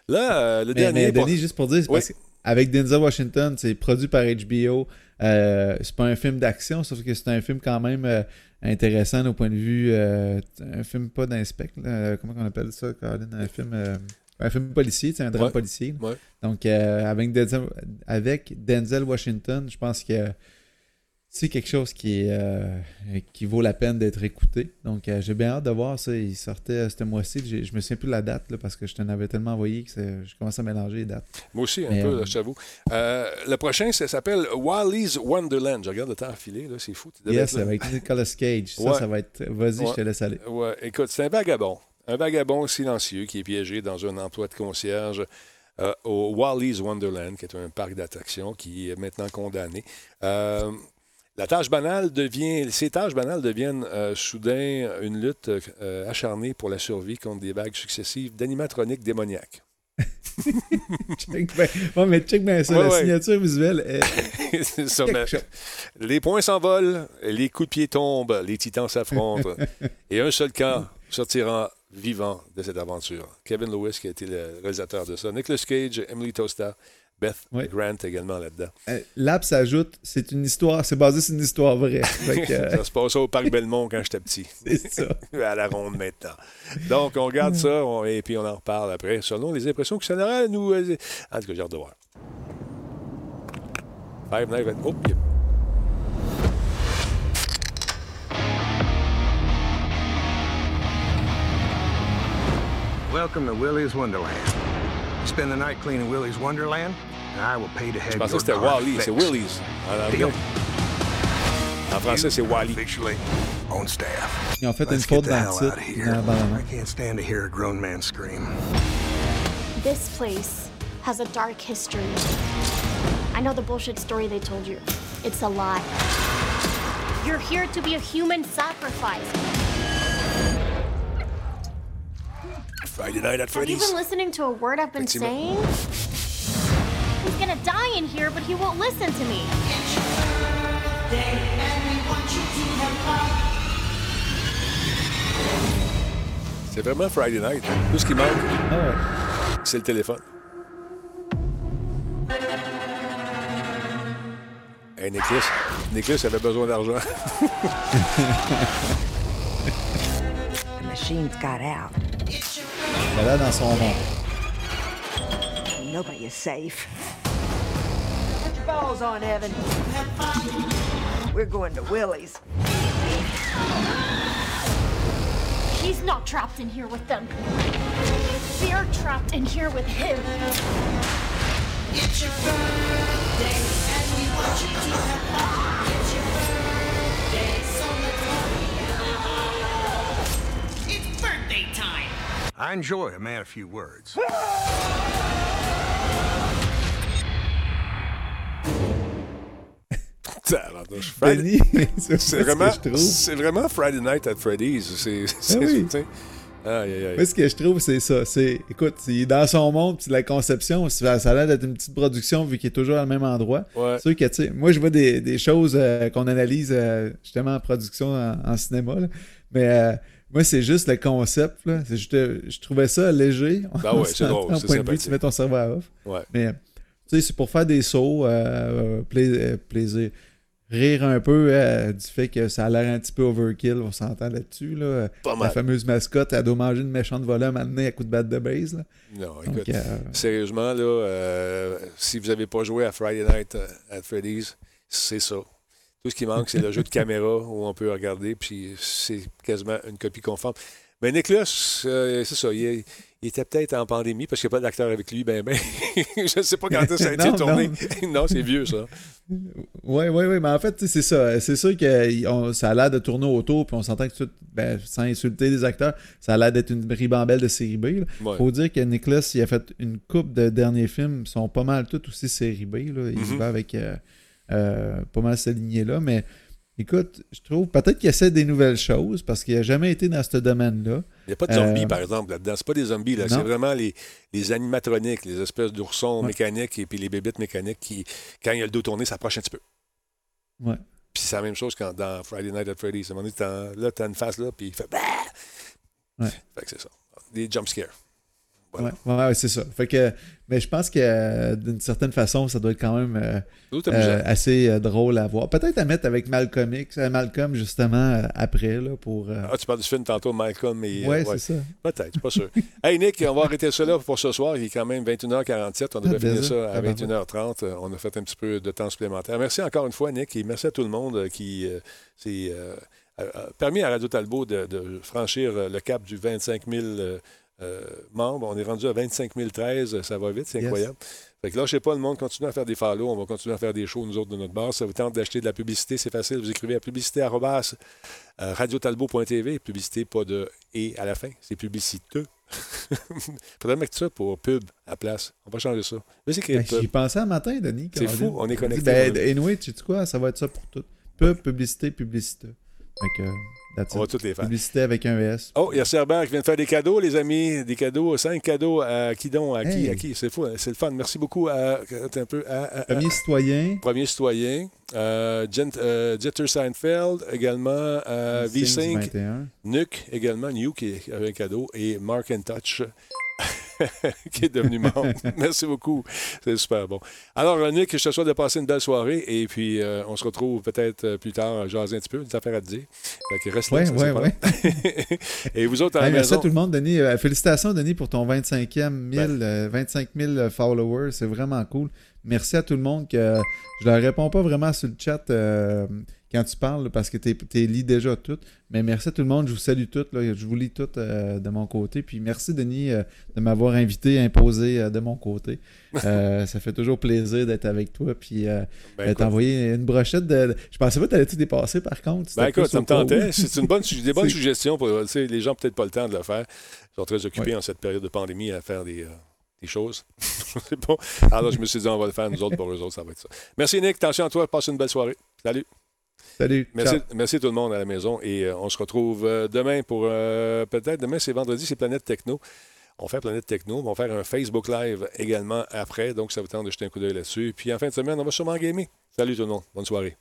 Là, euh, le Mais, dernier. mais pour- Denis, juste pour dire, Oui. parce qu'avec Denzel Washington, c'est produit par HBO. euh, c'est pas un film d'action, sauf que c'est un film quand même euh, intéressant au point de vue. euh, un film pas d'inspect. Comment on appelle ça, Colin? Un film. un film policier, c'est un drame Ouais. policier. Ouais. Donc, euh, avec, Denzel, avec Denzel Washington, je pense que c'est quelque chose qui, euh, qui vaut la peine d'être écouté. Donc, euh, j'ai bien hâte de voir ça. Il sortait euh, ce mois-ci. Je me souviens plus de la date là, parce que je t'en avais tellement envoyé que je commence à mélanger les dates. Moi aussi, un Mais, peu, euh. Euh, le prochain, ça s'appelle Wally's Wonderland. Je regarde le temps filer, là, c'est fou. Yes, avec Nicolas Cage. Ça, Ouais. ça va être. Vas-y, Ouais. je te laisse aller. Ouais, écoute, c'est un vagabond. Un vagabond silencieux qui est piégé dans un emploi de concierge au Wally's Wonderland, qui est un parc d'attractions qui est maintenant condamné. La tâche banale devient, ces tâches banales deviennent euh, soudain une lutte euh, acharnée pour la survie contre des vagues successives d'animatroniques démoniaques. [LAUGHS] check bien. Ouais, mais check bien ça. Ouais, la ouais. signature visuelle est. [LAUGHS] C'est ça, Quelque mais chose. les points s'envolent, les coups de pied tombent, les titans s'affrontent, [LAUGHS] et un seul camp sortira vivant de cette aventure. Kevin Lewis, qui a été le réalisateur de ça, Nicolas Cage, Emily Tosta, oui. Grant également là-dedans. Euh, L'App s'ajoute, c'est une histoire, c'est basé sur une histoire vraie. [LAUGHS] que, euh... ça se passait au Parc Belmont quand j'étais petit. [LAUGHS] C'est ça. [LAUGHS] à la ronde maintenant. Donc, on regarde ça on, et puis on en reparle après, selon les impressions que ça aura nous. Euh, en tout cas, j'ai hâte de voir. Five Nights at... Oh. Welcome to Willie's Wonderland. Spend the night cleaning Willie's Wonderland? And I will pay to have Je pensais your que c'était Wally, c'est. Willys. En Deal. anglais. En français, c'est Wally. Officially on staff. Ils ont fait une Let's faute get the dans hell le out of titre. here. dans la. I can't stand to hear a grown man scream. This place has a dark history. I know the bullshit story they told you. It's a lie. You're here to be a human sacrifice. Friday Night at Freddy's. Have you Freddy's. been listening to a word I've been saying? He's gonna die in here, but he won't listen to me. C'est vraiment Friday Night. hein. Tout ce qui manque, c'est le téléphone. Hey, Nicholas, Nicholas avait besoin d'argent. [LAUGHS] The machines got out. Elle est dans son monde. Nobody is safe. Put your balls on, Evan. We're going to Willie's. He's not trapped in here with them. They're trapped in here with him. It's your birthday time. I enjoy a man of few words. [LAUGHS] [LAUGHS] Friday- [LAUGHS] c'est C'est ce vraiment, c'est vraiment Friday Night at Freddy's. C'est, c'est, oui. tu sais. Aïe, aïe, aïe. Moi, ce que je trouve, c'est ça. C'est, écoute, il est dans son monde, puis la conception, ça, a l'air d'être une petite production vu qu'il est toujours au même endroit. Ouais. C'est sûr que, tu sais, moi, je vois des, des choses euh, qu'on analyse euh, justement en production en, en cinéma, là. mais euh, moi, c'est juste le concept. Là. C'est je trouvais ça léger. Ben ouais, [LAUGHS] c'est drôle, c'est point de vue, tu mets ton cerveau à off. Ouais. Mais, tu sais, c'est pour faire des sauts, euh, pla- euh, plaisir. Rire un peu euh, du fait que ça a l'air un petit peu overkill, on s'entend là-dessus. Là. Pas La mal. fameuse mascotte, elle doit manger une méchante volée à à coup de batte de base. Là. Non, écoute, euh, sérieusement, là, euh, si vous n'avez pas joué à Friday Night euh, at Freddy's, c'est ça. Tout ce qui manque, c'est le jeu de [LAUGHS] caméra où on peut regarder, puis c'est quasiment une copie conforme. Mais Nicholas, euh, c'est ça, il, est- il était peut-être en pandémie parce qu'il n'y a pas d'acteur avec lui, ben ben. [LAUGHS] Je ne sais pas quand ça a [LAUGHS] été Non, tourné. non. [LAUGHS] non, c'est vieux, ça. Oui, oui, oui, mais en fait, c'est ça. C'est sûr que on- ça a l'air de tourner autour, puis on s'entend que tout, ben, sans insulter les acteurs, ça a l'air d'être une ribambelle de série B. Il Ouais. faut dire que Nicholas, il a fait une coupe de derniers films, ils sont pas mal tous aussi série B. Là. Il Mhm. va avec euh, euh, pas mal cette lignée-là, mais écoute, je trouve peut-être qu'il essaie des nouvelles choses parce qu'il n'a jamais été dans ce domaine-là. Il n'y a pas de zombies, Euh, par exemple, là-dedans. C'est pas des zombies, là. C'est vraiment les, les animatroniques, les espèces d'oursons mécaniques et puis les bébites mécaniques qui, quand il y a le dos tourné, s'approchent un petit peu. Ouais. Puis c'est la même chose quand dans Friday Night at Freddy's. À un moment donné, là, t'as une face là, puis il fait. Bah! Ouais. Fait que c'est ça. Des jump scares. Ouais, ouais, ouais, c'est ça. Fait que, mais je pense que euh, d'une certaine façon, ça doit être quand même euh, euh, assez drôle à voir. Peut-être à mettre avec Malcolm X, Malcolm justement après là pour. Ah, tu parles du film tantôt, Malcolm et. Ouais, c'est ça. Peut-être, pas sûr. [LAUGHS] hey, Nick, on va arrêter ça là pour ce soir. Il est quand même 21h47. On devait Ah, finir déjà? ça à Ah, ben, 21h30. On a fait un petit peu de temps supplémentaire. Merci encore une fois, Nick, et merci à tout le monde qui s'est permis à Radio Talbot de, de franchir le cap du 25 000 euh, euh, membres. On est rendu à 25 013. Ça va vite, c'est Yes. incroyable. Fait que là, je sais pas, le monde continue à faire des follow. On va continuer à faire des shows, nous autres, de notre bar. Ça vous tente d'acheter de la publicité, c'est facile. Vous écrivez à publicité arrobas, euh. Publicité, pas de et à la fin. C'est publiciteux. [LAUGHS] Faudrait mettre ça pour pub à la place. On va changer ça. Ben. J'y pensais un matin, Denis. C'est fou, on est dit, connectés, Ben, anyway, tu sais quoi, ça va être ça pour tout. Pub, publicité, publicité. Fait que, that's On va toutes les faire. Publicité avec un ES. Oh, il y a Cerber qui vient de faire des cadeaux, les amis. Des cadeaux, cinq cadeaux à qui donc? À qui? Hey. À qui? C'est fou, hein? c'est le fun. Merci beaucoup à. un peu. à- Premier citoyen. Premier citoyen. Euh, Gent- euh, Jeter Seinfeld également. Euh, Sings V5. 21. Nuke également. Nuke qui avait un cadeau. Et Mark and Touch. [LAUGHS] qui est devenu membre. [LAUGHS] Merci beaucoup. C'est super bon. Alors, Nick, je te souhaite de passer une belle soirée et puis euh, on se retrouve peut-être euh, plus tard, jaser un petit peu, des affaires à te dire. Fait que reste là, Ouais, long. [LAUGHS] et vous autres à la merci maison? à tout le monde, Denis. Euh, félicitations, Denis, pour ton 25e 1000, euh, 25 000 followers. C'est vraiment cool. Merci à tout le monde. que Je leur réponds pas vraiment sur le chat euh, quand tu parles, parce que tu lis déjà tout. Mais merci à tout le monde. Je vous salue toutes. Là. Je vous lis toutes euh, de mon côté. Puis merci, Denis, euh, de m'avoir invité, imposé de mon côté. [LAUGHS] Ça fait toujours plaisir d'être avec toi. Puis Ben, t'envoyer une brochette de. Je pensais pas que t'allais tout dépasser, par contre. Ben écoute, ça me tentait. C'est une bonne, des bonnes [LAUGHS] suggestions pour les gens peut-être pas le temps de le faire. Ils sont très occupés Ouais. en cette période de pandémie à faire des, des choses. [LAUGHS] Je sais pas. Alors je me suis dit on va le faire nous autres pour eux autres, ça va être ça. Merci Nick, attention à toi, passe une belle soirée. Salut. Salut. Merci, Ciao. merci tout le monde à la maison et euh, on se retrouve euh, demain pour euh, peut-être demain c'est vendredi, c'est Planète Techno. On fait Planète Techno, on va faire un Facebook Live également après, donc ça vous tente de jeter un coup d'œil là-dessus. Puis en fin de semaine, on va sûrement gamer. Salut tout le monde, bonne soirée.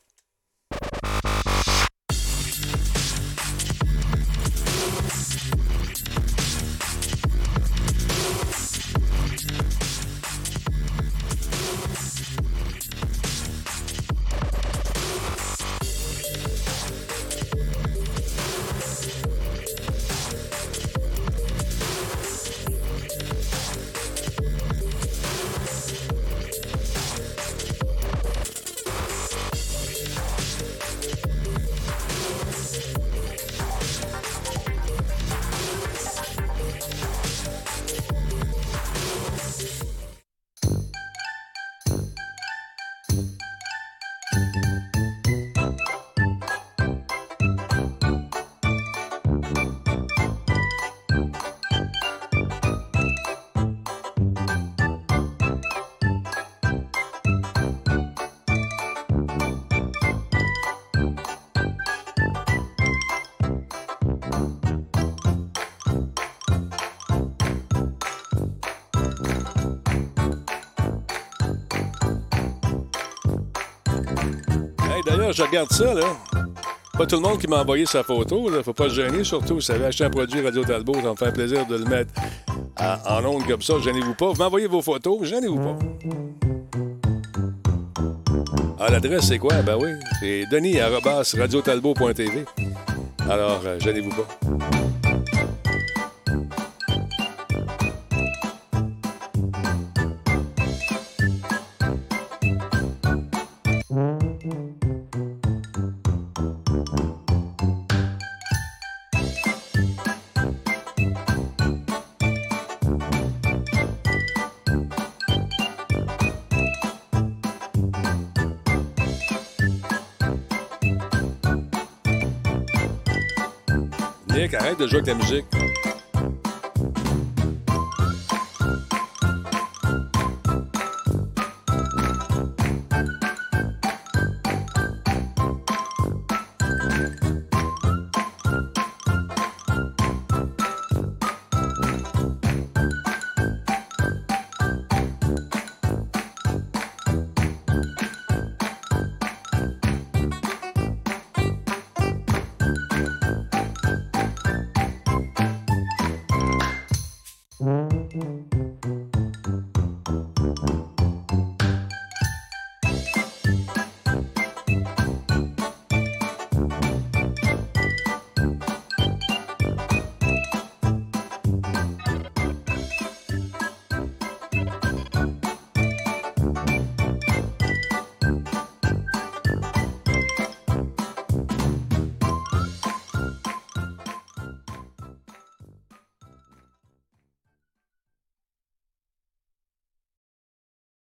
Je regarde ça, là. Pas tout le monde qui m'a envoyé sa photo, là. Faut pas se gêner, surtout. Vous avez acheté un produit Radio Talbot, ça me fait plaisir de le mettre en ondes comme ça. Gênez-vous pas. Vous m'envoyez vos photos, gênez-vous pas. Ah, l'adresse, c'est quoi? Ben oui, c'est denis.radiotalbot.tv. Alors, euh, gênez-vous pas. De jouer avec la musique.